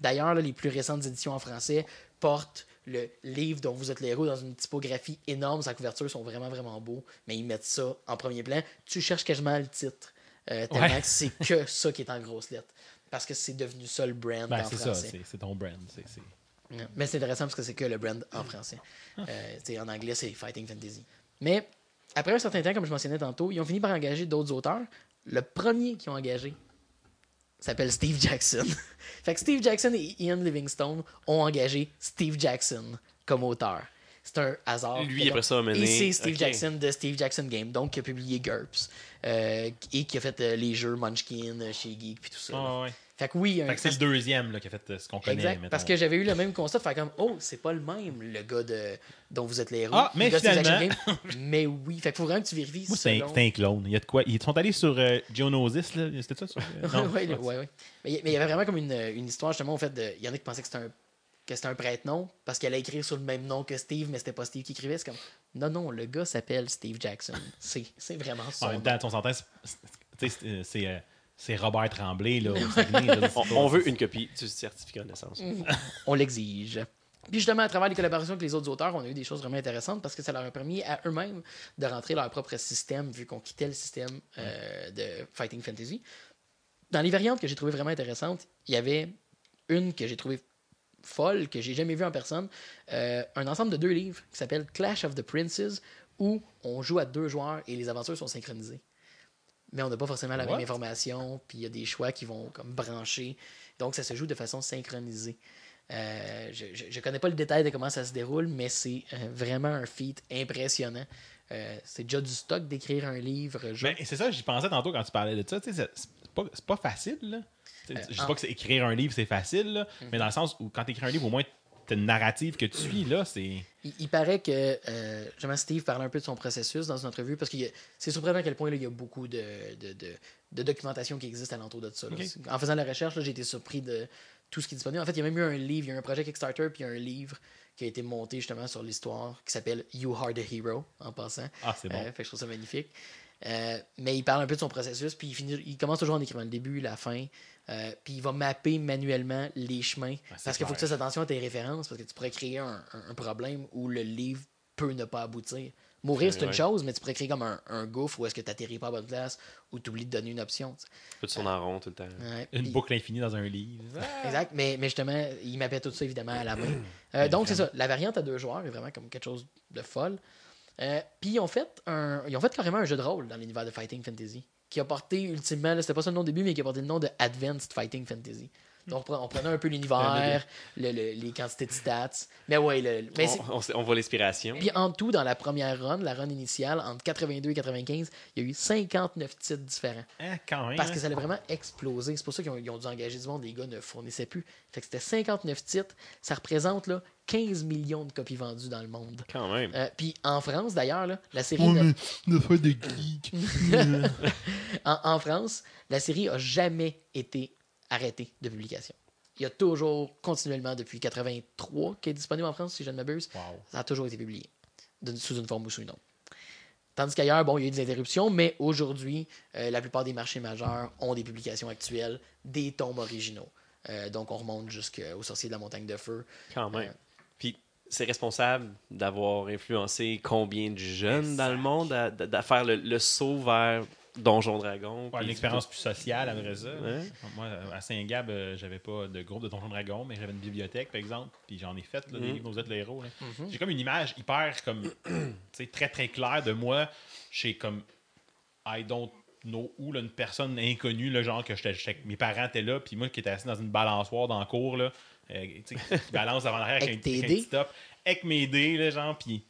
D'ailleurs, les plus récentes éditions en français portent le livre dont vous êtes les héros dans une typographie énorme. Sa couverture sont vraiment, vraiment beaux, mais ils mettent ça en premier plan. Tu cherches quasiment le titre, euh, tellement Ouais. que c'est que ça qui est en grosses lettres. Parce que c'est devenu ça le brand Ben, en c'est ça, français. c'est ton brand. Ouais. Mais c'est intéressant parce que c'est que le brand en français. Euh, tu sais, en anglais, c'est Fighting Fantasy. Mais après un certain temps, comme je mentionnais tantôt, ils ont fini par engager d'autres auteurs. Le premier qu'ils ont engagé s'appelle Steve Jackson. fait que Steve Jackson et Ian Livingstone ont engagé Steve Jackson comme auteur. C'est un hasard. Lui, Fait après que- ça, a mené- Et c'est Steve. Jackson de Steve Jackson Game, donc qui a publié GURPS. euh, et qui a fait euh, les jeux Munchkin euh, chez Geek puis tout ça. Ouais. Fait que oui, un- Fait que c'est le deuxième là, qui a fait euh, ce qu'on connaît. Exact. Parce que j'avais eu le même constat faire comme Oh, c'est pas le même, le gars de, dont vous êtes les héros. Ah, mais gars de Steve finalement- Jackson Game. mais oui. Fait qu'il faut vraiment que tu vérifies. Moi, c'est un, clone. Il y a de quoi. Ils sont allés sur euh, Geonosis, là. C'était ça sur. non? ouais, ouais, ouais. Mais il mais il y avait vraiment comme une, une histoire justement au fait de. Il y en a qui pensaient que c'était un que c'était un prête-nom parce qu'elle a écrit sur le même nom que Steve, mais c'était pas Steve qui écrivait. C'est comme non, non, le gars s'appelle Steve Jackson. C'est c'est vraiment son En même temps, on s'entend, c'est- c'est- c'est- euh, c'est c'est Robert Tremblay, là. au Saguenay, là, On, c'est veut une copie du certificat de naissance. on l'exige. Puis justement, à travers les collaborations avec les autres auteurs, on a eu des choses vraiment intéressantes parce que ça leur a permis à eux-mêmes de rentrer leur propre système, vu qu'on quittait le système euh, de Fighting Fantasy. Dans les variantes que j'ai trouvées vraiment intéressantes, il y avait une que j'ai trouvée folle, que j'ai jamais vue en personne, euh, un ensemble de deux livres qui s'appelle Clash of the Princes, où on joue à deux joueurs et les aventures sont synchronisées. Mais on n'a pas forcément la What? même information, puis il y a des choix qui vont comme brancher. Donc ça se joue de façon synchronisée. Euh, je, je connais pas le détail de comment ça se déroule, mais c'est euh, vraiment un feat impressionnant. Euh, c'est déjà du stock d'écrire un livre. Ben, c'est ça, j'y pensais tantôt quand tu parlais de ça. C'est pas, c'est pas facile, là. Tu Euh, je dis en- pas que c'est- écrire un livre, c'est facile, là, Mhm. mais dans le sens où quand tu écris un livre, au moins, t'as une narrative que tu suis, là, c'est. Il, il paraît que euh, justement Steve parlait un peu de son processus dans une entrevue parce que c'est surprenant à quel point là, il y a beaucoup de, de, de- de documentation qui existe alentour de ça. En faisant la recherche, là, j'ai été surpris de tout ce qui est disponible. En fait, il y a même eu un livre, il y a eu un projet Kickstarter, puis il y a un livre qui a été monté justement sur l'histoire qui s'appelle You Are the Hero en passant. Ah, c'est bon. Euh, fait que je trouve ça magnifique. Euh, mais il parle un peu de son processus, puis il, finit, il commence toujours en écrivant le début, la fin, euh, puis il va mapper manuellement les chemins. parce qu'il faut que tu fasses attention à tes références, parce que tu pourrais créer un, un- un problème où le livre peut ne pas aboutir. Mourir, c'est une Ouais. chose, mais tu pourrais créer comme un, un gouffre où est-ce que tu n'atterris pas à bonne place, ou tu oublies de donner une option. tu son en rond tout le temps. Ouais, Une boucle infinie dans un livre. Exact, mais, mais justement, il mappait tout ça évidemment à la main. Euh, donc, c'est ça. La variante à deux joueurs est vraiment comme quelque chose de folle. Euh, Puis, ils ont, fait un, ils ont fait carrément un jeu de rôle dans l'univers de Fighting Fantasy qui a porté ultimement, là, c'était pas ça le nom au début, mais qui a porté le nom de Advanced Fighting Fantasy. Donc, on pre- on prenait un peu l'univers, le- le- les quantités de stats. Mais ouais, le, mais On, voit l'inspiration. puis en tout, dans la première run, la run initiale, entre 82 et 95, il y a eu 59 titres différents. Hein, quand même. Parce hein. que ça allait vraiment exploser. C'est pour ça qu'ils ont, ont dû engager du monde. Les gars ne fournissaient plus. Fait que c'était 59 titres. Ça représente là, 15 millions de copies vendues dans le monde. Quand même. Euh, Puis en France, d'ailleurs, là, la série. n'a- ne fait des geeks. en, en France, la série a jamais été arrêtée de publication. Il y a toujours, continuellement, depuis 83, qui est disponible en France, si je ne m'abuse. Wow. Ça a toujours été publié, sous une forme ou sous une autre. Tandis qu'ailleurs, bon, il y a eu des interruptions, mais aujourd'hui, euh, la plupart des marchés majeurs ont des publications actuelles, des tomes originaux. Euh, donc, on remonte jusqu'au sorcier de la montagne de feu. Quand même. C'est responsable d'avoir influencé combien de jeunes dans le monde à, à- à faire le, le saut vers Donjon Dragon. Ouais, puis une expérience plus sociale après ça. Ouais. Moi, à Saint-Gab, euh, j'avais pas de groupe de Donjon Dragon, mais j'avais une bibliothèque, par exemple, puis j'en ai fait, là, des Mhm. livres, vous êtes les héros. là. Mhm. J'ai comme une image hyper, comme, tu sais, très, très claire de moi chez, comme, I don't know où, là, une personne inconnue, là, genre que j'étais, j'étais- mes parents étaient là, puis moi qui étais assis dans une balançoire dans le cours, là, euh, qui balance avant l'arrière avec, Avec un, avec petit top, avec mes dés, là, genre, puis...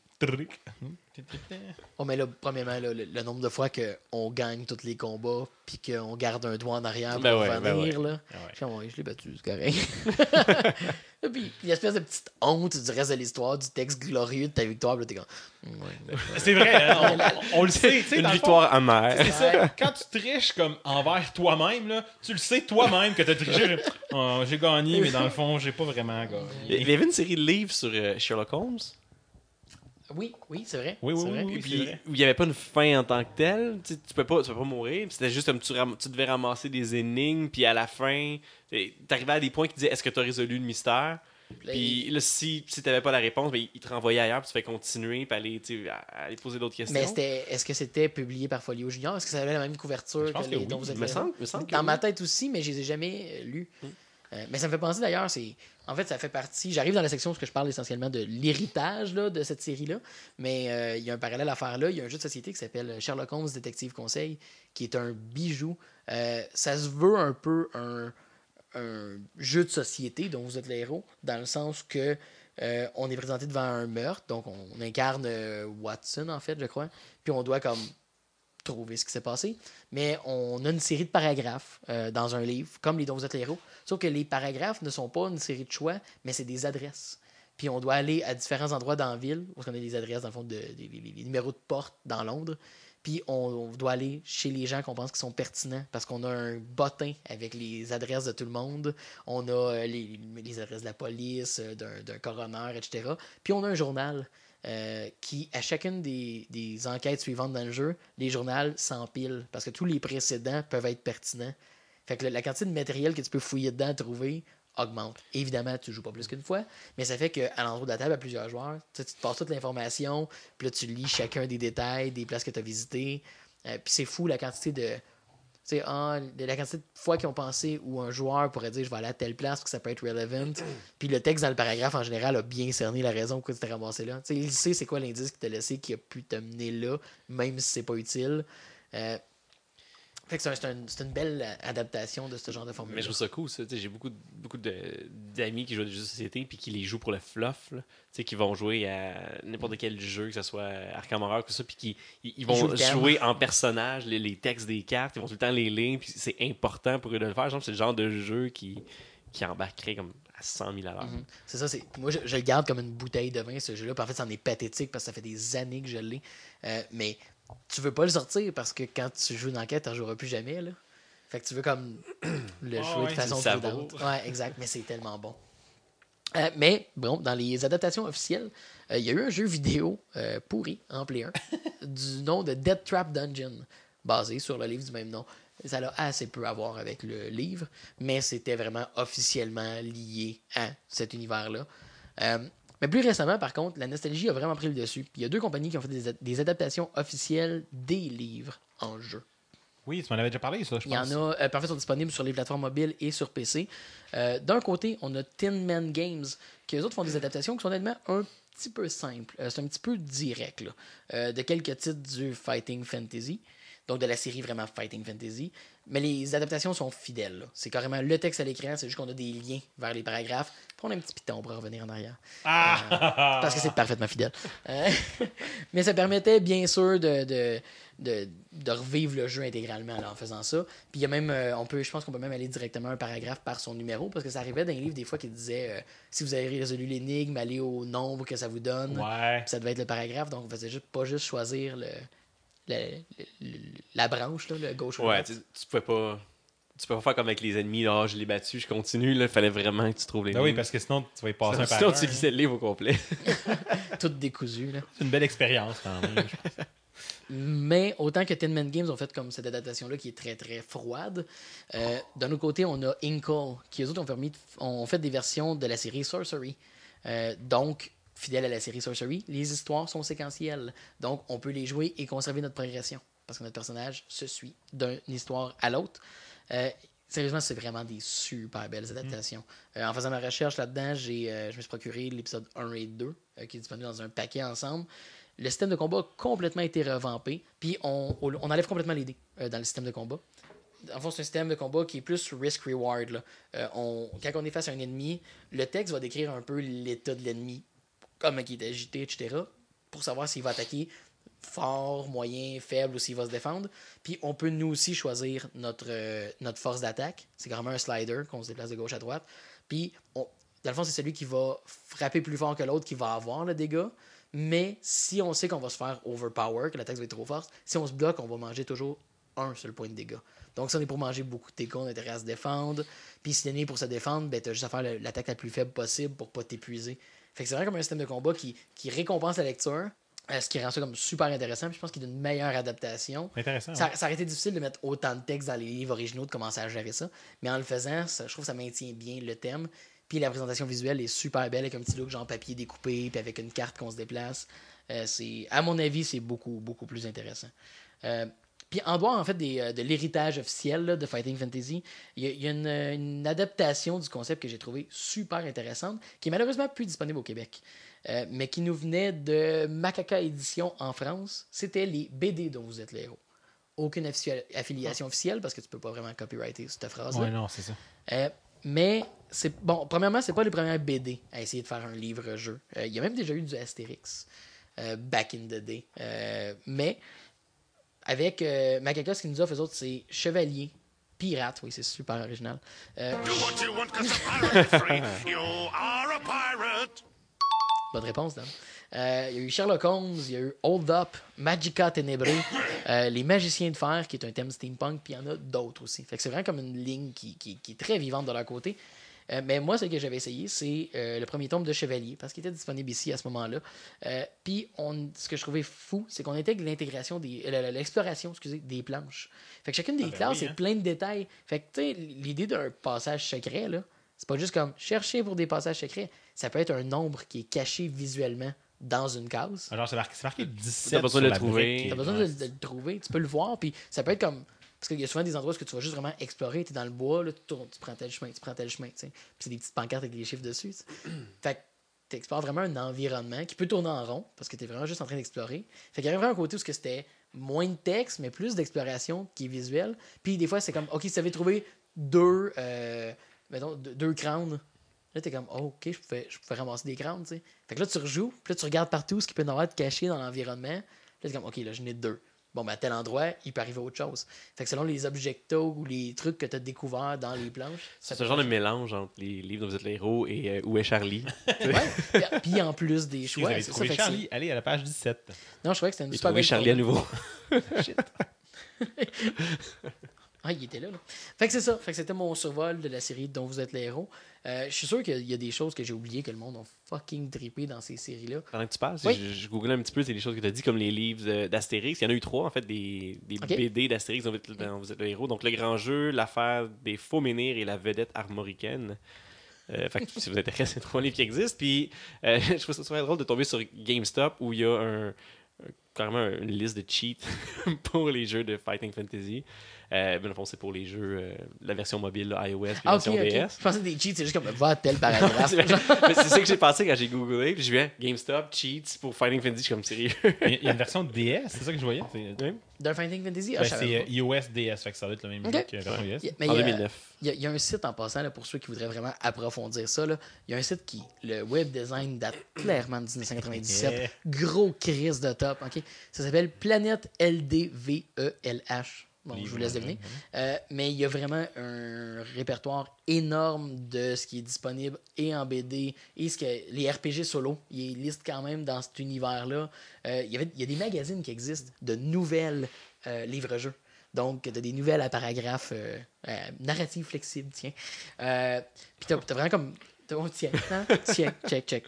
Oh, mais là, premièrement, là, le, le nombre de fois qu'on gagne tous les combats, puis qu'on garde un doigt en arrière pour Ben ouais, revenir, ben ouais. là. Ouais. Je Ouais, l'ai battu, c'est correct. Puis, il y a une espèce de petite honte du reste de l'histoire, du texte glorieux de ta victoire, là, t'es comme. mm, ouais. C'est vrai, hein, on, on le sait, Une dans le fond, victoire amère. C'est ça. Quand tu triches comme envers toi-même, là, tu le sais toi-même que tu as triché. Oh, j'ai gagné, mais dans le fond, j'ai pas vraiment Il gagné. y avait une série de livres sur euh, Sherlock Holmes. Oui, oui, c'est vrai. Oui, oui, oui, vrai. oui, Puis vrai. il n'y avait pas une fin en tant que telle. Tu, sais, tu peux pas, tu peux pas mourir. C'était juste comme tu, ram- tu devais ramasser des énigmes. Puis à la fin, tu arrivais à des points qui disaient est-ce que tu as résolu le mystère? Là, Puis là, si, si tu n'avais pas la réponse, ben, il te renvoyait ailleurs. Puis tu fais continuer. Puis aller, aller poser d'autres questions. Mais c'était, est-ce que c'était publié par Folio Junior? Est-ce que ça avait la même couverture Je pense que que les oui. dont vous êtes me semble, me semble que Dans oui. ma tête aussi, mais je les ai jamais lus. Euh, mais ça me fait penser d'ailleurs, c'est. En fait, ça fait partie. J'arrive dans la section où je parle essentiellement de l'héritage de cette série-là. Mais euh, il y a un parallèle à faire là. Il y a un jeu de société qui s'appelle Sherlock Holmes Détective Conseil, qui est un bijou. Euh, ça se veut un peu un, jeu de société dont vous êtes les héros, dans le sens que on est présenté devant un meurtre, donc on incarne Watson en fait, je crois, puis on doit comme trouver ce qui s'est passé. Mais on a une série de paragraphes euh, dans un livre, comme les dont vous héros. Sauf que les paragraphes ne sont pas une série de choix, mais c'est des adresses. Puis on doit aller à différents endroits dans la ville, où on a des adresses, dans le fond, de, des- numéros de porte dans Londres. Puis on, doit aller chez les gens qu'on pense qui sont pertinents, parce qu'on a un bottin avec les adresses de tout le monde. On a euh, les, les adresses de la police, euh, d'un coroner, etc. Puis on a un journal euh, qui, à chacune des, enquêtes suivantes dans le jeu, les journaux s'empilent parce que tous les précédents peuvent être pertinents. Fait que la, quantité de matériel que tu peux fouiller dedans, trouver, augmente. Évidemment, tu joues pas plus qu'une fois, mais ça fait qu'à l'endroit de la table, à plusieurs joueurs, tu te passes toute l'information, puis là, tu lis chacun des détails, des places que tu as visitées. Euh, puis c'est fou la quantité de. Tu sais, ah, de la quantité de fois qu'ils ont pensé où un joueur pourrait dire je vais aller à telle place que ça peut être relevant. Puis le texte dans le paragraphe en général a bien cerné la raison pourquoi tu t'es ramassé là. Il sait c'est quoi l'indice qui t'a laissé qui a pu te mener là, même si c'est pas utile. Euh, fait c'est un- c'est un- c'est une belle adaptation de ce genre de formule. Mais je trouve ça cool, ça. J'ai beaucoup, beaucoup d'amis qui jouent à des jeux de société puis qui les jouent pour le fluff. sais, qui vont jouer à n'importe quel jeu, que ce soit Arkham Horror, ça, puis qui ils, vont jouer en personnage, les, les textes des cartes, ils vont tout le temps les lire, puis c'est important pour eux de le faire. Genre, c'est le genre de jeu qui, qui embarquerait comme à 100 000 à l'heure. Mhm. C'est ça, c'est. Moi, je, je le garde comme une bouteille de vin, ce jeu-là. Puis en fait, c'en est pathétique parce que ça fait des années que je l'ai. Euh, mais tu veux pas le sortir parce que quand tu joues une enquête, tu joueras plus jamais, là. Fait que tu veux comme le Ah jouer de façon prudente. Ouais, exact, mais c'est tellement bon. Euh, mais bon, dans les adaptations officielles, euh, il y a eu un jeu vidéo euh, pourri en Play 1 du nom de Dead Trap Dungeon, basé sur le livre du même nom. Ça a assez peu à voir avec le livre, mais c'était vraiment officiellement lié à cet univers-là. Mais plus récemment, par contre, la nostalgie a vraiment pris le dessus. Puis il y a deux compagnies qui ont fait des, des adaptations officielles des livres en jeu. Oui, tu m'en avais déjà parlé, ça, je Il y en pense. a, euh, parfois, sont disponibles sur les plateformes mobiles et sur PC. Euh, D'un côté, on a Tin Man Games, qui eux autres font des adaptations qui sont honnêtement un petit peu simples. Euh, c'est un petit peu direct, là. Euh, de quelques titres du Fighting Fantasy. Donc de la série vraiment Fighting Fantasy. Mais les adaptations sont fidèles. C'est carrément le texte à l'écran, c'est juste qu'on a des liens vers les paragraphes. A un petit piton pour revenir en arrière. Ah! Euh, parce que c'est parfaitement fidèle. Euh, mais ça permettait bien sûr de, de, de, de revivre le jeu intégralement là, en faisant ça. Puis il y a même, euh, on peut, je pense qu'on peut même aller directement un paragraphe par son numéro parce que ça arrivait dans les livres des fois qui disait si vous avez résolu l'énigme, allez au nombre que ça vous donne. Ouais. Puis ça devait être le paragraphe, donc on faisait juste, pas juste choisir le, le- la branche, là, le gauche ou Ouais, tu, tu pouvais pas. Tu peux pas faire comme avec les ennemis, là, Ah, je l'ai battu, je continue, là, fallait vraiment que tu trouves les Ben oui, parce que sinon, tu vas y passer un par Sinon, tu hein. lisais le livre au complet. Tout décousu. Là. C'est une belle expérience, quand même. Mais autant que Tin Man Games ont fait comme cette adaptation-là qui est très très froide, euh, d'un autre côté, on a Inkle, qui eux autres ont, permis de- ont fait des versions de la série Sorcery. Euh, donc, fidèle à la série Sorcery, les histoires sont séquentielles. Donc, on peut les jouer et conserver notre progression. Parce que notre personnage se suit d'une histoire à l'autre. Euh, sérieusement, c'est vraiment des super belles adaptations. Euh, en faisant ma recherche là-dedans, j'ai, euh, je me suis procuré l'épisode 1 et 2, euh, qui est disponible dans un paquet ensemble. Le système de combat a complètement été revampé, puis on, on enlève complètement les dés dans le système de combat. En fond, c'est un système de combat qui est plus risk-reward. Euh, on- quand on est face à un ennemi, le texte va décrire un peu l'état de l'ennemi, comment il est agité, etc., pour savoir s'il va attaquer fort, moyen, faible ou s'il va se défendre. Puis on peut nous aussi choisir notre, euh, force d'attaque. C'est carrément un slider qu'on se déplace de gauche à droite. Puis on- dans le fond, c'est celui qui va frapper plus fort que l'autre qui va avoir le dégât. Mais si on sait qu'on va se faire overpower, que l'attaque va être trop forte, si on se bloque, on va manger toujours un seul point de dégâts. Donc, si on est pour manger beaucoup de dégâts, on a intérêt à se défendre. Puis, si l'ennemi est pour se défendre, ben, t'as juste à faire l'attaque la plus faible possible pour pas t'épuiser. Fait que c'est vraiment comme un système de combat qui, qui récompense la lecture, euh, ce qui rend ça comme super intéressant. Puis je pense qu'il y a une meilleure adaptation. Intéressant, Ça, ouais. ça aurait été difficile de mettre autant de texte dans les livres originaux, de commencer à gérer ça. Mais en le faisant, ça- je trouve que ça maintient bien le thème. Puis la présentation visuelle est super belle avec un petit look genre papier découpé, puis avec une carte qu'on se déplace. Euh, c'est, à mon avis, c'est beaucoup, beaucoup plus intéressant. Euh, puis en dehors, en fait, des, euh, de l'héritage officiel là, de Fighting Fantasy, il y a, il y a une, une adaptation du concept que j'ai trouvé super intéressante, qui est malheureusement plus disponible au Québec, euh, mais qui nous venait de Macaca Édition en France. C'était les BD dont vous êtes les héros. Aucune affi- affiliation officielle, parce que tu peux pas vraiment copyrighter cette phrase-là. Ouais, non, c'est ça. Euh, mais c'est bon. Premièrement, c'est pas les premières BD à essayer de faire un livre-jeu. Euh, Il y a même déjà eu du Astérix back in the day. Mais avec euh, Macaca, ce qu'il nous offre, eux autres, c'est Chevalier, Pirate. Oui, c'est super original. Euh, Do what you want, cause a pirate is free. You are a pirate. Bonne réponse, Dan. Euh, il y a eu Sherlock Holmes, il y a eu Hold Up, Magica Ténébré, euh, Les Magiciens de Fer, qui est un thème steampunk, puis il y en a d'autres aussi. Fait que c'est vraiment comme une ligne qui, qui- qui est très vivante de leur côté. Euh, mais moi, ce que j'avais essayé, c'est euh, le premier tome de Chevalier, parce qu'il était disponible ici à ce moment-là. Euh, puis, on, ce que je trouvais fou, c'est qu'on intègre l'intégration des, l'exploration, excusez, des planches. Fait que chacune des Ah ben classes, oui, c'est hein. plein de détails. Fait que, tu sais, l'idée d'un passage secret, là, c'est pas juste comme chercher pour des passages secrets. Ça peut être un nombre qui est caché visuellement dans une case. Ah, Genre, c'est marqué, c'est marqué 17. T'as besoin sur de le trouver. T'as besoin Ouais. de, de le trouver, tu peux le voir, puis ça peut être comme. Parce qu'il y a souvent des endroits où tu vas juste vraiment explorer, tu es dans le bois, là, tu, tournes, tu prends tel chemin, tu prends tel chemin. Puis c'est des petites pancartes avec des chiffres dessus. fait que tu explores vraiment un environnement qui peut tourner en rond, parce que tu es vraiment juste en train d'explorer. Fait qu'il y a vraiment un côté où c'était moins de texte, mais plus d'exploration qui est visuel. Puis des fois, c'est comme, OK, si tu avais trouvé deux, euh, mettons, deux, deux crânes, Là, t'es comme, oh, ok, je pouvais, je pouvais ramasser des crânes, tu sais. Fait que là, tu rejoues, puis là, tu regardes partout ce qui peut y avoir de caché dans l'environnement. Là, t'es comme, ok, là, j'en ai deux. Bon, ben, à tel endroit, il peut arriver autre chose. Fait que selon les objectos ou les trucs que tu as découverts dans les planches, C'est ce genre de mélange entre les livres dont vous êtes les héros et euh, Où est Charlie? Puis- Puis en plus des Si vous choix, avez ça. que Charlie, allez à la page 17. c'est- Non, je croyais que c'était une super trouvé Charlie à nouveau. Ah, il était là, là. Fait que c'est ça. Fait que c'était mon survol de la série dont vous êtes les héros. Euh, je suis sûr qu'il y a des choses que j'ai oubliées que le monde a fucking trippé dans ces séries-là. Pendant que tu parles, Oui. je, je googlais un petit peu c'est les choses que tu as dit, comme les livres euh, d'Astérix. Il y en a eu trois, en fait, des, des. BD d'Astérix dont vous êtes, le héros. Donc, Le Grand Jeu, L'affaire des faux menhirs et la vedette armoricaine. Euh, fait que si vous êtes intéressé, c'est trois livres qui existent. Puis, euh, je trouve ça super drôle de tomber sur GameStop où il y a un- carrément une liste de cheats pour les jeux de Fighting Fantasy. Euh, mais le fond, c'est pour les jeux, euh, la version mobile, là, iOS, puis la Ah, version. DS. Je pensais que des cheats, c'est juste comme va à tel paragraphe. C'est vrai. Mais c'est ça que j'ai pensé quand j'ai googlé. Puis vu hein, GameStop, cheats pour Fighting Fantasy. Je suis comme sérieux. Il y a- une version DS, c'est ça que je voyais? D'un Fighting Fantasy, ah, ben, je savais c'est pas. euh, iOS DS, fait que ça doit être le même Ok. jeu que la version iOS. Il y a- mais En il y a- 2009. Il y, a, il y a un site en passant, là, pour ceux qui voudraient vraiment approfondir ça. là, il y a un site qui, le web design date clairement de 1997. Yeah. Gros crise de top. ok? Ça s'appelle Planète LDVELH. Bon, je vous laisse deviner. Euh, mais il y a vraiment un répertoire énorme de ce qui est disponible et en BD et ce que les RPG solo. Il liste quand même dans cet univers-là. Euh, il, y avait, il y a des magazines qui existent de nouvelles euh, livres-jeux. Donc, tu as des nouvelles à paragraphes narratives flexibles, tiens. Puis tu as, vraiment comme. oh, tiens, hein? tiens, check, check.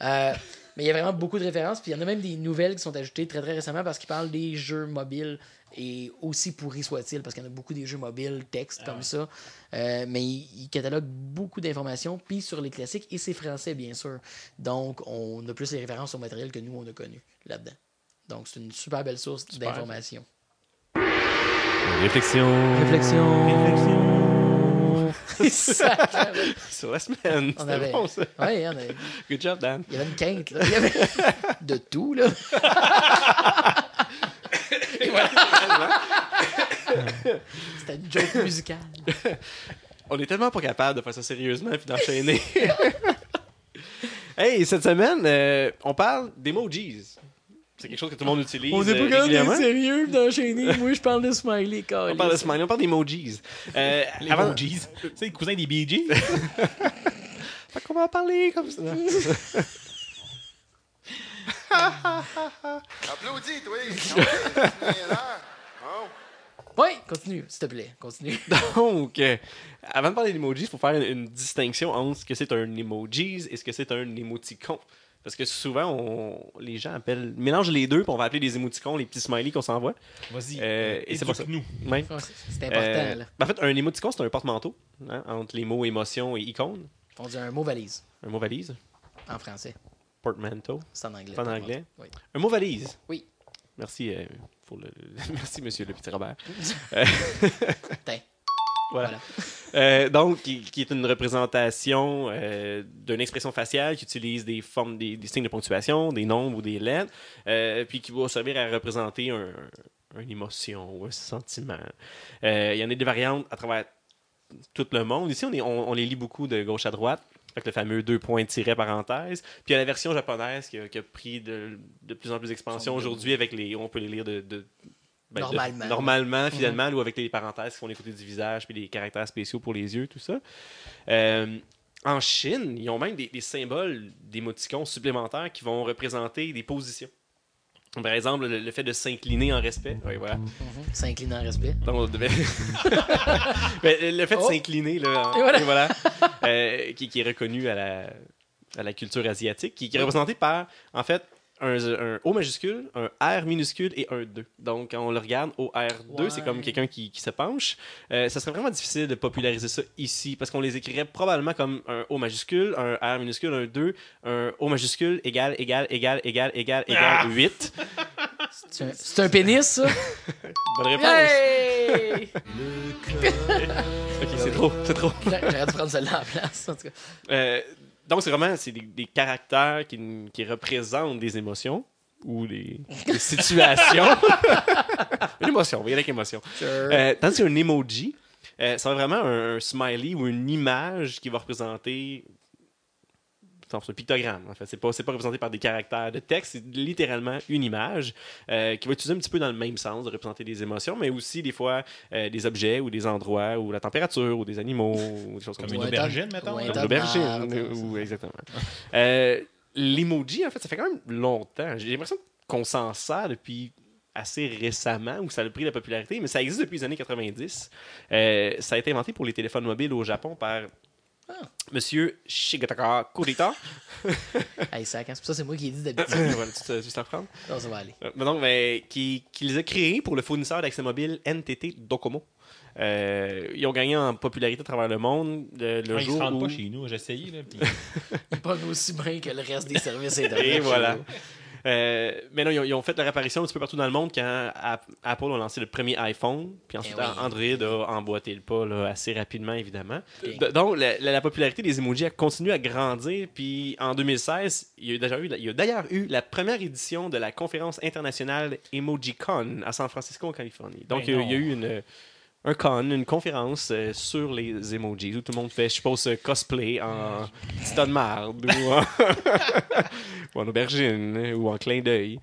Yeah. Mais il y a vraiment beaucoup de références. Puis il y en a même des nouvelles qui sont ajoutées très très récemment parce qu'ils parlent des jeux mobiles et aussi pourris soit-il, parce qu'il y en a beaucoup des jeux mobiles, texte comme ça. Euh, mais il, il catalogue beaucoup d'informations, puis sur les classiques, et c'est français bien sûr. Donc on a plus les références au matériel que nous on a connu là-dedans. Donc c'est une super belle source d'informations. Réflexion. Réflexion. Sacrément. Sur la semaine. On avait- bon, ça. On avait- Good job, Dan. Il y avait une quinte, là. Il y avait de tout, là. C'était une joke musicale. On est tellement pas capable de faire ça sérieusement puis d'enchaîner. hey, cette semaine, euh, on parle d'emojis. C'est quelque chose que tout le monde utilise. On n'est euh, pas capable d'être régulièrement. sérieux d'enchaîner. Moi, je parle de smiley, car. On parle de smiley, on parle d'emojis. Euh, Les avant- emojis. tu sais, le cousin des Bee Gees? Fait qu'on va en parler comme ça. Applaudis, toi! Oh. Oui, continue, s'il te plaît. Continue. Donc, euh, avant de parler d'emojis, il faut faire une, une distinction entre ce que c'est un emojis et ce que c'est un émoticon. Parce que souvent, on- les gens appellent, mélangent les deux, puis on va appeler les émoticons les petits smileys qu'on s'envoie. Vas-y, Euh, et c'est pas ça. éduque-nous. Ouais. Ouais, c'est- c'est important, Euh, là. ben, en fait, un émoticon, c'est un porte-manteau hein, entre les mots émotion et icône. On dit un mot valise Un mot valise. en français. Portmanteau. C'est en anglais. C'est en anglais. Oui. Un mot valise. Oui. Merci, euh, pour le, merci monsieur le petit Robert. Voilà. Euh, donc, qui, qui est une représentation euh, d'une expression faciale qui utilise des formes, des, des signes de ponctuation, des nombres ou des lettres, euh, puis qui va servir à représenter un, un- une émotion ou un sentiment. Il y en a des variantes à travers tout le monde. Ici, on, est- on, on les lit beaucoup de gauche à droite. Avec le fameux deux points tirés parenthèse. Puis il y a la version japonaise qui a, qui a pris de, de plus en plus d'expansion aujourd'hui avec les. On peut les lire de. de- ben, de- Normalement. Mhm. finalement, ou avec les parenthèses qui font les côtés du visage, puis des caractères spéciaux pour les yeux, tout ça. Euh, en Chine, ils ont même des, des symboles d'émoticons supplémentaires qui vont représenter des positions. Par exemple, le, le fait de s'incliner en respect. Oui, voilà. Mhm. S'incline en respect. Donc, on devait- Mais le fait de Oh. s'incliner, là, Et voilà. et voilà, euh, qui, qui est reconnu à la, à la culture asiatique, qui, qui est représenté par, en fait, un, un O majuscule, un R minuscule et un 2. Donc, quand on le regarde, au R2, c'est Ouais. comme quelqu'un qui, qui se penche. Euh, ça serait vraiment difficile de populariser ça ici, parce qu'on les écrirait probablement comme un O majuscule, un R minuscule, un 2, un O majuscule égale, égale, égale, égale, égale, égale, Ah! 8. C'est un, un pénis, ça? Bonne réponse. Hey! Ok, c'est trop, c'est trop. J'aurais dû prendre celle-là en place, en tout cas. Euh, donc, c'est vraiment c'est des, des caractères qui, qui représentent des émotions ou des, des situations. une émotion, oui, avec émotion. Sure. Euh, tandis qu'un emoji, euh, c'est vraiment un, un smiley ou une image qui va représenter c'est un pictogramme, en fait. C'est pas, c'est pas représenté par des caractères de texte, c'est littéralement une image euh, qui va utiliser un petit peu dans le même sens de représenter des émotions, mais aussi des fois euh, des objets ou des endroits ou la température ou des animaux ou des choses comme, Comme ça. une aubergine, mettons. Comme une aubergine, ou, exactement. Euh, L'emoji, en fait, ça fait quand même longtemps. J'ai l'impression qu'on s'en sert depuis assez récemment, où ça a pris la popularité, mais ça existe depuis les années 90. Euh, ça a été inventé pour les téléphones mobiles au Japon par Monsieur Shigetaka Kurita. Hey, hein, c'est pour ça que c'est moi qui ai dit d'habitude. voilà, tu te, tu te reprends? Non, ça va aller. Euh, mais donc, ben, qui, qui les a créés pour le fournisseur d'accès mobile NTT Docomo. Euh, ils ont gagné en popularité à travers le monde le, le Ouais, ils se jour rendent où... pas chez nous, j'ai essayé. Là, puis- Ils pognent aussi bien que le reste des services internet. Et voilà. nous. Euh, mais non, ils ont, ils ont fait leur apparition un petit peu partout dans le monde quand App- Apple a lancé le premier iPhone, puis ensuite Eh oui. Android a emboîté le pas là, assez rapidement, évidemment. Donc, la, la- la popularité des emojis a continué à grandir, puis en 2016, il y a eu déjà eu, il y a d'ailleurs eu la première édition de la conférence internationale EmojiCon à San Francisco, en Californie. Donc, Ben il y a- il y, a eu une, un con, une conférence euh, sur les emojis où tout le monde fait, je suppose, euh, cosplay en petit tas de marde ou en, ou en aubergine ou en clin d'œil.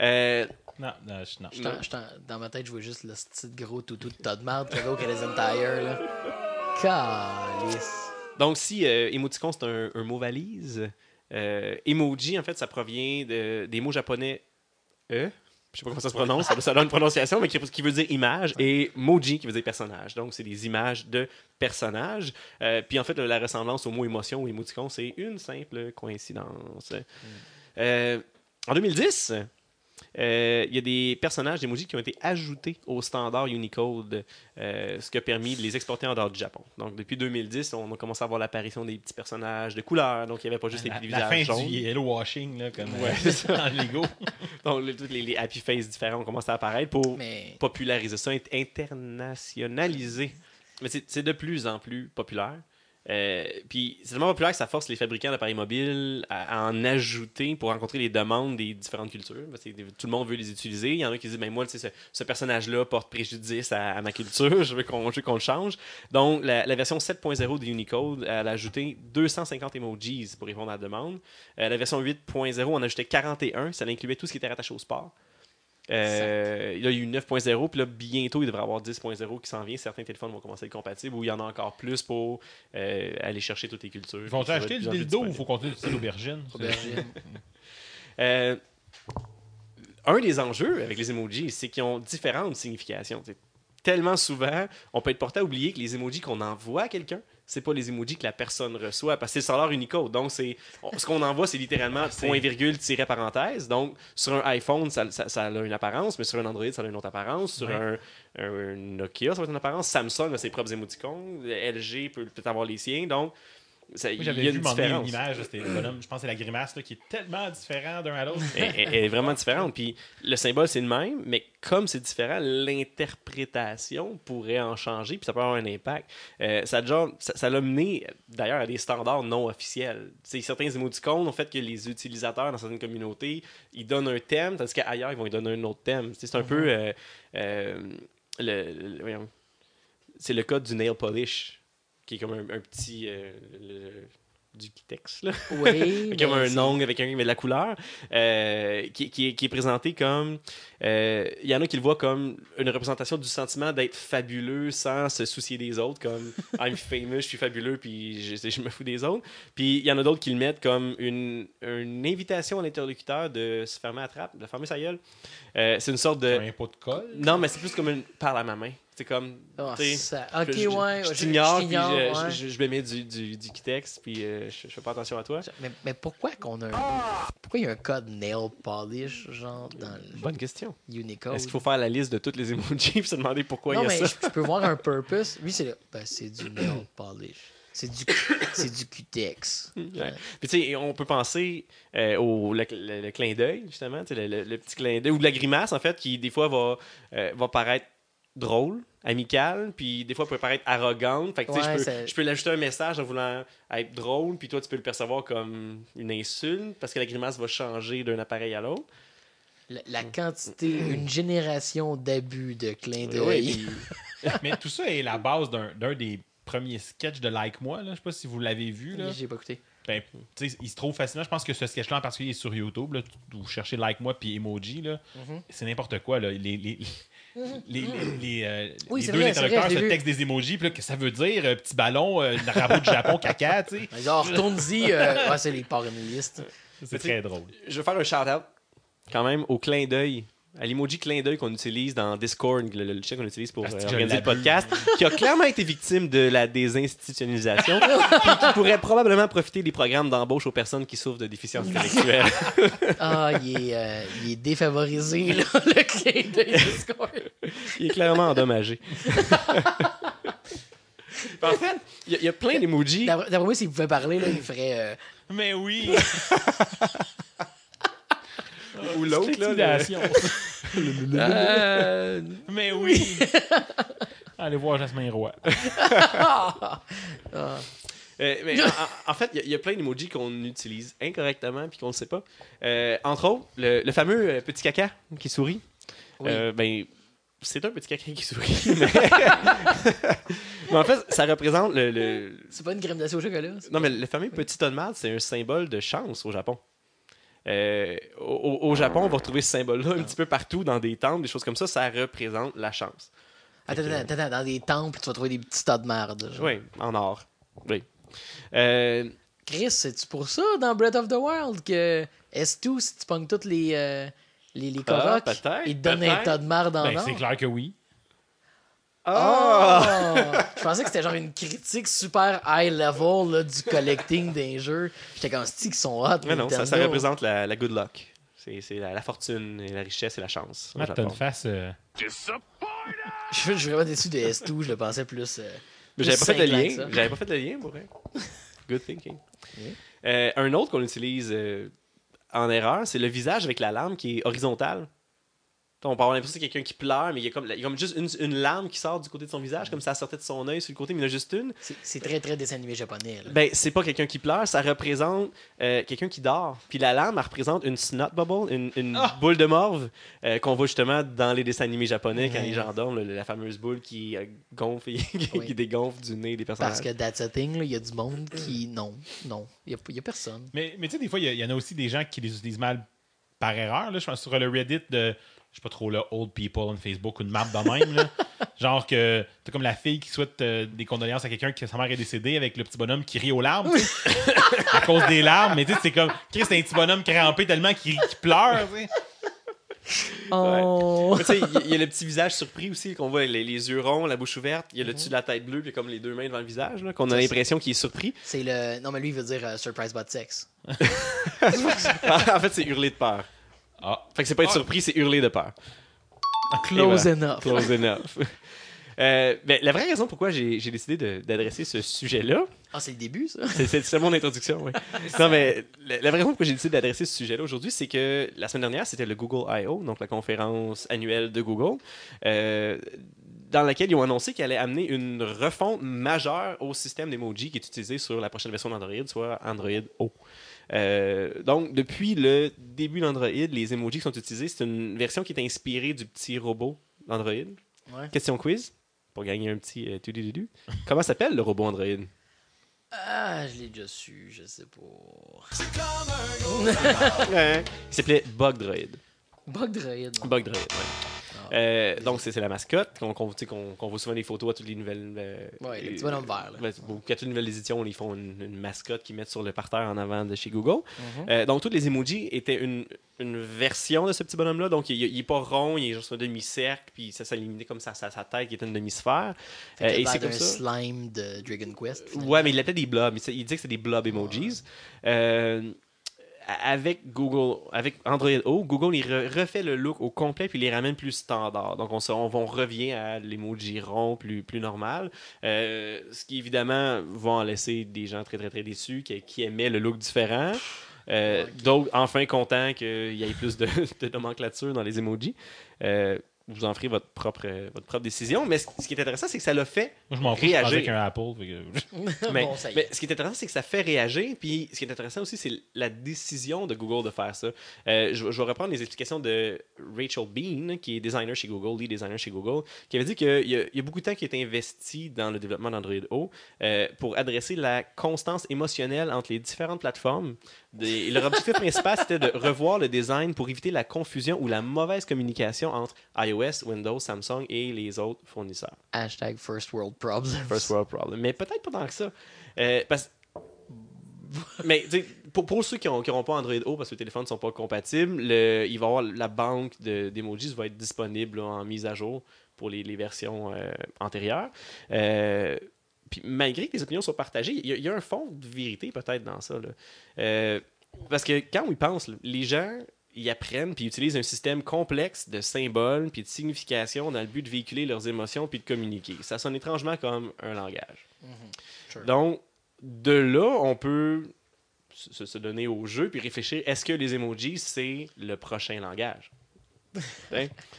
Euh, Non, non, je- non. Dans ma tête, je vois juste le petit gros toutou de tas de marde qu'il y avait au Canadian Tire. Là. Calice. donc, si euh, émoticon, c'est un, un mot valise, euh, emoji, en fait, ça provient de- des mots japonais E. Je sais pas comment ça se prononce, ça, donne une prononciation, mais qui, qui veut dire image, et moji qui veut dire personnage. Donc, c'est des images de personnages. Euh, puis, en fait, la ressemblance au mot émotion ou émoticon, c'est une simple coïncidence. Euh, en 2010, euh, il y a des personnages d'emoji qui ont été ajoutés au standard Unicode, euh, ce qui a permis de les exporter en dehors du Japon. Donc, depuis 2010, on a commencé à voir l'apparition des petits personnages de couleur. Donc, il n'y avait pas juste La, les petits la fin visages jaunes. du yellow washing, là, comme Ouais, euh, c'est ça. dans Lego. Donc, les, toutes les, les happy faces différents ont commencé à apparaître pour Mais populariser ça, int- internationaliser. Mais c'est c'est de plus en plus populaire. Euh, puis c'est tellement populaire que ça force les fabricants d'appareils mobiles à, en ajouter pour rencontrer les demandes des différentes cultures. Tout le monde veut les utiliser. Il y en a qui disent, ben moi, ce, personnage-là porte préjudice à, ma culture, je veux qu'on le change. Donc la, la version 7.0 de Unicode, elle a ajouté 250 emojis pour répondre à la demande. Euh, la version 8.0, on a ajouté 41, ça incluait tout ce qui était rattaché au sport. Euh, là, il y a eu 9.0, puis là, bientôt, il devrait y avoir 10.0 qui s'en vient. Certains téléphones vont commencer à être compatibles, ou il y en a encore plus pour euh, aller chercher toutes les cultures. Ils vont acheter le dildo ou il faut continuer d'utiliser l'aubergine? Aubergine. Euh, un des enjeux avec les emojis, c'est qu'ils ont différentes significations. T'sais, tellement souvent, on peut être porté à oublier que les emojis qu'on envoie à quelqu'un, c'est pas les emojis que la personne reçoit, parce que c'est le standard Unicode. Donc, c'est, ce qu'on envoie, c'est littéralement point virgule tiré parenthèse. Donc, sur un iPhone, ça, ça- ça a une apparence, mais sur un Android, ça a une autre apparence. Sur un, un Nokia, ça va être une apparence. Samsung a ses propres émoticons. LG peut peut-être avoir les siens. Donc, a j'avais vu différence. une image, c'était le bonhomme, je pense que c'est la grimace là, qui est tellement différent d'un à l'autre. elle, est vraiment différente. Puis le symbole, c'est le même, mais comme c'est différent, l'interprétation pourrait en changer, puis ça peut avoir un impact. Euh, ça, déjà- ça, l'a mené, d'ailleurs, à des standards non officiels. C'est certains émoticônes ont fait que les utilisateurs dans certaines communautés, ils donnent un thème, tandis qu'ailleurs, ils vont donner un autre thème. C'est un peu... euh, euh, le, c'est le code du nail polish, qui est comme un, un petit... euh, le- du Kitex, là. Oui, comme ben, un c'est- ongle avec un, mais de la couleur, euh, qui, qui est, qui est présenté comme. euh, Il y en a qui le voient comme une représentation du sentiment d'être fabuleux sans se soucier des autres, comme I'm famous, je suis fabuleux, puis je, je me fous des autres. Puis il y en a d'autres qui le mettent comme une, une invitation à l'interlocuteur de se fermer la trappe, de fermer sa gueule. Euh, c'est une sorte de. Un pot de colle? Non, mais c'est plus comme une parle à ma main. C'est comme. Tu sais, ça- ok, je- ouais, Je je- t'ignore, puis je, je- je me mets du, du, du Kitex, puis euh, je, fais pas attention à toi. Mais, mais pourquoi qu'on a un... Pourquoi il y a un code nail polish, genre, dans le Bonne question. Unicode? Est-ce qu'il faut faire la liste de toutes les emojis et se demander pourquoi non, il y a mais ça? je, peux voir un purpose. Lui, c'est le... ben, c'est du nail polish. C'est du, c'est du cutex. Ouais. Puis tu sais, on peut penser euh, au le, le- le clin d'œil, justement, le, le- le petit clin d'œil, ou de la grimace, en fait, qui des fois va, euh, va paraître drôle, amical, puis des fois peut paraître arrogante. Fait que tu sais, Ouais, je peux, je peux l'ajouter un message en voulant être drôle, puis toi, tu peux le percevoir comme une insulte, parce que la grimace va changer d'un appareil à l'autre. La, la quantité, une génération d'abus de clin d'œil. Oui, Mais tout ça est la base d'un d'un des premiers sketchs de Like Moi. Là. Je sais pas si vous l'avez vu. Là. J'ai pas écouté. Ben, tu sais, il se trouve facilement. Je pense que ce sketch-là en particulier est sur YouTube. Là, vous cherchez Like Moi puis Emoji. là. Mhm. C'est n'importe quoi. Là. Les, les, les, les, euh, Oui, les deux vrai, vrai, se textent des emojis. Puis là, que ça veut dire? euh, petit ballon, euh, Narabo du Japon, caca, tu sais. Genre, retourne-y. euh, ouais, c'est les paramélistes. C'est très drôle. Je veux faire un shout-out quand même au clin d'œil, à l'emoji clin d'œil qu'on utilise dans Discord, le, logiciel qu'on utilise pour Ah, euh, organiser le podcast, qui a clairement été victime de la désinstitutionnalisation, puis qui pourrait probablement profiter des programmes d'embauche aux personnes qui souffrent de déficience intellectuelle. Ah, il est, euh, il est défavorisé, là, le clin d'œil Discord. Il est clairement endommagé. en fait, il y, a- il y a plein d'emojis. D'après moi, s'il pouvait parler, là, il ferait. euh, Mais oui! Ou l'autre, là. L'intimidation. euh, Mais oui! Allez voir Jasmin Roy. ah. Euh, mais en, fait, il y a- il y, a plein d'emojis qu'on utilise incorrectement puis qu'on ne sait pas. Euh, entre autres, le, le fameux euh, petit caca qui sourit. Oui. Euh, ben, c'est un petit caca qui sourit. Mais, Mais en fait, ça représente le, le- C'est pas une crème glacée au chocolat? Non, mais le fameux petit marde, c'est un symbole de chance au Japon. Euh, au, au Japon, on va retrouver ce symbole-là un petit peu partout dans des temples, des choses comme ça. Ça représente la chance. Attends, attends, attends, dans des temples, tu vas trouver des petits tas de merde. genre. Oui, en or. Oui. Euh, Chris, c'est-tu pour ça dans Breath of the Wild que S2, si tu pognes toutes les, euh, les, les Ah, corocs, peut-être, il te donne un tas de merde en Ben, or? c'est clair que oui. Ah! Oh! Je pensais que c'était genre une critique super high level là, du collecting des jeux. J'étais comme si qu'ils sont hot. Mais non, ça, représente la, la good luck. C'est la, la fortune, et la richesse et la chance. Matt, t'as une face. euh, Je suis je suis vraiment déçu de S2, je le pensais plus. euh, Mais J'avais pas fait le lien. J'avais pas fait le lien pour vrai. Good thinking. Euh, un autre qu'on utilise euh, en erreur, c'est le visage avec la larme qui est horizontale. On peut avoir l'impression que c'est quelqu'un qui pleure, mais il y a comme, il y a comme juste une, une larme qui sort du côté de son visage, comme ça sortait de son œil sur le côté, mais il y en a juste une. C'est très très dessin animé japonais. Là. Ben, c'est pas quelqu'un qui pleure, ça représente euh, quelqu'un qui dort. Puis la larme, elle représente une snot bubble, une, une Ah! boule de morve euh, qu'on voit justement dans les dessins animés japonais quand les gens dorment, la fameuse boule qui euh, gonfle et qui, Oui. qui dégonfle du nez des personnages. Parce que that's a thing, là, il y a du monde qui. Non, non. Il y a, il y a personne. Mais, mais tu sais, des fois, il y a- il y, en a aussi des gens qui les utilisent mal par erreur. Là. Je pense sur le Reddit de, je sais pas trop, là, Old People on Facebook ou une map de même. là. Genre que t'as comme la fille qui souhaite euh, des condoléances à quelqu'un que sa mère est décédée avec le petit bonhomme qui rit aux larmes. sais. à cause des larmes. Mais tu sais, c'est comme, Chris, c'est un petit bonhomme crampé tellement qu'il pleure. tu sais. Oh! Mais tu sais, il y, y a le petit visage surpris aussi, qu'on voit les, les yeux ronds, la bouche ouverte, il y a le dessus de la tête bleue, puis comme les deux mains devant le visage, qu'on a l'impression qu'il est surpris. C'est le. Non, mais lui, il veut dire euh, surprise but sex. en fait, c'est hurler de peur. Ah. Fait que c'est pas être Ah. surpris, c'est hurler de peur. Close Et voilà. enough. Close enough. Euh, ben, la vraie raison pourquoi j'ai décidé d'adresser ce sujet-là, Ah, c'est le début, ça? c'est- mon introduction, oui. Non, mais la, la vraie raison pourquoi j'ai décidé d'adresser ce sujet-là aujourd'hui, c'est que la semaine dernière, c'était le Google I.O., donc la conférence annuelle de Google, euh, dans laquelle ils ont annoncé qu'ils allaient amener une refonte majeure au système d'emoji qui est utilisé sur la prochaine version d'Android, soit Android O. Euh, donc, depuis le début d'Android, les emojis qui sont utilisés, c'est une version qui est inspirée du petit robot d'Android. Ouais. Question quiz, pour gagner un petit euh, tudu-dudu. Comment s'appelle le robot Android? Ah, je l'ai déjà su, je sais pas. Ouais. Il s'appelait Bugdroid. Bug Droid. Bugdroid, ouais. Euh, donc, c'est la mascotte qu'on qu'on- qu'on voit souvent des photos à toutes les nouvelles. euh, Ouais, le euh, petit bonhomme vert, là. ben, c'est beau. Qu'à toutes les nouvelles éditions, ils font une, une mascotte qu'ils mettent sur le parterre en avant de chez Google. Mhm. Euh, donc, tous les emojis étaient une, une version de ce petit bonhomme-là. Donc, il, il est pas rond, il est juste un demi-cercle, puis ça s'éliminé comme ça, sa, sa tête qui est une demi-sphère. Euh, et c'est comme d'un ça. slime de Dragon Quest. finalement. Ouais, mais il appelait des blobs. Il, il dit que c'est des blob emojis. Euh, avec Google, avec Android O, Google il re- refait le look au complet puis il les ramène plus standard. Donc on, se- on, on revient à l'emoji rond plus, plus normal. Euh, ce qui évidemment va en laisser des gens très très très déçus qui, qui aimaient le look différent. Euh, D'autres enfin contents qu'il y ait plus de, de nomenclature dans les emojis. Euh, vous en ferez votre propre, euh, votre propre décision. Mais ce, ce qui est intéressant, c'est que ça l'a fait Moi, je m'en fous, je réagir. pensais qu'un Apple. que- mais, Bon, mais ce qui est intéressant, c'est que ça fait réagir. Puis ce qui est intéressant aussi, c'est la décision de Google de faire ça. Euh, je, je vais reprendre les explications de Rachel Bean, qui est designer chez Google, lead designer chez Google, qui avait dit qu'il y, y a beaucoup de temps qui est investi dans le développement d'Android O euh, pour adresser la constance émotionnelle entre les différentes plateformes. Des- leur objectif principal, c'était de revoir le design pour éviter la confusion ou la mauvaise communication entre iOS, Windows, Samsung et les autres fournisseurs. Hashtag first world problems. First world problem. Mais peut-être pas tant que ça. Euh, parce... Mais pour, pour ceux qui n'auront pas Android O parce que les téléphones ne sont pas compatibles, le- il va y avoir la banque de- d'emojis va être disponible là, en mise à jour pour les, les versions euh, antérieures. Euh, puis malgré que les opinions soient partagées, il y, a- il y a un fond de vérité peut-être dans ça. là. Euh, parce que quand on y pense, là, les gens ils apprennent puis utilisent un système complexe de symboles puis de significations dans le but de véhiculer leurs émotions puis de communiquer. Ça sonne étrangement comme un langage. Sure. Donc, de là, on peut se, se donner au jeu puis réfléchir est-ce que les emojis, c'est le prochain langage?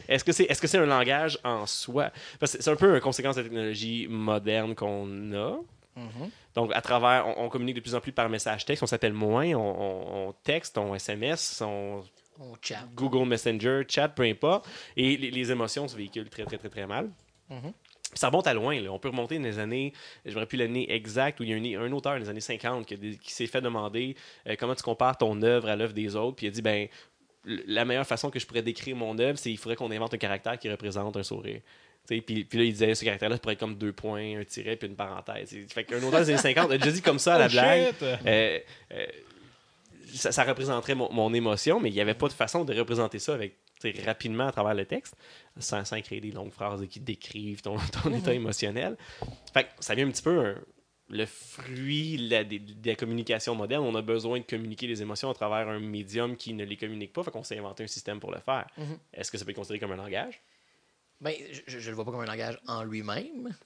Est-ce que c'est est -ce c'est un langage en soi? C'est un peu une conséquence de la technologie moderne qu'on a. Mhm. Donc, à travers, on, on communique de plus en plus par message texte, on s'appelle moins, on, on- on texte, on SMS, on chat. Google Messenger, chat, peu importe. Et les, les émotions se véhiculent très, très, très, très mal. Mhm. Puis Ça remonte à loin. là. On peut remonter dans les années, je ne plus l'année exacte, où il y a un, un auteur des années 50 qui, s'est fait demander euh, comment tu compares ton œuvre à l'œuvre des autres. Puis il a dit, ben, la meilleure façon que je pourrais décrire mon œuvre, c'est qu'il faudrait qu'on invente un caractère qui représente un sourire. Puis, puis là, il disait, ce caractère-là pourrait être comme deux points, un tiret, puis une parenthèse. Fait qu'un auteur des années 50 a déjà dit comme ça à la Oh, blague. Euh, euh, ça, ça représenterait mon, mon émotion, mais il n'y avait pas de façon de représenter ça avec rapidement à travers le texte, sans, sans créer des longues phrases qui décrivent ton, ton état émotionnel. Fait que ça vient un petit peu un- le fruit la- de la communication moderne. On a besoin de communiquer les émotions à travers un médium qui ne les communique pas, fait qu'on s'est inventé un système pour le faire. Mhm. Est-ce que ça peut être considéré comme un langage? Ben, je, je le vois pas comme un langage en lui-même,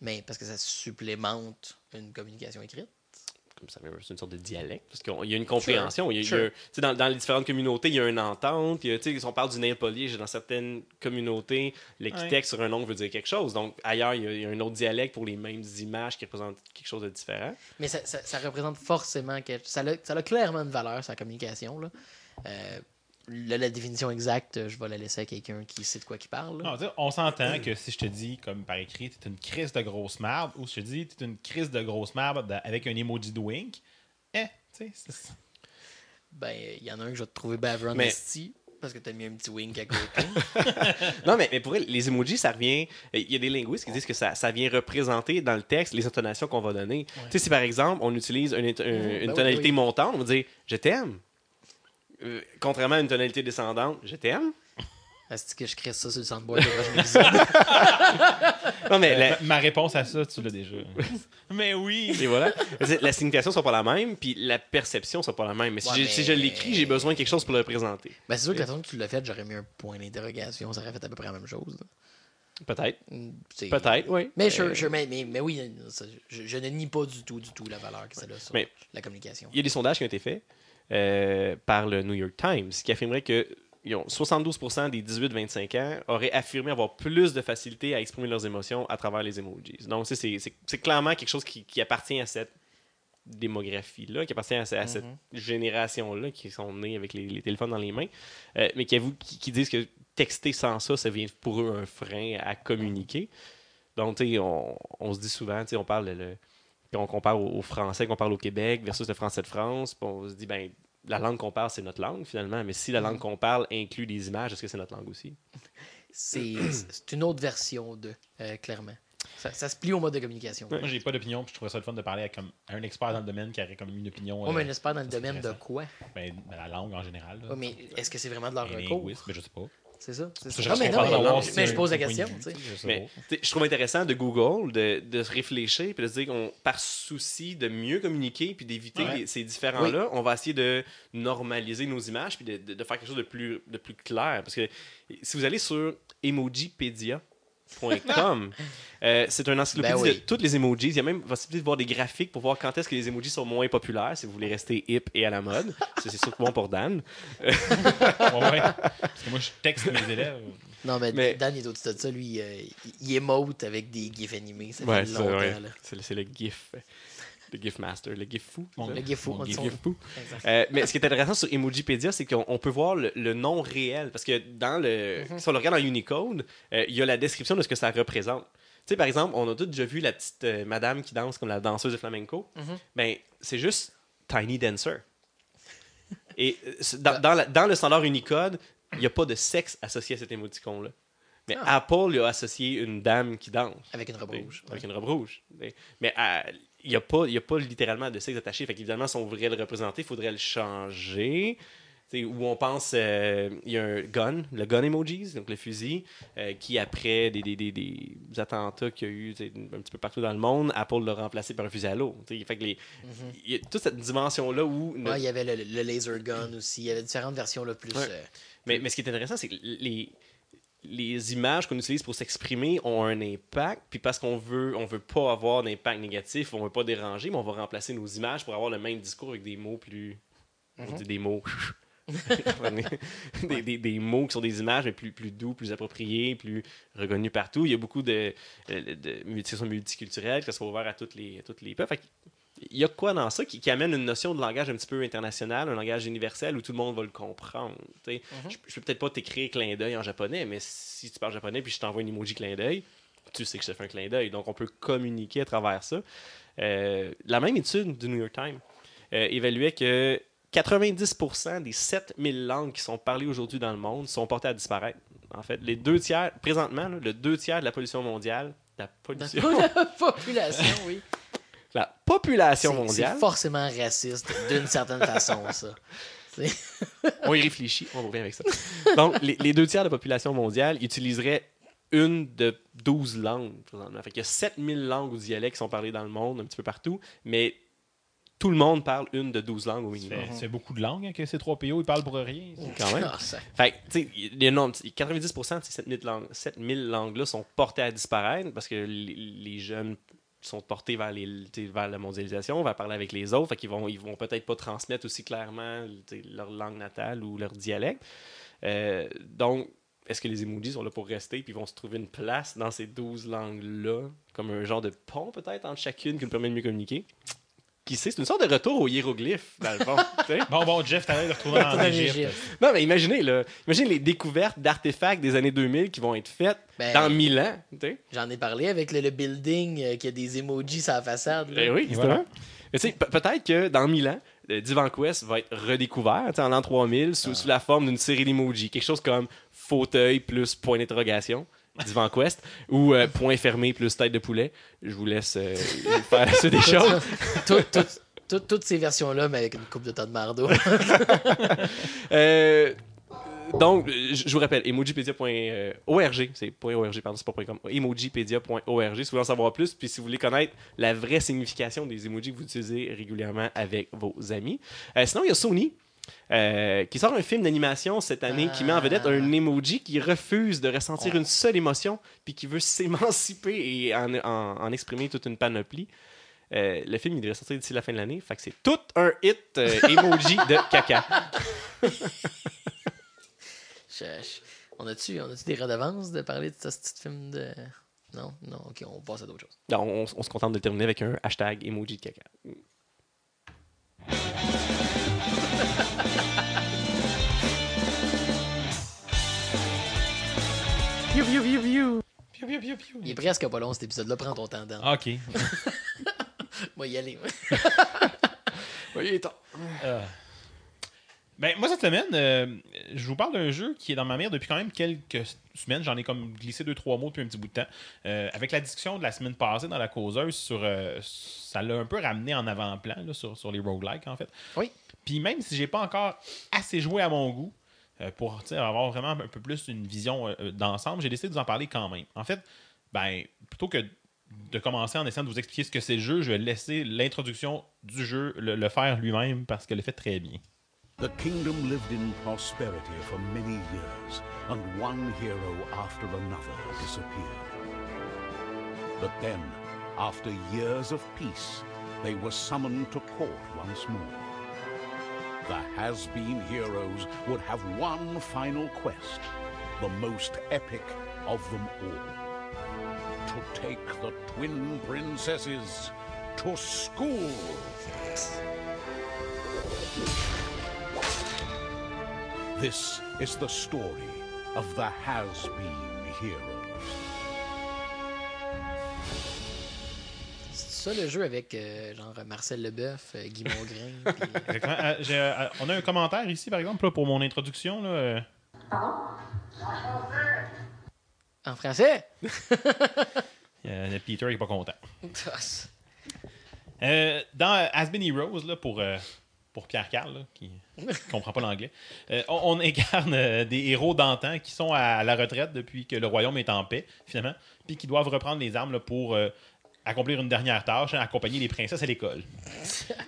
mais parce que ça supplémente une communication écrite. Comme ça, c'est une sorte de dialecte, parce qu'il y a une compréhension. Il y a- il y dans, dans les différentes communautés, il y a une entente. il y a, si on parle du nail polish, dans certaines communautés, l'équitec sur un ongle veut dire quelque chose. Donc, ailleurs, il y, a, il y a un autre dialecte pour les mêmes images qui représentent quelque chose de différent. Mais ça, ça- ça représente forcément quelque ça a, ça a clairement une valeur, sa communication. Là. Euh, là, la définition exacte, je vais la laisser à quelqu'un qui sait de quoi il parle. Non, tu sais, on s'entend que si je te dis, comme par écrit, t'es une crise de grosse merde, ou si je te dis, t'es une crise de grosse merde de- avec un emoji de wink, eh, tu sais, c'est- Ben, il y en a un que je vais te trouver en Mais- esti, parce que t'as mis un petit wink à côté. non, mais, mais pour elle, les emojis, ça revient. Il y a des linguistes qui disent que ça, ça vient représenter dans le texte les intonations qu'on va donner. Tu sais, si par exemple, on utilise une, une ben oui, tonalité oui. montante, on va dire je t'aime. Euh, contrairement à une tonalité descendante, je t'aime. Est-ce que je crée ça sur le soundboard épisode? Non, mais Euh, la- ma, ma réponse à ça, tu l'as déjà. Mais oui! Et voilà. La signification ne sera pas la même, puis la perception ne sera pas la même. Mais si, Ouais, j'ai- mais- si je l'écris, j'ai besoin de quelque chose pour le représenter. Ben, c'est sûr que la façon que tu l'as fait, j'aurais mis un point d'interrogation. Ça aurait fait à peu près la même chose. là. Peut-être. Mm, Peut-être, oui. Mais, Euh, sure, sure, mais, mais, mais oui, ça, je, je ne nie pas du tout, du tout la valeur que ça a sur Mais- la communication. Il y a des sondages qui ont été faits euh, par le New York Times qui affirmeraient que ils ont 72% des 18-25 ans auraient affirmé avoir plus de facilité à exprimer leurs émotions à travers les emojis. Donc, c'est clairement quelque chose qui, qui appartient à cette démographie-là, qui appartient à, ce- à cette Mhm. génération-là, qui sont nés avec les, les téléphones dans les mains, euh, mais qui, avouent- qui, qui disent que texter sans ça, ça vient pour eux un frein à communiquer. Donc, tu sais, on, on se dit souvent, tu sais, on parle de le, quand on compare au, au français qu'on parle au Québec versus le français de France, puis on se dit, ben, la langue qu'on parle, c'est notre langue finalement, mais si la langue qu'on parle inclut des images, est-ce que c'est notre langue aussi? C'est une autre version de, euh, clairement. Ça, ça se plie au mode de communication. Moi, j'ai pas d'opinion, puis je trouverais ça le fun de parler avec comme, un expert dans le domaine qui aurait comme une opinion. Oh, mais euh, un expert dans le domaine de quoi? Ben, de la langue en général. là. Ouais, mais est-ce que c'est vraiment de leur recours? mais je sais pas. C'est ça? C'est ça. juste Non, mais non, mais, mais je pose la question. Mais je trouve intéressant de Google de, de se réfléchir puis de se dire qu'on, par souci de mieux communiquer puis d'éviter Ouais. les- ces différents-là, on va essayer de normaliser nos images puis de, de- de faire quelque chose de plus, de plus clair. Parce que si vous allez sur Emojipédia, Euh, c'est un encyclopédie Ben oui. de toutes les emojis. Il y a même possibilité de voir des graphiques pour voir quand est-ce que les emojis sont moins populaires si vous voulez rester hip et à la mode. Ça, c'est surtout bon pour Dan. Ouais, ouais. Parce que moi, je texte mes élèves. Non, mais, Mais- Dan il est au-dessus de ça. Lui, euh, il- émote avec des gifs animés. Ça Ouais, fait ça, longtemps. ouais. là. C'est le, c'est le GIF. Le GIF Master, le GIF fou. Mon-? Le gif fou. Mon gif fou. Euh, mais ce qui est intéressant sur Emojipedia, c'est qu'on on peut voir le, le nom réel. Parce que dans le, Mhm. si on le regarde en Unicode, euh, il y a la description de ce que ça représente. Tu sais, par exemple, on a tous déjà vu la petite euh, madame qui danse comme la danseuse de flamenco. Mhm. Ben, c'est juste Tiny Dancer. Et c'est- dans, dans la- dans le standard Unicode, il n'y a pas de sexe associé à cet émoticône-là. Mais Ah. Apple lui a associé une dame qui danse. Avec une robe rouge. Avec une robe rouge. Mais il n'y a, pas- y a pas littéralement de sexe attaché. Fait qu'évidemment, si on voudrait le représenter, il faudrait le changer. Tu sais, où on pense, euh, il y a un gun, le gun emojis, donc le fusil, euh, qui après des, des, des, des attentats qu'il y a eu un petit peu partout dans le monde, Apple l'a remplacé par un fusil à l'eau. Fait que les, il y a toute cette dimension-là où... Ouais, il y avait le, le laser gun aussi. Il y avait différentes versions là, plus. Ouais. euh, Mais, mais ce qui est intéressant, c'est que les, les images qu'on utilise pour s'exprimer ont un impact, puis parce qu'on veut, on veut pas avoir d'impact négatif, on veut pas déranger, mais on va remplacer nos images pour avoir le même discours avec des mots plus. on Mhm. dit des mots. des, des- des mots qui sont des images, mais plus, plus doux, plus appropriés, plus reconnus partout. Il y a beaucoup de, de, de multi- multiculturelles qui sont ouvertes à toutes les, à toutes les peuples. Il y a quoi dans ça qui, qui amène une notion de langage un petit peu international, un langage universel où tout le monde va le comprendre. tu sais? Je, je peux peut-être pas t'écrire clin d'œil en japonais, mais si tu parles japonais puis je t'envoie une emoji clin d'œil, tu sais que je te fais un clin d'œil. Donc on peut communiquer à travers ça. Euh, la même étude du New York Times euh, évaluait que 90% des 7000 langues qui sont parlées aujourd'hui dans le monde sont portées à disparaître. En fait, les deux tiers, présentement, là, le deux tiers de la pollution mondiale, la pollution, La population, oui. La population mondiale, C'est forcément raciste d'une certaine façon, ça. On y réfléchit, on revient avec ça. Donc, les, les deux tiers de la population mondiale utiliseraient une de 12 langues. présentement. Fait qu'il y a 7000 langues ou dialectes qui sont parlés dans le monde, un petit peu partout, mais tout le monde parle une de 12 langues au minimum. C'est beaucoup de langues hein, que ces trois PO, ils parlent pour rien. Quand même. Ah, ça- Fait tu sais, il y a un nombre- 90% de ces 7000 langues, 7000 langues-là sont portées à disparaître parce que les, les jeunes sont portés vers, la mondialisation, vers parler avec les autres, fait qu'ils vont, ils vont peut-être pas transmettre aussi clairement leur langue natale ou leur dialecte. Euh, donc, est-ce que les emojis sont là pour rester puis vont se trouver une place dans ces 12 langues-là, comme un genre de pont peut-être entre chacune qui nous permet de mieux communiquer? Qui sait, c'est une sorte de retour aux hiéroglyphes, dans le fond. Bon, bon, Jeff, t'as l'air de retourner en Égypte. Non, mais imaginez, là, imaginez les découvertes d'artefacts des années 2000 qui vont être faites Ben, dans 1000 ans. J'en ai parlé avec le, le building euh, qui a des emojis sur la façade. là. Ben oui, justement. voilà. Mais tu sais, pe- peut-être que dans 1000 ans, euh, Divan Quest va être redécouvert en l'an 3000 sous, sous la forme d'une série d'emojis. Quelque chose comme fauteuil plus point d'interrogation. Divan Quest ou euh, point fermé plus tête de poulet. Je vous laisse euh, faire suite des choses. Tout- tout- tout- toutes ces versions-là, mais avec une coupe de tas de mardeau. Euh, donc, je vous rappelle, emojipedia.org, c'est .org, pardon, c'est pas .com, emojipedia.org, si vous voulez en savoir plus, puis si vous voulez connaître la vraie signification des emojis que vous utilisez régulièrement avec vos amis. Sinon, il y a Sony. Euh, qui sort un film d'animation cette année qui met en vedette un emoji qui refuse de ressentir une seule émotion puis qui veut s'émanciper et en, en- en exprimer toute une panoplie. Euh, le film il devrait sortir d'ici la fin de l'année, fait que c'est tout un hit euh, emoji de caca. Je- je- on a-tu on a des redevances de parler de ce petit film de. Non, non, ok, on passe à d'autres choses. Non, on, on se contente de terminer avec un hashtag emoji de caca. Piou, piou, piou, piou. Piou, piou, piou, piou. Il est presque pas long cet épisode-là, prends ton temps dedans. Ok. Moi, y aller. Oui, il est temps. Euh. Ben, moi, cette semaine, euh, je vous parle d'un jeu qui est dans ma mire depuis quand même quelques semaines. J'en ai comme glissé deux, trois mots depuis un petit bout de temps. Euh, avec la discussion de la semaine passée dans la causeuse, sur, euh, ça l'a un peu ramené en avant-plan sur, sur les roguelikes, en fait. Oui. Puis même si j'ai pas encore assez joué à mon goût pour tu sais, avoir vraiment un peu plus une vision euh, d'ensemble, j'ai décidé de vous en parler quand même. En fait, ben, plutôt que de commencer en essayant de vous expliquer ce que c'est le jeu, je vais laisser l'introduction du jeu le, le faire lui-même parce qu'elle le fait très bien. The kingdom lived in prosperity for many years, and one hero after another disappeared. But then, after years of peace, they were summoned to court once more. The has-been heroes would have one final quest, the most epic of them all. To take the twin princesses to school. This is the story of the has-been heroes. Ça le jeu avec euh, genre Marcel Leboeuf, euh, Guy Mongrain. Exactement. Euh, euh, on a un commentaire ici, par exemple, là, pour mon introduction. Là, euh, En français? Il y a Peter qui est pas content. Euh, dans Has Been Heroes, là, pour, euh, pour Pierre Carl, là, qui ne comprend pas l'anglais, euh, on, on incarne euh, des héros d'antan qui sont à la retraite depuis que le royaume est en paix, finalement, puis qui doivent reprendre les armes là, pour euh, accomplir une dernière tâche, hein, accompagner les princesses à l'école.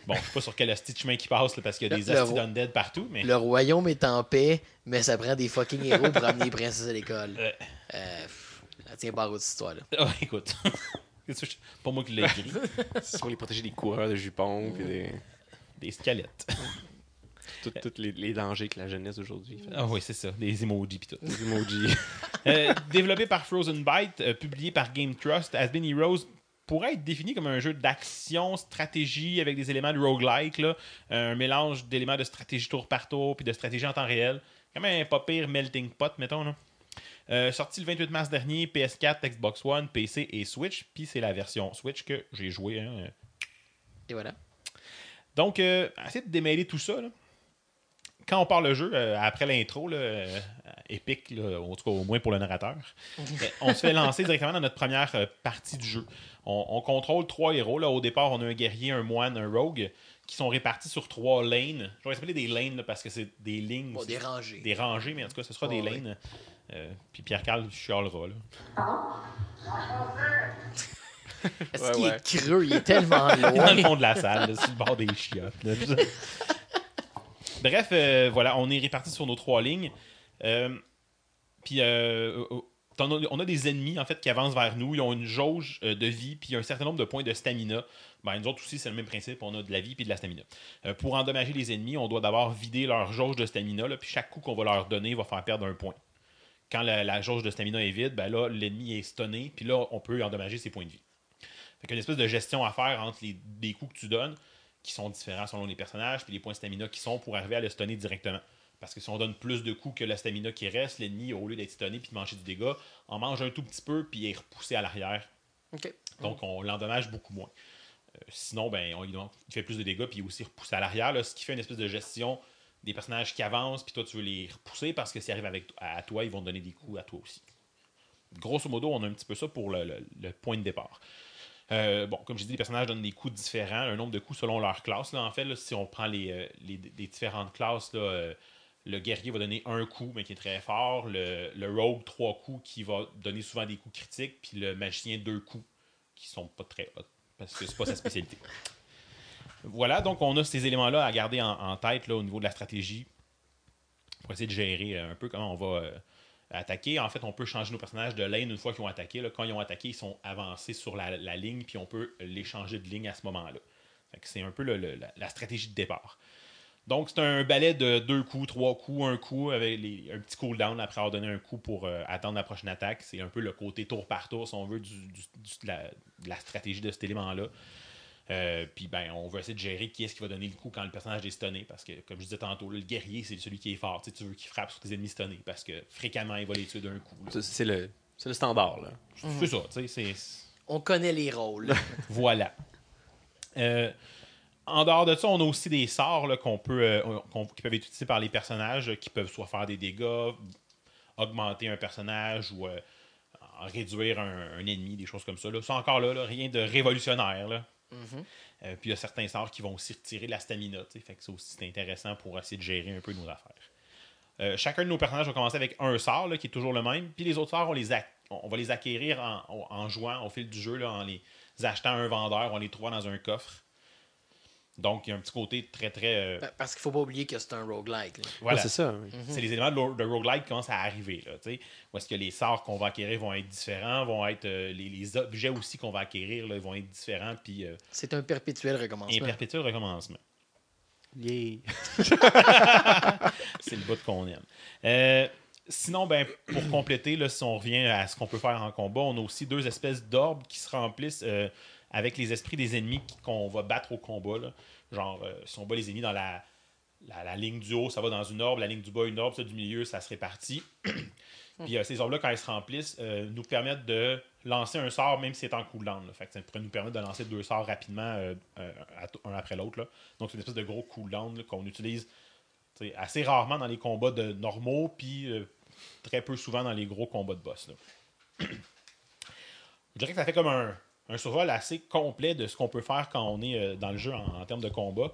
Bon, je sais pas sur quel hostie de chemin qui passe, là, parce qu'il y a des hosties d'undead partout, mais... Le royaume est en paix, mais ça prend des fucking héros pour amener les princesses à l'école. Euh. Euh, pff, ça tient pas à cette histoire-là. Ah, écoute, c'est pas moi qui l'ai écrit. C'est pour les protéger des coureurs de jupons puis des, des squelettes. Tous les, les dangers que la jeunesse d'aujourd'hui fait. Ah oui, c'est ça, des emojis pis tout. Des emojis. Euh, développé par Frozen Byte, euh, publié par Game Trust, Has Been Heroes pourrait être défini comme un jeu d'action, stratégie avec des éléments de roguelike, là, un mélange d'éléments de stratégie tour par tour puis de stratégie en temps réel. Quand même un pas pire melting pot, mettons. Là. Euh, sorti le 28 mars dernier, PS4, Xbox One, PC et Switch. Puis c'est la version Switch que j'ai joué. hein. Et voilà. Donc, euh, essayez de démêler tout ça. là. Quand on parle le jeu, euh, après l'intro, euh, épique, là, en tout cas au moins pour le narrateur, euh, on se fait lancer directement dans notre première euh, partie du jeu. On, on contrôle trois héros. Là. Au départ, on a un guerrier, un moine, un rogue, qui sont répartis sur trois lanes. Je vais les appeler des lanes là, parce que c'est des lignes. Bon, des rangées. Des rangées, mais en tout cas, ce sera Oh, des ouais. lanes. Euh, puis Pierre-Carl chialera. Là. Est-ce Ouais, qu'il ouais. est creux? Il est tellement Il est dans loin. le fond de la salle, là, sur le bord des chiottes. Bref, euh, voilà, on est répartis sur nos trois lignes. Euh, puis, euh, on a des ennemis en fait qui avancent vers nous. Ils ont une jauge de vie puis un certain nombre de points de stamina. Ben, nous autres aussi, c'est le même principe. On a de la vie puis de la stamina. Pour endommager les ennemis, on doit d'abord vider leur jauge de stamina. puis chaque coup qu'on va leur donner va faire perdre un point. Quand la, jauge de stamina est vide, ben là, l'ennemi est stunné. Puis là, on peut endommager ses points de vie. Fait qu'il y a une espèce de gestion à faire entre les, coups que tu donnes, qui sont différents selon les personnages, puis les points de stamina qui sont pour arriver à le stunner directement. Parce que si on donne plus de coups que la stamina qui reste, l'ennemi, au lieu d'être stunné puis de manger du dégât, en mange un tout petit peu puis est repoussé à l'arrière. Donc on l'endommage beaucoup moins. Euh, sinon, ben, on, il fait plus de dégâts puis il est aussi repoussé à l'arrière, ce qui fait une espèce de gestion des personnages qui avancent puis toi tu veux les repousser parce que s'ils arrivent avec, à toi, ils vont te donner des coups à toi aussi. Grosso modo, on a un petit peu ça pour le, le- le point de départ. Euh, bon, comme je dis, les personnages donnent des coups différents, un nombre de coups selon leur classe. En fait, si on prend les, euh, les, différentes classes, euh, le guerrier va donner un coup, mais qui est très fort. Le, le rogue, trois coups, qui va donner souvent des coups critiques. Puis le magicien, deux coups, qui sont pas très hot, parce que c'est pas sa spécialité. Voilà, donc on a ces éléments-là à garder en, tête au niveau de la stratégie pour essayer de gérer un peu comment on va attaquer. En fait, on peut changer nos personnages de lane une fois qu'ils ont attaqué. Quand ils ont attaqué, ils sont avancés sur la, ligne, puis on peut les changer de ligne à ce moment-là. C'est un peu la, stratégie de départ. Donc, c'est un balai de deux coups, trois coups, un coup, avec un petit cooldown après avoir donné un coup pour euh, attendre la prochaine attaque. C'est un peu le côté tour par tour, si on veut, la, de la stratégie de cet élément-là. Euh, puis ben, on veut essayer de gérer qui est-ce qui va donner le coup quand le personnage est stunné. Parce que, comme je disais tantôt, là, le guerrier, c'est celui qui est fort. Tu, veux qu'il frappe sur tes ennemis stunnés. Parce que fréquemment, il va les tuer d'un coup. C'est le, c'est le standard. Là. C'est ça, tu sais, c'est- On connaît les rôles. Voilà. Euh, en dehors de ça, on a aussi des sorts là, qu'on peut, euh, qu'on- qui peuvent être utilisés par les personnages, qui peuvent soit faire des dégâts, augmenter un personnage ou euh, réduire un, un ennemi, des choses comme ça. Là. Ça encore là, là, rien de révolutionnaire. Là. Mhm. Euh, puis il y a certains sorts qui vont aussi retirer la stamina. ça aussi, c'est intéressant pour essayer de gérer un peu nos affaires. Euh, chacun de nos personnages va commencer avec un sort qui est toujours le même. Puis les autres sorts, on, on va les acquérir en, jouant au fil du jeu, en les achetant à un vendeur, en les trouvant dans un coffre. Donc, il y a un petit côté très, très. euh, Pa- Parce qu'il faut pas oublier que c'est un roguelike. là. voilà. c'est ça, oui. Mhm. C'est les éléments de, roguelike qui commencent à arriver. Là. Où est-ce que les sorts qu'on va acquérir vont être différents, vont être euh, les, les objets aussi qu'on va acquérir là, vont être différents, puis euh, C'est un perpétuel un recommencement. perpétuel recommencement. Yeah. C'est le bout qu'on aime. Euh, sinon, ben, pour compléter, là, si on revient à ce qu'on peut faire en combat, on a aussi deux espèces d'orbes qui se remplissent euh, avec les esprits des ennemis qu'on va battre au combat. là. Genre, euh, si on bat les ennemis dans la, la, la ligne du haut, ça va dans une orbe, la ligne du bas, une orbe, ça du milieu, ça se répartit. Puis euh, ces orbes-là, quand elles se remplissent, euh, nous permettent de lancer un sort, même si c'est en. Fait que ça pourrait nous permettre de lancer deux sorts rapidement, un après l'autre. Donc, c'est une espèce de gros cooldown qu'on utilise assez rarement dans les combats de normaux, puis très peu souvent dans les gros combats de boss. là. Je dirais que ça fait comme un, un survol assez complet de ce qu'on peut faire quand on est euh, dans le jeu en, termes de combat.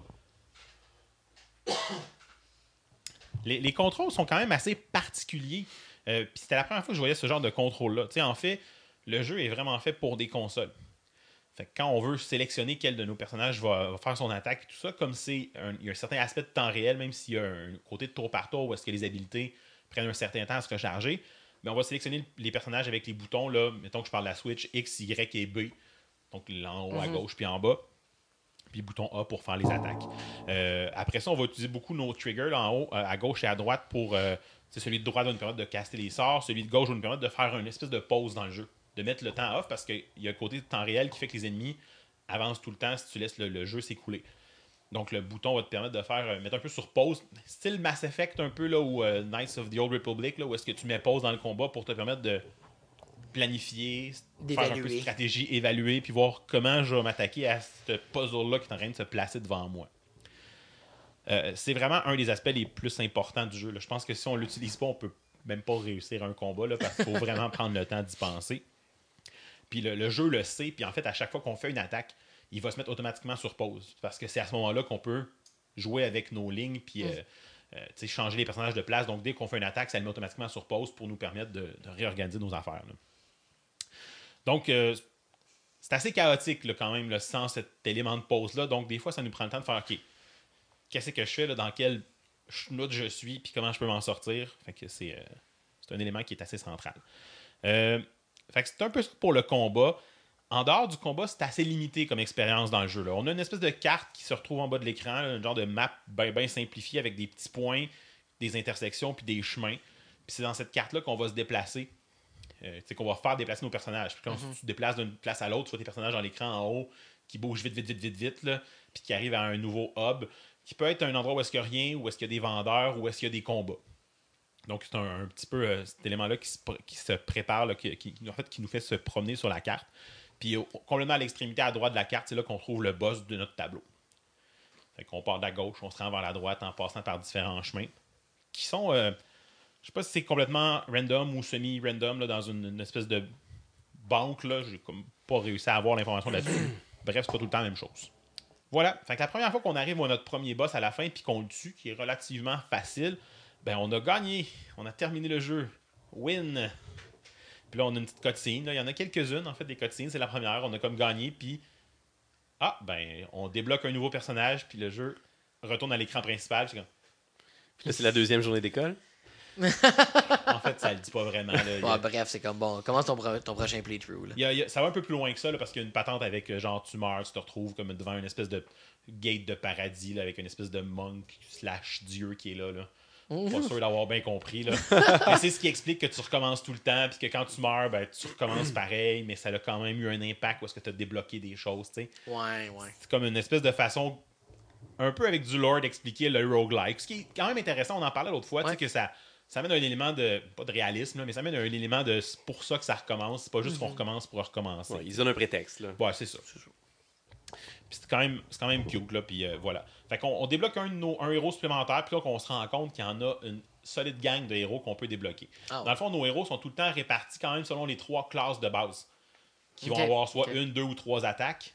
Les, les contrôles sont quand même assez particuliers. Euh, puis c'était la première fois que je voyais ce genre de contrôle-là. En fait, le jeu est vraiment fait pour des consoles. Fait que quand on veut sélectionner quel de nos personnages va, faire son attaque et tout ça, comme c'est il y a un certain aspect de temps réel, même s'il y a un côté de tour par tour où est-ce que les habiletés prennent un certain temps à se recharger, mais on va sélectionner les personnages avec les boutons, là, mettons que je parle de la Switch, X, Y et B. Donc en haut à Mhm. gauche puis en bas. Puis bouton A pour faire les attaques. Euh, après ça, on va utiliser beaucoup nos triggers là, en haut, euh, à gauche et à droite pour. euh, c'est celui de droite va nous permettre de caster les sorts, celui de gauche va nous permettre de faire une espèce de pause dans le jeu, de mettre le temps off parce qu'il y a le côté de temps réel qui fait que les ennemis avancent tout le temps si tu laisses le, le jeu s'écouler. Donc le bouton va te permettre de faire mettre un peu sur pause, style Mass Effect un peu là ou euh, Knights of the Old Republic là, où est-ce que tu mets pause dans le combat pour te permettre de planifier, faire un peu de stratégie, évaluer, puis voir comment je vais m'attaquer à ce puzzle-là qui est en train de se placer devant moi. Euh, c'est vraiment un des aspects les plus importants du jeu. là. Je pense que si on l'utilise pas, on peut même pas réussir un combat là, parce qu'il faut vraiment prendre le temps d'y penser. Puis le, le jeu le sait, puis en fait, à chaque fois qu'on fait une attaque, il va se mettre automatiquement sur pause. Parce que c'est à ce moment-là qu'on peut jouer avec nos lignes, puis euh, euh, changer les personnages de place. Donc dès qu'on fait une attaque, ça le met automatiquement sur pause pour nous permettre de, de réorganiser nos affaires. là. Donc, euh, c'est assez chaotique quand même, là, sans cet élément de pause-là. Donc, des fois, ça nous prend le temps de faire OK, qu'est-ce que je fais, dans quel schnout je suis, puis comment je peux m'en sortir? Fait que c'est euh, un élément qui est assez central. Euh, fait c'est un peu pour le combat. En dehors du combat, c'est assez limité comme expérience dans le jeu. On a une espèce de carte qui se retrouve en bas de l'écran, un genre de map bien bien simplifié avec des petits points, des intersections puis des chemins. Puis c'est dans cette carte-là qu'on va se déplacer. Euh, qu'on va faire déplacer nos personnages. Puis quand Mhm. tu te déplaces d'une place à l'autre, tu vois tes personnages dans l'écran en haut qui bougent vite, vite, vite, vite, vite, là, puis qui arrivent à un nouveau hub, qui peut être un endroit où est-ce qu'il n'y a rien, où est-ce qu'il y a des vendeurs, où est-ce qu'il y a des combats. Donc c'est un, un petit peu euh, cet élément-là qui se, pr- qui se prépare, là, qui, qui- en fait, qui nous fait se promener sur la carte. Puis au- complètement à l'extrémité à droite de la carte, c'est là qu'on trouve le boss de notre tableau. Fait qu'on part de la gauche, on se rend vers la droite en passant par différents chemins qui sont, euh, je sais pas si c'est complètement random ou semi-random dans une, espèce de banque. Là, j'ai pas réussi à avoir l'information là-dessus. Bref, c'est pas tout le temps la même chose. Voilà. Fait que la première fois qu'on arrive à notre premier boss à la fin puis qu'on le tue, qui est relativement facile, ben on a gagné. On a terminé le jeu. Win. Puis là, on a une petite cutscene. Il y en a quelques-unes, en fait, des cutscenes. C'est la première. On a comme gagné. Puis, ah, ben, on débloque un nouveau personnage. Puis le jeu retourne à l'écran principal. Puis là, c'est la deuxième journée d'école. En fait, ça le dit pas vraiment. là. A- Ouais, bref, c'est comme bon. Commence ton, pro- ton prochain playthrough. là. Il y a- il y a- ça va un peu plus loin que ça, là, parce qu'il y a une patente avec euh, genre tu meurs, tu te retrouves comme devant une espèce de gate de paradis là, avec une espèce de monk slash dieu qui est là. là. Pas sûr d'avoir bien compris. Là. mais c'est ce qui explique que tu recommences tout le temps, puis que quand tu meurs, ben, tu recommences pareil, mais ça a quand même eu un impact parce que tu as débloqué des choses. tu sais. Ouais, ouais. C'est comme une espèce de façon, un peu avec du lore, d'expliquer le roguelike. Ce qui est quand même intéressant, on en parlait l'autre fois, tu sais, que ça, ça amène un élément de, pas de réalisme, là, mais ça amène un élément de c'est pour ça que ça recommence. C'est pas juste qu'on Mhm. recommence pour recommencer. Ouais, ils donnent un prétexte. Là. Ouais, c'est ça. Puis c'est quand même, c'est quand même cute, là. Puis euh, voilà. Fait qu'on on débloque un, de nos- un héros supplémentaire, puis là, qu'on se rend compte qu'il y en a une solide gang de héros qu'on peut débloquer. Ah ouais. Dans le fond, nos héros sont tout le temps répartis quand même selon les trois classes de base. Qui vont avoir soit une, deux ou trois attaques,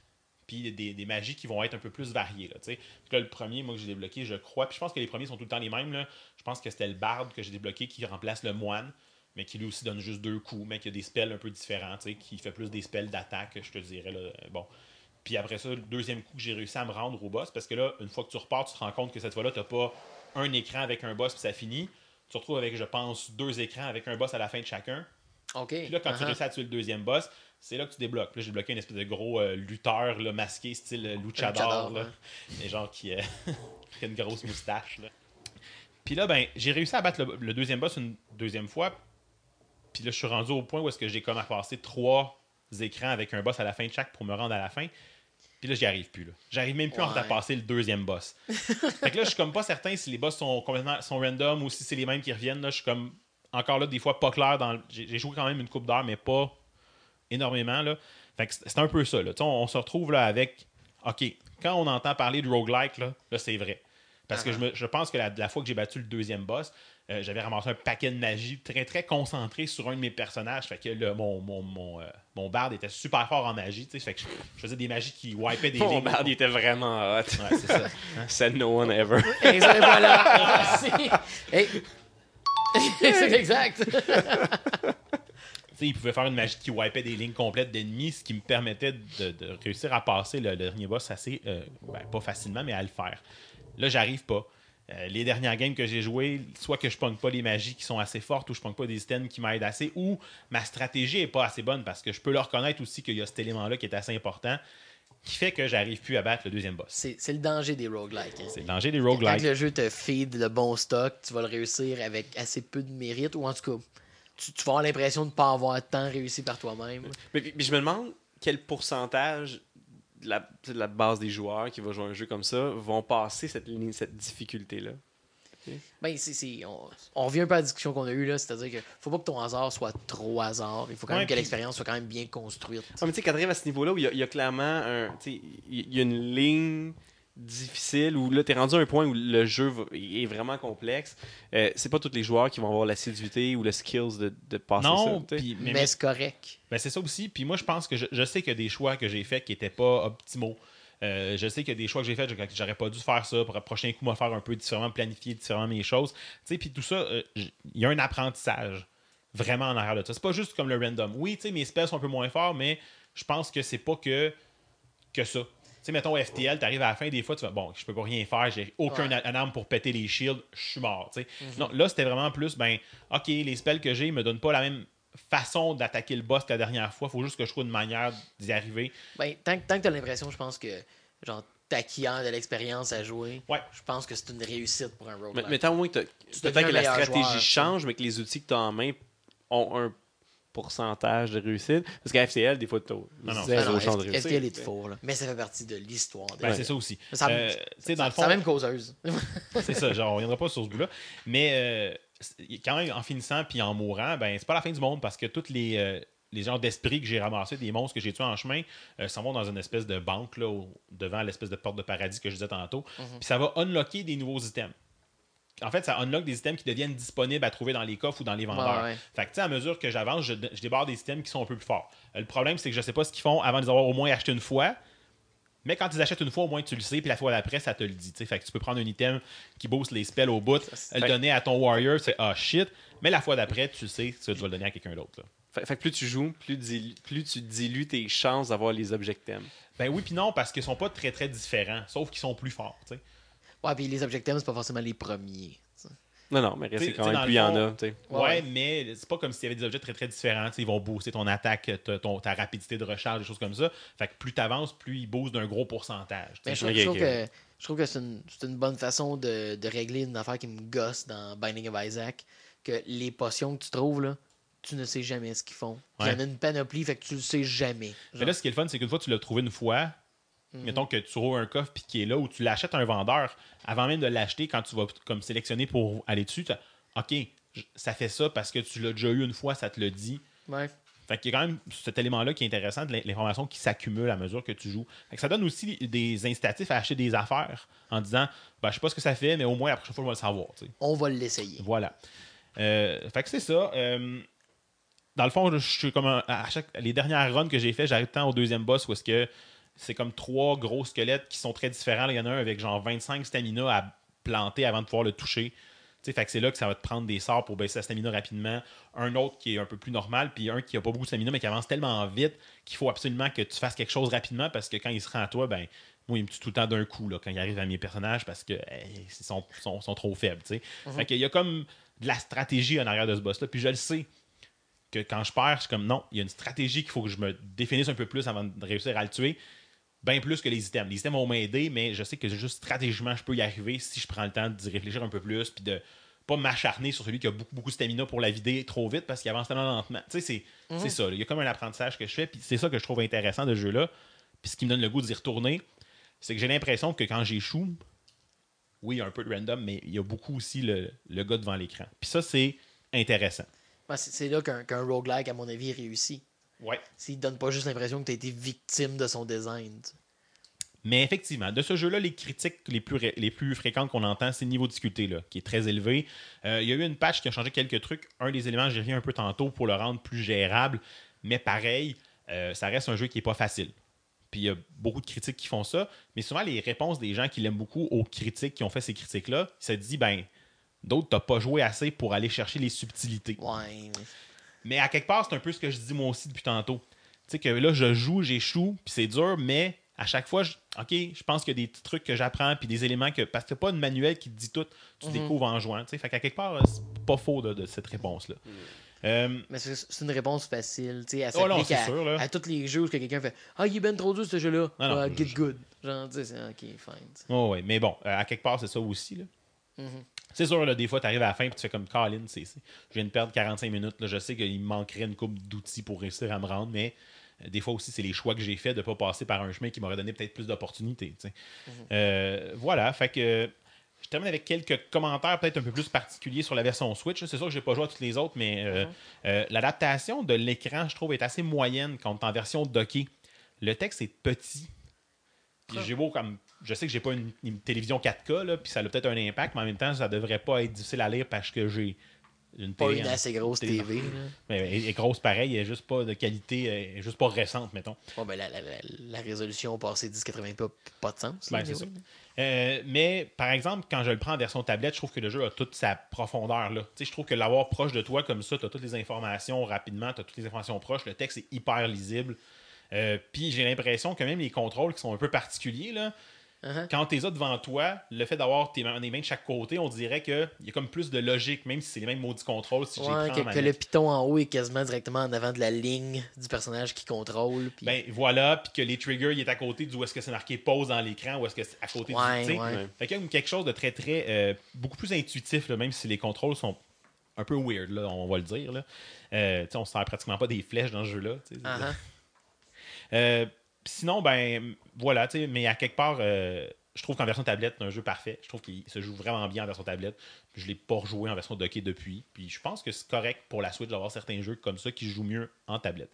puis des, des magies qui vont être un peu plus variées, là. Puis le premier, moi, que j'ai débloqué, je crois, puis je pense que les premiers sont tout le temps les mêmes, là. Je pense que c'était le barde que j'ai débloqué qui remplace le moine mais qui lui aussi donne juste deux coups, mais qui a des spells un peu différents, qui fait plus des spells d'attaque, je te dirais. Là. Bon, Puis après ça, le deuxième coup que j'ai réussi à me rendre au boss, parce que là, une fois que tu repars, tu te rends compte que cette fois-là, tu n'as pas un écran avec un boss, puis ça finit. Tu te retrouves avec, je pense, deux écrans avec un boss à la fin de chacun. OK. Puis là, quand tu Uh-huh. réussis à tuer le deuxième boss, c'est là que tu débloques. Puis Là, j'ai bloqué une espèce de gros euh, lutteur là, masqué, style euh, luchador. Là. Et genre qui, euh, qui a une grosse moustache. Là. Puis là, ben, j'ai réussi à battre le, le deuxième boss une deuxième fois. Puis là, je suis rendu au point où est-ce que j'ai comme à passer trois écrans avec un boss à la fin de chaque pour me rendre à la fin. Puis là, j'y arrive plus. là. J'arrive même plus Ouais. à passer le deuxième boss. fait que là, je suis comme pas certain si les boss sont complètement sont random ou si c'est les mêmes qui reviennent. Là, je suis comme encore là, des fois pas clair. dans le- J'ai j'ai joué quand même une coupe d'heure, mais pas énormément. Là. Fait que c'est un peu ça. Là. On, on se retrouve là avec. OK, quand on entend parler de roguelike, là, là c'est vrai. Parce que je, me- je pense que la, la fois que j'ai battu le deuxième boss, euh, j'avais ramassé un paquet de magie très très concentré sur un de mes personnages. Fait que le- mon, mon, mon, euh, mon barde était super fort en magie. tu sais. Fait que je, je faisais des magies qui wipaient des Mon lignes. bard, il était vraiment hot. Ouais, c'est ça. Said no one ever. Et ça, voilà. Merci. Hey. c'est exact. Il pouvait faire une magie qui wipait des lignes complètes d'ennemis, ce qui me permettait de, de réussir à passer le, le dernier boss assez, euh, ben, pas facilement, mais à le faire. Là, j'arrive pas. Euh, les dernières games que j'ai jouées, soit que je pogne pas les magies qui sont assez fortes, ou je pogne pas des items qui m'aident assez, ou ma stratégie est pas assez bonne parce que je peux le reconnaître aussi qu'il y a cet élément-là qui est assez important, qui fait que j'arrive plus à battre le deuxième boss. C'est le danger des roguelikes. hein. C'est le danger des Quand roguelikes. le jeu te feed le bon stock, tu vas le réussir avec assez peu de mérite, ou en tout cas, tu, tu vas avoir l'impression de ne pas avoir tant réussi par toi-même. Mais, mais je me demande quel pourcentage de la, de la base des joueurs qui vont jouer un jeu comme ça vont passer cette, ligne- cette difficulté-là. Ben, c'est, c'est- on, on revient un peu à la discussion qu'on a eue, là, c'est-à-dire que faut pas que ton hasard soit trop hasard. Il faut quand Ouais, même que l'expérience soit quand même bien construite. Ah, mais tu sais, quand à ce niveau-là où il y a- il y, a clairement un. y a une ligne difficile où là, tu es rendu à un point où le jeu va- est vraiment complexe. Euh, c'est pas tous les joueurs qui vont avoir l'assiduité ou le skills de, de passer Non, ça. Mais, c'est correct. Ben, c'est ça aussi. Puis moi, je pense que je, je sais qu'il y a des choix que j'ai faits qui n'étaient pas optimaux. Euh, je sais qu'il y a des choix que j'ai faits que j'aurais pas dû faire ça. Pour le prochain coup, me faire un peu différemment, planifier différemment mes choses. Tu sais, puis tout ça, euh, il y a un apprentissage vraiment en arrière de ça. C'est pas juste comme le random. Oui, tu sais, mes spells sont un peu moins forts, mais je pense que c'est pas que, que ça. Tu sais, mettons FTL, tu arrives à la fin, des fois, tu vas, bon, je peux pas rien faire, j'ai aucun Ouais. arme pour péter les shields, je suis mort. tu sais. Mhm. Non, là, c'était vraiment plus, ben, ok, les spells que j'ai me donnent pas la même façon d'attaquer le boss que la dernière fois. faut juste que je trouve une manière d'y arriver. Ben, tant, que- tant que tu as l'impression, je pense que genre t'acquiert de l'expérience à jouer, je pense que c'est une réussite pour un roguelike. mais tant au moins que t'as- que la stratégie joueur, change, mais que les outils que tu as en main ont un pourcentage de réussite. Parce qu'à FCL, des fois, tu non, as non, chance de F- réussite. FTL est fort, là? mais ça fait partie de l'histoire. Ben, c'est ça aussi. Ça, Euh, ça- tu sais, dans le c'est la même causeuse. c'est ça, genre, on reviendra pas sur ce bout-là. Mais euh, c'est- quand même, en finissant puis en mourant, ben, c'est pas la fin du monde parce que toutes les, euh, les genres d'esprits que j'ai ramassés, des monstres que j'ai tués en chemin, euh, s'en vont dans une espèce de banque là, au- devant l'espèce de porte de paradis que je disais tantôt. Mhm. Puis ça va unlocker des nouveaux items. En fait, ça unlock des items qui deviennent disponibles à trouver dans les coffres ou dans les vendeurs. Ouais, ouais. Fait que, tu sais, à mesure que j'avance, je, je débarre des items qui sont un peu plus forts. Euh, le problème, c'est que je sais pas ce qu'ils font avant de les avoir au moins acheté une fois. Mais quand ils achètent une fois, au moins tu le sais, puis la fois d'après, ça te le dit. Fait que tu peux prendre un item qui booste les spells au bout, le donner à ton warrior, c'est ah shit. Mais la fois d'après, tu le sais, tu vas le donner à quelqu'un d'autre. Fait, fait que plus tu joues, plus, dilu- plus tu dilues tes chances d'avoir les objets que t'aimes. Ben oui, puis non, parce qu'ils sont pas très très différents, sauf qu'ils sont plus forts. tu sais. Ouais, puis les objectifs, c'est pas forcément les premiers. Non, non, mais restez quand même, il y en a. t'sais. Ouais, Ouais. mais c'est pas comme s'il y avait des objets très très différents. tu sais, Ils vont booster ton attaque, ta, ton- ta rapidité de recharge, des choses comme ça. Fait que plus tu avances, plus ils boostent d'un gros pourcentage. Mais je, trouve- je trouve que, je trouve que c'est une, c'est une bonne façon de, de régler une affaire qui me gosse dans Binding of Isaac. Que les potions que tu trouves, là, tu ne sais jamais ce qu'ils font. Il y en a Ouais. une panoplie, fait que tu le sais jamais. Mais là, ce qui est le fun, c'est qu'une fois que tu l'as trouvé une fois, Mhm. mettons que tu roules un coffre puis qui est là, ou tu l'achètes à un vendeur, avant même de l'acheter, quand tu vas comme sélectionner pour aller dessus, OK, ça fait ça parce que tu l'as déjà eu une fois, ça te le dit. Ouais. Fait qu'il y a quand même cet élément-là qui est intéressant, de l'information qui s'accumule à mesure que tu joues. Fait que ça donne aussi des incitatifs à acheter des affaires en disant ben, Je sais pas ce que ça fait, mais au moins la prochaine fois, je vais le savoir. On va l'essayer. Voilà. Euh, fait que c'est ça. Euh, dans le fond, je suis comme un- à chaque, les dernières runs que j'ai fait, j'arrive tant au deuxième boss où est-ce que c'est comme trois gros squelettes qui sont très différents. Il y en a un avec genre 25 stamina à planter avant de pouvoir le toucher. fait que c'est là que ça va te prendre des sorts pour baisser la stamina rapidement. Un autre qui est un peu plus normal, puis un qui a pas beaucoup de stamina, mais qui avance tellement vite qu'il faut absolument que tu fasses quelque chose rapidement parce que quand il se rend à toi, ben, moi, il me tue tout le temps d'un coup là, quand il arrive à mes personnages parce que hey, ils sont, sont, sont trop faibles. tu sais. Mhm. Fait qu'il y a comme de la stratégie en arrière de ce boss-là. Puis je le sais que quand je perds, je suis comme non, il y a une stratégie qu'il faut que je me définisse un peu plus avant de réussir à le tuer. Bien plus que les items. Les items vont m'aider, mais je sais que juste stratégiquement, je peux y arriver si je prends le temps d'y réfléchir un peu plus, puis de pas m'acharner sur celui qui a beaucoup, beaucoup de stamina pour la vider trop vite parce qu'il avance tellement lentement. Tu sais, c'est Mhm. c'est ça. là. Il y a comme un apprentissage que je fais, puis c'est ça que je trouve intéressant de ce jeu-là. Puis ce qui me donne le goût d'y retourner, c'est que j'ai l'impression que quand j'échoue, oui, il y a un peu de random, mais il y a beaucoup aussi le, le gars devant l'écran. Puis ça, c'est intéressant. C'est là qu'un qu'un roguelike, à mon avis, réussit. Ouais. S'il donne pas juste l'impression que tu as été victime de son design. Mais effectivement, de ce jeu-là, les critiques les plus, ré- les plus fréquentes qu'on entend, c'est le niveau de difficulté, là, qui est très élevé. Euh, il y a eu une patch qui a changé quelques trucs. Un des éléments, reviens un peu tantôt pour le rendre plus gérable. Mais pareil, euh, ça reste un jeu qui n'est pas facile. Puis il y a beaucoup de critiques qui font ça. Mais souvent, les réponses des gens qui l'aiment beaucoup aux critiques qui ont fait ces critiques-là, ça dit, ben, d'autres, t'as pas joué assez pour aller chercher les subtilités. Ouais. Mais à quelque part, c'est un peu ce que je dis moi aussi depuis tantôt. Tu sais que là, je joue, j'échoue, puis c'est dur, mais à chaque fois, je- OK, je pense qu'il y a des petits trucs que j'apprends, puis des éléments que. Parce que pas une manuel qui te dit tout, tu Mhm. découvres en jouant. Tu sais, fait qu'à quelque part, c'est pas faux de, de cette réponse-là. Euh, Mais c'est une réponse facile. Tu sais, elle Oh non, à, sûr, à tous les jeux où que quelqu'un fait Ah, il est ben trop dur ce jeu-là. Ah, je- get good. Genre, tu sais, c'est ok, fine. oh, ouais, mais bon, euh, à quelque part, c'est ça aussi. Là. Mhm. C'est sûr, là, des fois, tu arrives à la fin et tu fais comme Colin, c'est, c'est- je viens de perdre 45 minutes. Là, je sais qu'il me manquerait une coupe d'outils pour réussir à me rendre, mais euh, des fois aussi, c'est les choix que j'ai faits de ne pas passer par un chemin qui m'aurait donné peut-être plus d'opportunités. tu sais. Euh, voilà, fait que je termine avec quelques commentaires peut-être un peu plus particuliers sur la version Switch. C'est sûr que je n'ai pas joué à toutes les autres, mais euh, euh, l'adaptation de l'écran, je trouve, est assez moyenne quand on est en version dockée. Le texte est petit. Puis j'ai beau comme. Je sais que j'ai pas une, une télévision 4K, là, puis ça a peut-être un impact, mais en même temps, ça devrait pas être difficile à lire parce que j'ai une Pas télé une en- assez grosse télé- TV. Mais elle est grosse pareil, elle est juste pas de qualité, elle est juste pas récente, mettons. Bon, ben, la, la, la, résolution passée 1080 pas, pas de sens. Ben, c'est ça. Euh, mais par exemple, quand je le prends en version tablette, je trouve que le jeu a toute sa profondeur. Là. Tu sais, Je trouve que l'avoir proche de toi comme ça, tu as toutes les informations rapidement, tu as toutes les informations proches, le texte est hyper lisible. Euh, Puis j'ai l'impression que même les contrôles qui sont un peu particuliers, là, Uh-huh. quand tu les as devant toi, le fait d'avoir tes mains, mains de chaque côté, on dirait qu'il y a comme plus de logique, même si c'est les mêmes maudits contrôles. Si Ouais, que, en que le piton en haut est quasiment directement en avant de la ligne du personnage qui contrôle. Ben voilà, puis que les triggers, il est à côté d'où est-ce que c'est marqué pause dans l'écran, ou est-ce que c'est à côté Ouais, du. ouais. Fait qu'il y a comme quelque chose de très, très. euh, beaucoup plus intuitif, là, même si les contrôles sont un peu weird, là, on va le dire. Là. Euh, tu sais, on se sert pratiquement pas des flèches dans ce jeu-là. Uh-huh. Euh, sinon, ben voilà, tu sais, mais à quelque part, euh, je trouve qu'en version tablette, c'est un jeu parfait. Je trouve qu'il se joue vraiment bien en version tablette. Je l'ai pas rejoué en version dockée depuis. Puis je pense que c'est correct pour la Switch d'avoir certains jeux comme ça qui jouent mieux en tablette.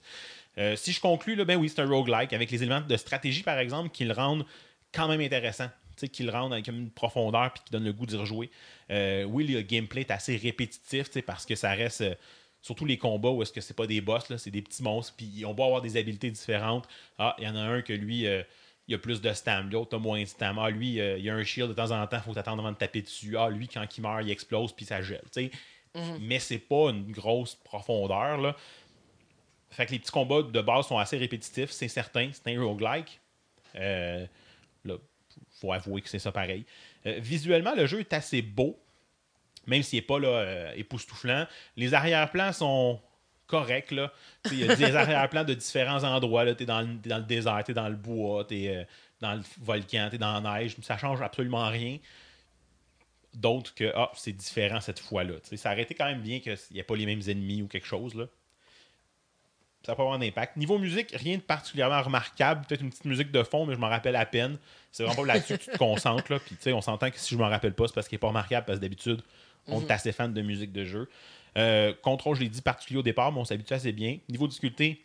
Euh, si je conclus, là, ben oui, c'est un roguelike avec les éléments de stratégie, par exemple, qui le rendent quand même intéressant. Qui le rendent avec une profondeur puis qui donne le goût d'y rejouer. Euh, oui, le gameplay est assez répétitif parce que ça reste. Surtout les combats où est-ce que c'est pas des boss, là, c'est des petits monstres, puis on va avoir des habiletés différentes. Ah, il y en a un que lui, euh, il a plus de stam, l'autre a moins de stam. Ah, lui, euh, il a un shield de temps en temps, faut t'attendre avant de taper dessus. Ah, lui, quand il meurt, il explose, puis ça gèle. tu sais. Mhm. Mais c'est pas une grosse profondeur. Là. Fait que les petits combats de base sont assez répétitifs, c'est certain. C'est un roguelike. Euh, là, faut avouer que c'est ça pareil. Euh, visuellement, le jeu est assez beau, même s'il n'est pas là, euh, époustouflant. Les arrière-plans sont corrects. Il y a des arrière-plans de différents endroits. Tu es dans, le- t'es dans le désert, tu es dans le bois, tu es dans le volcan, tu es dans la neige. Ça change absolument rien. D'autres que ah, c'est différent cette fois-là. Ça aurait été quand même bien qu'il n'y ait pas les mêmes ennemis ou quelque chose. là ça peut avoir un impact. Niveau musique, rien de particulièrement remarquable. Peut-être une petite musique de fond, mais je m'en rappelle à peine. C'est vraiment pas là-dessus que tu te concentres. Là. Puis, on s'entend que si je m'en rappelle pas, c'est parce qu'il est pas remarquable, parce que d'habitude, on Mhm. est assez fan de musique de jeu. Euh, contrôle, je l'ai dit, particulier au départ, mais on s'habitue assez bien. Niveau difficulté,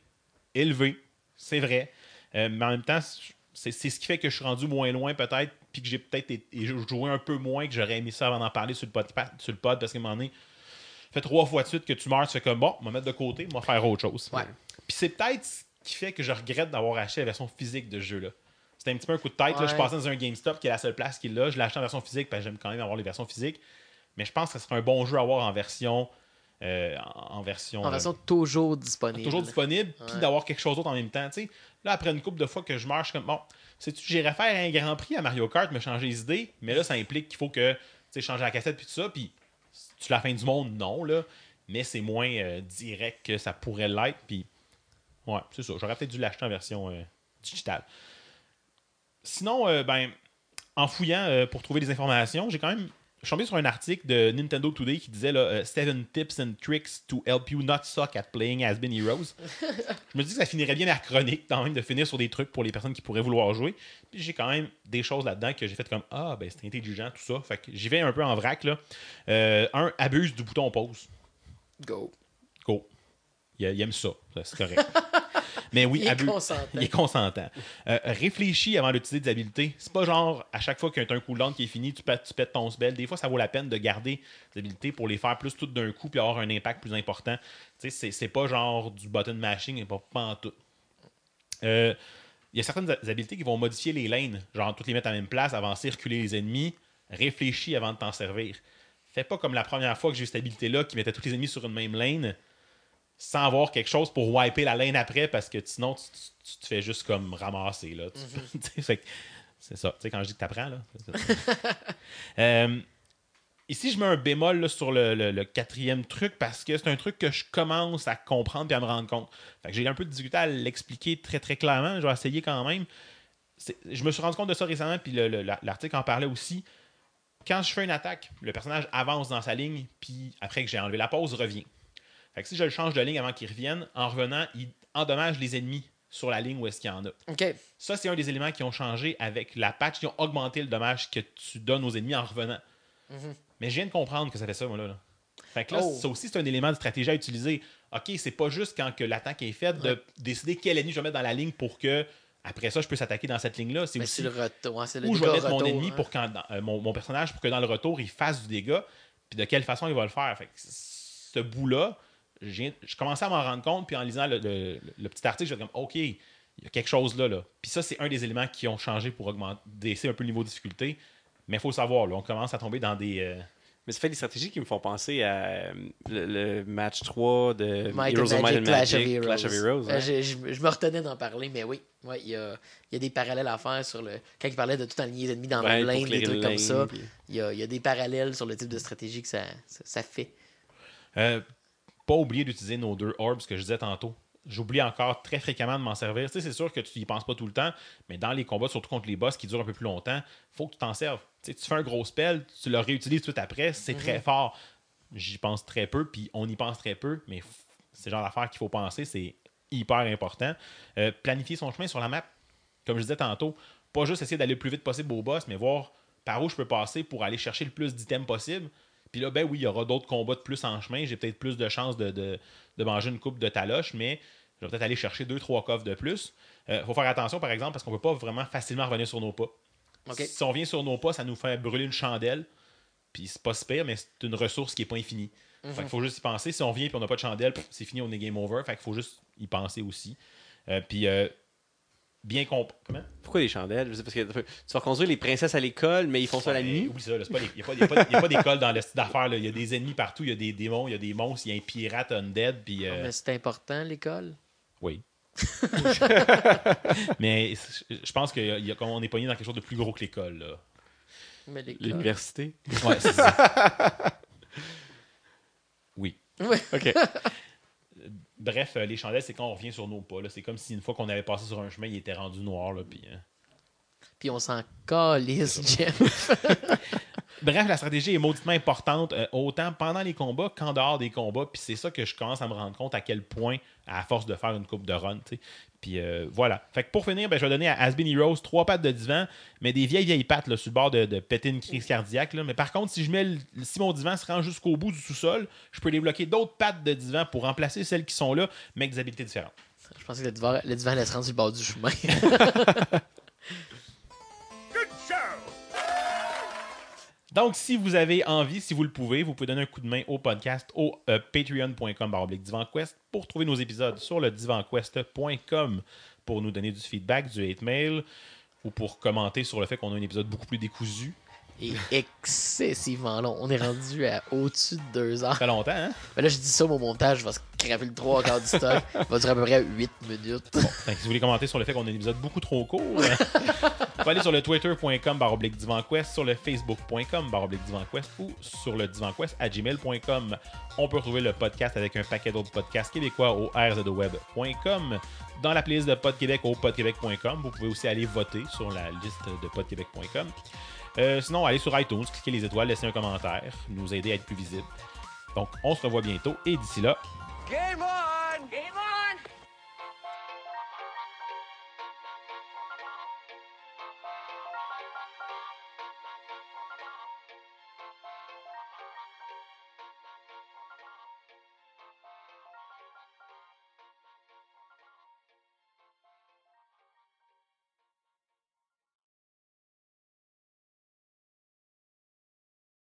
élevé, c'est vrai. Euh, mais en même temps, c'est ce qui fait que je suis rendu moins loin, peut-être, puis que j'ai peut-être joué un peu moins, que j'aurais aimé ça avant d'en parler sur le pod, sur le pod parce qu'à un moment donné, fait trois fois de suite que tu meurs, tu fais comme bon, on va mettre de côté, on va faire autre chose. Puis c'est peut-être ce qui fait que je regrette d'avoir acheté la version physique de ce jeu-là. C'était un petit peu un coup de tête. là. je Ouais. passais dans un GameStop qui est la seule place qui est là. Je l'ai acheté en version physique parce que j'aime quand même avoir les versions physiques. Mais je pense que ce serait un bon jeu à avoir en version. euh, en version. En euh, version toujours disponible. toujours disponible, puis d'avoir quelque chose d'autre en même temps. Là, après une couple de fois que je marche, je suis comme bon, sais-tu, j'irais faire un grand prix à Mario Kart, me changer les idées, mais là, ça implique qu'il faut que tu sais, changer la cassette puis tout ça, puis tu la fin du monde, non, là, mais c'est moins euh, direct que ça pourrait l'être, puis ouais, c'est ça. J'aurais peut-être dû l'acheter en version euh, digitale. Sinon, ben, en fouillant pour trouver des informations, j'ai quand même. Je suis tombé sur un article de Nintendo Today qui disait là, euh, Seven tips and tricks to help you not suck at playing Has Been Heroes. je me dis que ça finirait bien ma chronique, quand même, de finir sur des trucs pour les personnes qui pourraient vouloir jouer. Puis j'ai quand même des choses là-dedans que j'ai fait comme Ah, ben c'est intelligent, tout ça. Fait que j'y vais un peu en vrac. Là. Euh, un, abuse du bouton pause. Go. Go. Il, il aime. Ça, C'est correct. Mais oui, Il est consentant. Il est consentant. Euh, réfléchis avant d'utiliser des habiletés. C'est pas genre à chaque fois qu'il y a un cooldown qui est fini, tu pètes, tu pètes ton spell. Des fois, ça vaut la peine de garder des habiletés pour les faire plus toutes d'un coup puis avoir un impact plus important. Tu sais, c'est- pas genre du button mashing, et pas, pas en tout. Euh, Il y a certaines ha- habiletés qui vont modifier les lanes, genre toutes les mettre à la même place, avancer, reculer les ennemis. Réfléchis avant de t'en servir. Fais pas comme la première fois que j'ai eu cette habilité-là qui mettait tous les ennemis sur une même lane sans avoir quelque chose pour wiper la lane après parce que sinon tu, tu- tu te fais juste comme ramasser là. Que c'est ça. Tu sais, quand je dis que t'apprends là. c'est ça. Euh, ici, je mets un bémol là, sur le, le- le quatrième truc parce que c'est un truc que je commence à comprendre et à me rendre compte. J'ai un peu de difficulté à l'expliquer très très clairement. Je vais essayer quand même. Je me suis rendu compte de ça récemment, puis le- le- la- l'article en parlait aussi. Quand je fais une attaque, le personnage avance dans sa ligne, puis après que j'ai enlevé la pause, revient. Fait que si je le change de ligne avant qu'il revienne, en revenant, il endommage les ennemis sur la ligne où est-ce qu'il y en a. Ça, c'est un des éléments qui ont changé avec la patch. Ils ont augmenté le dommage que tu donnes aux ennemis en revenant. Mhm. Mais je viens de comprendre que ça fait ça, moi, là. là. Fait que là, Oh. ça aussi, c'est un élément de stratégie à utiliser. OK, c'est pas juste quand que l'attaque est faite de décider quel ennemi je vais mettre dans la ligne pour que, après ça, je peux s'attaquer dans cette ligne-là. C'est Mais aussi c'est le retour. hein, le où je vais mettre mon ennemi hein. pour quand, euh, mon, mon personnage pour que dans le retour, il fasse du dégât. Puis de quelle façon il va le faire. Fait que ce bout-là, je, commençais à m'en rendre compte. Puis en lisant le, le- le petit article, j'étais comme, OK, il y a quelque chose là. là. Puis ça, c'est un des éléments qui ont changé pour augmenter, baisser un peu le niveau de difficulté. Mais il faut le savoir, là, on commence à tomber dans des. euh, Mais ça fait des stratégies qui me font penser à euh, le, le match 3 de Might Heroes Magic, Clash of Heroes. Clash of Heroes. Euh, je, je- je me retenais d'en parler, mais oui. Ouais, Il y, a, il y a des parallèles à faire sur le. Quand il parlait de tout aligner les ennemis dans Ouais, le lane, des trucs comme ça. puis- Il y, a, il y a des parallèles sur le type de stratégie que ça, ça, ça fait. Euh, pas oublier d'utiliser nos deux orbs que je disais tantôt. J'oublie encore très fréquemment de m'en servir. Tu sais, c'est sûr que tu y penses pas tout le temps, mais dans les combats, surtout contre les boss qui durent un peu plus longtemps, faut que tu t'en serves. Tu sais, tu fais un gros spell, tu le réutilises tout de suite après, c'est très Mhm. fort. J'y pense très peu, puis on y pense très peu, mais c'est le genre d'affaire qu'il faut penser, c'est hyper important. Euh, planifier son chemin sur la map, comme je disais tantôt, pas juste essayer d'aller le plus vite possible au boss, mais voir par où je peux passer pour aller chercher le plus d'items possible. Puis là, ben oui, il y aura d'autres combats de plus en chemin. J'ai peut-être plus de chances de, de- de manger une coupe de taloche, mais je vais peut-être aller chercher deux, trois coffres de plus. Il faut faire attention, par exemple, parce qu'on ne peut pas vraiment facilement revenir sur nos pas. Si on vient sur nos pas, ça nous fait brûler une chandelle. Puis c'est pas super, mais c'est une ressource qui n'est pas infinie. Mhm. Fait qu'il faut juste y penser. Si on vient et on n'a pas de chandelle, c'est fini, on est game over. Fait qu'il faut juste y penser aussi. Euh, puis euh, bien. Comment? Pourquoi les chandelles? Je sais parce que tu vas construire les princesses à l'école, mais ils font ça la nuit. Oui, ça, il n'y a pas, il y a pas- il y a pas d'école dans le style d'affaires. Il y a des ennemis partout, il y a des démons, il y a des monstres, il y a un pirate undead. Puis, euh, Mais c'est important, l'école. Oui. mais je pense qu'on est pogné dans quelque chose de plus gros que l'école. là. Mais l'école. L'université? Ouais, c'est ça. Oui. Ouais. OK. Bref, euh, les chandelles, c'est quand on revient sur nos pas. C'est comme si une fois qu'on avait passé sur un chemin, il était rendu noir. Là, puis, euh, Puis on s'en calisse, Jeff. Bref, la stratégie est mauditement importante, euh, autant pendant les combats qu'en dehors des combats. Puis c'est ça que je commence à me rendre compte à quel point, à force de faire une coupe de run, tu sais. Puis euh, voilà. Fait que pour finir, ben, je vais donner à Asbin Heroes trois pattes de divan, mais des vieilles, vieilles pattes là, sur le bord de, de péter une crise cardiaque. là. Mais par contre, si je mets le- si mon divan se rend jusqu'au bout du sous-sol, je peux débloquer d'autres pattes de divan pour remplacer celles qui sont là, mais avec des habiletés différentes. Je pensais que le divan, le divan allait se rendre sur le bord du chemin. Donc, si vous avez envie, si vous le pouvez, vous pouvez donner un coup de main au podcast au euh, patreon.com divanquest pour trouver nos épisodes sur le divanquest.com pour nous donner du feedback, du hate mail ou pour commenter sur le fait qu'on a un épisode beaucoup plus décousu. Est excessivement long. On est rendu à au-dessus de deux heures. Ça fait longtemps, hein? Mais là, je dis ça, mon montage va se craper le 3 quarts du stock. Il va durer à peu près 8 minutes. Que si vous voulez commenter sur le fait qu'on a un épisode beaucoup trop court, vous pouvez aller sur le twitter.com baroblique divanquest, sur le facebook.com baroblique divanquest ou sur le divanquest à gmail.com. On peut retrouver le podcast avec un paquet d'autres podcasts québécois au rzweb.com. Dans la playlist de Pod Québec au podquebec.com. Vous pouvez aussi aller voter sur la liste de podquebec.com. Euh, sinon, allez sur iTunes, cliquez les étoiles, laissez un commentaire, nous aider à être plus visibles. Donc, on se revoit bientôt et d'ici là. Game on! Game on!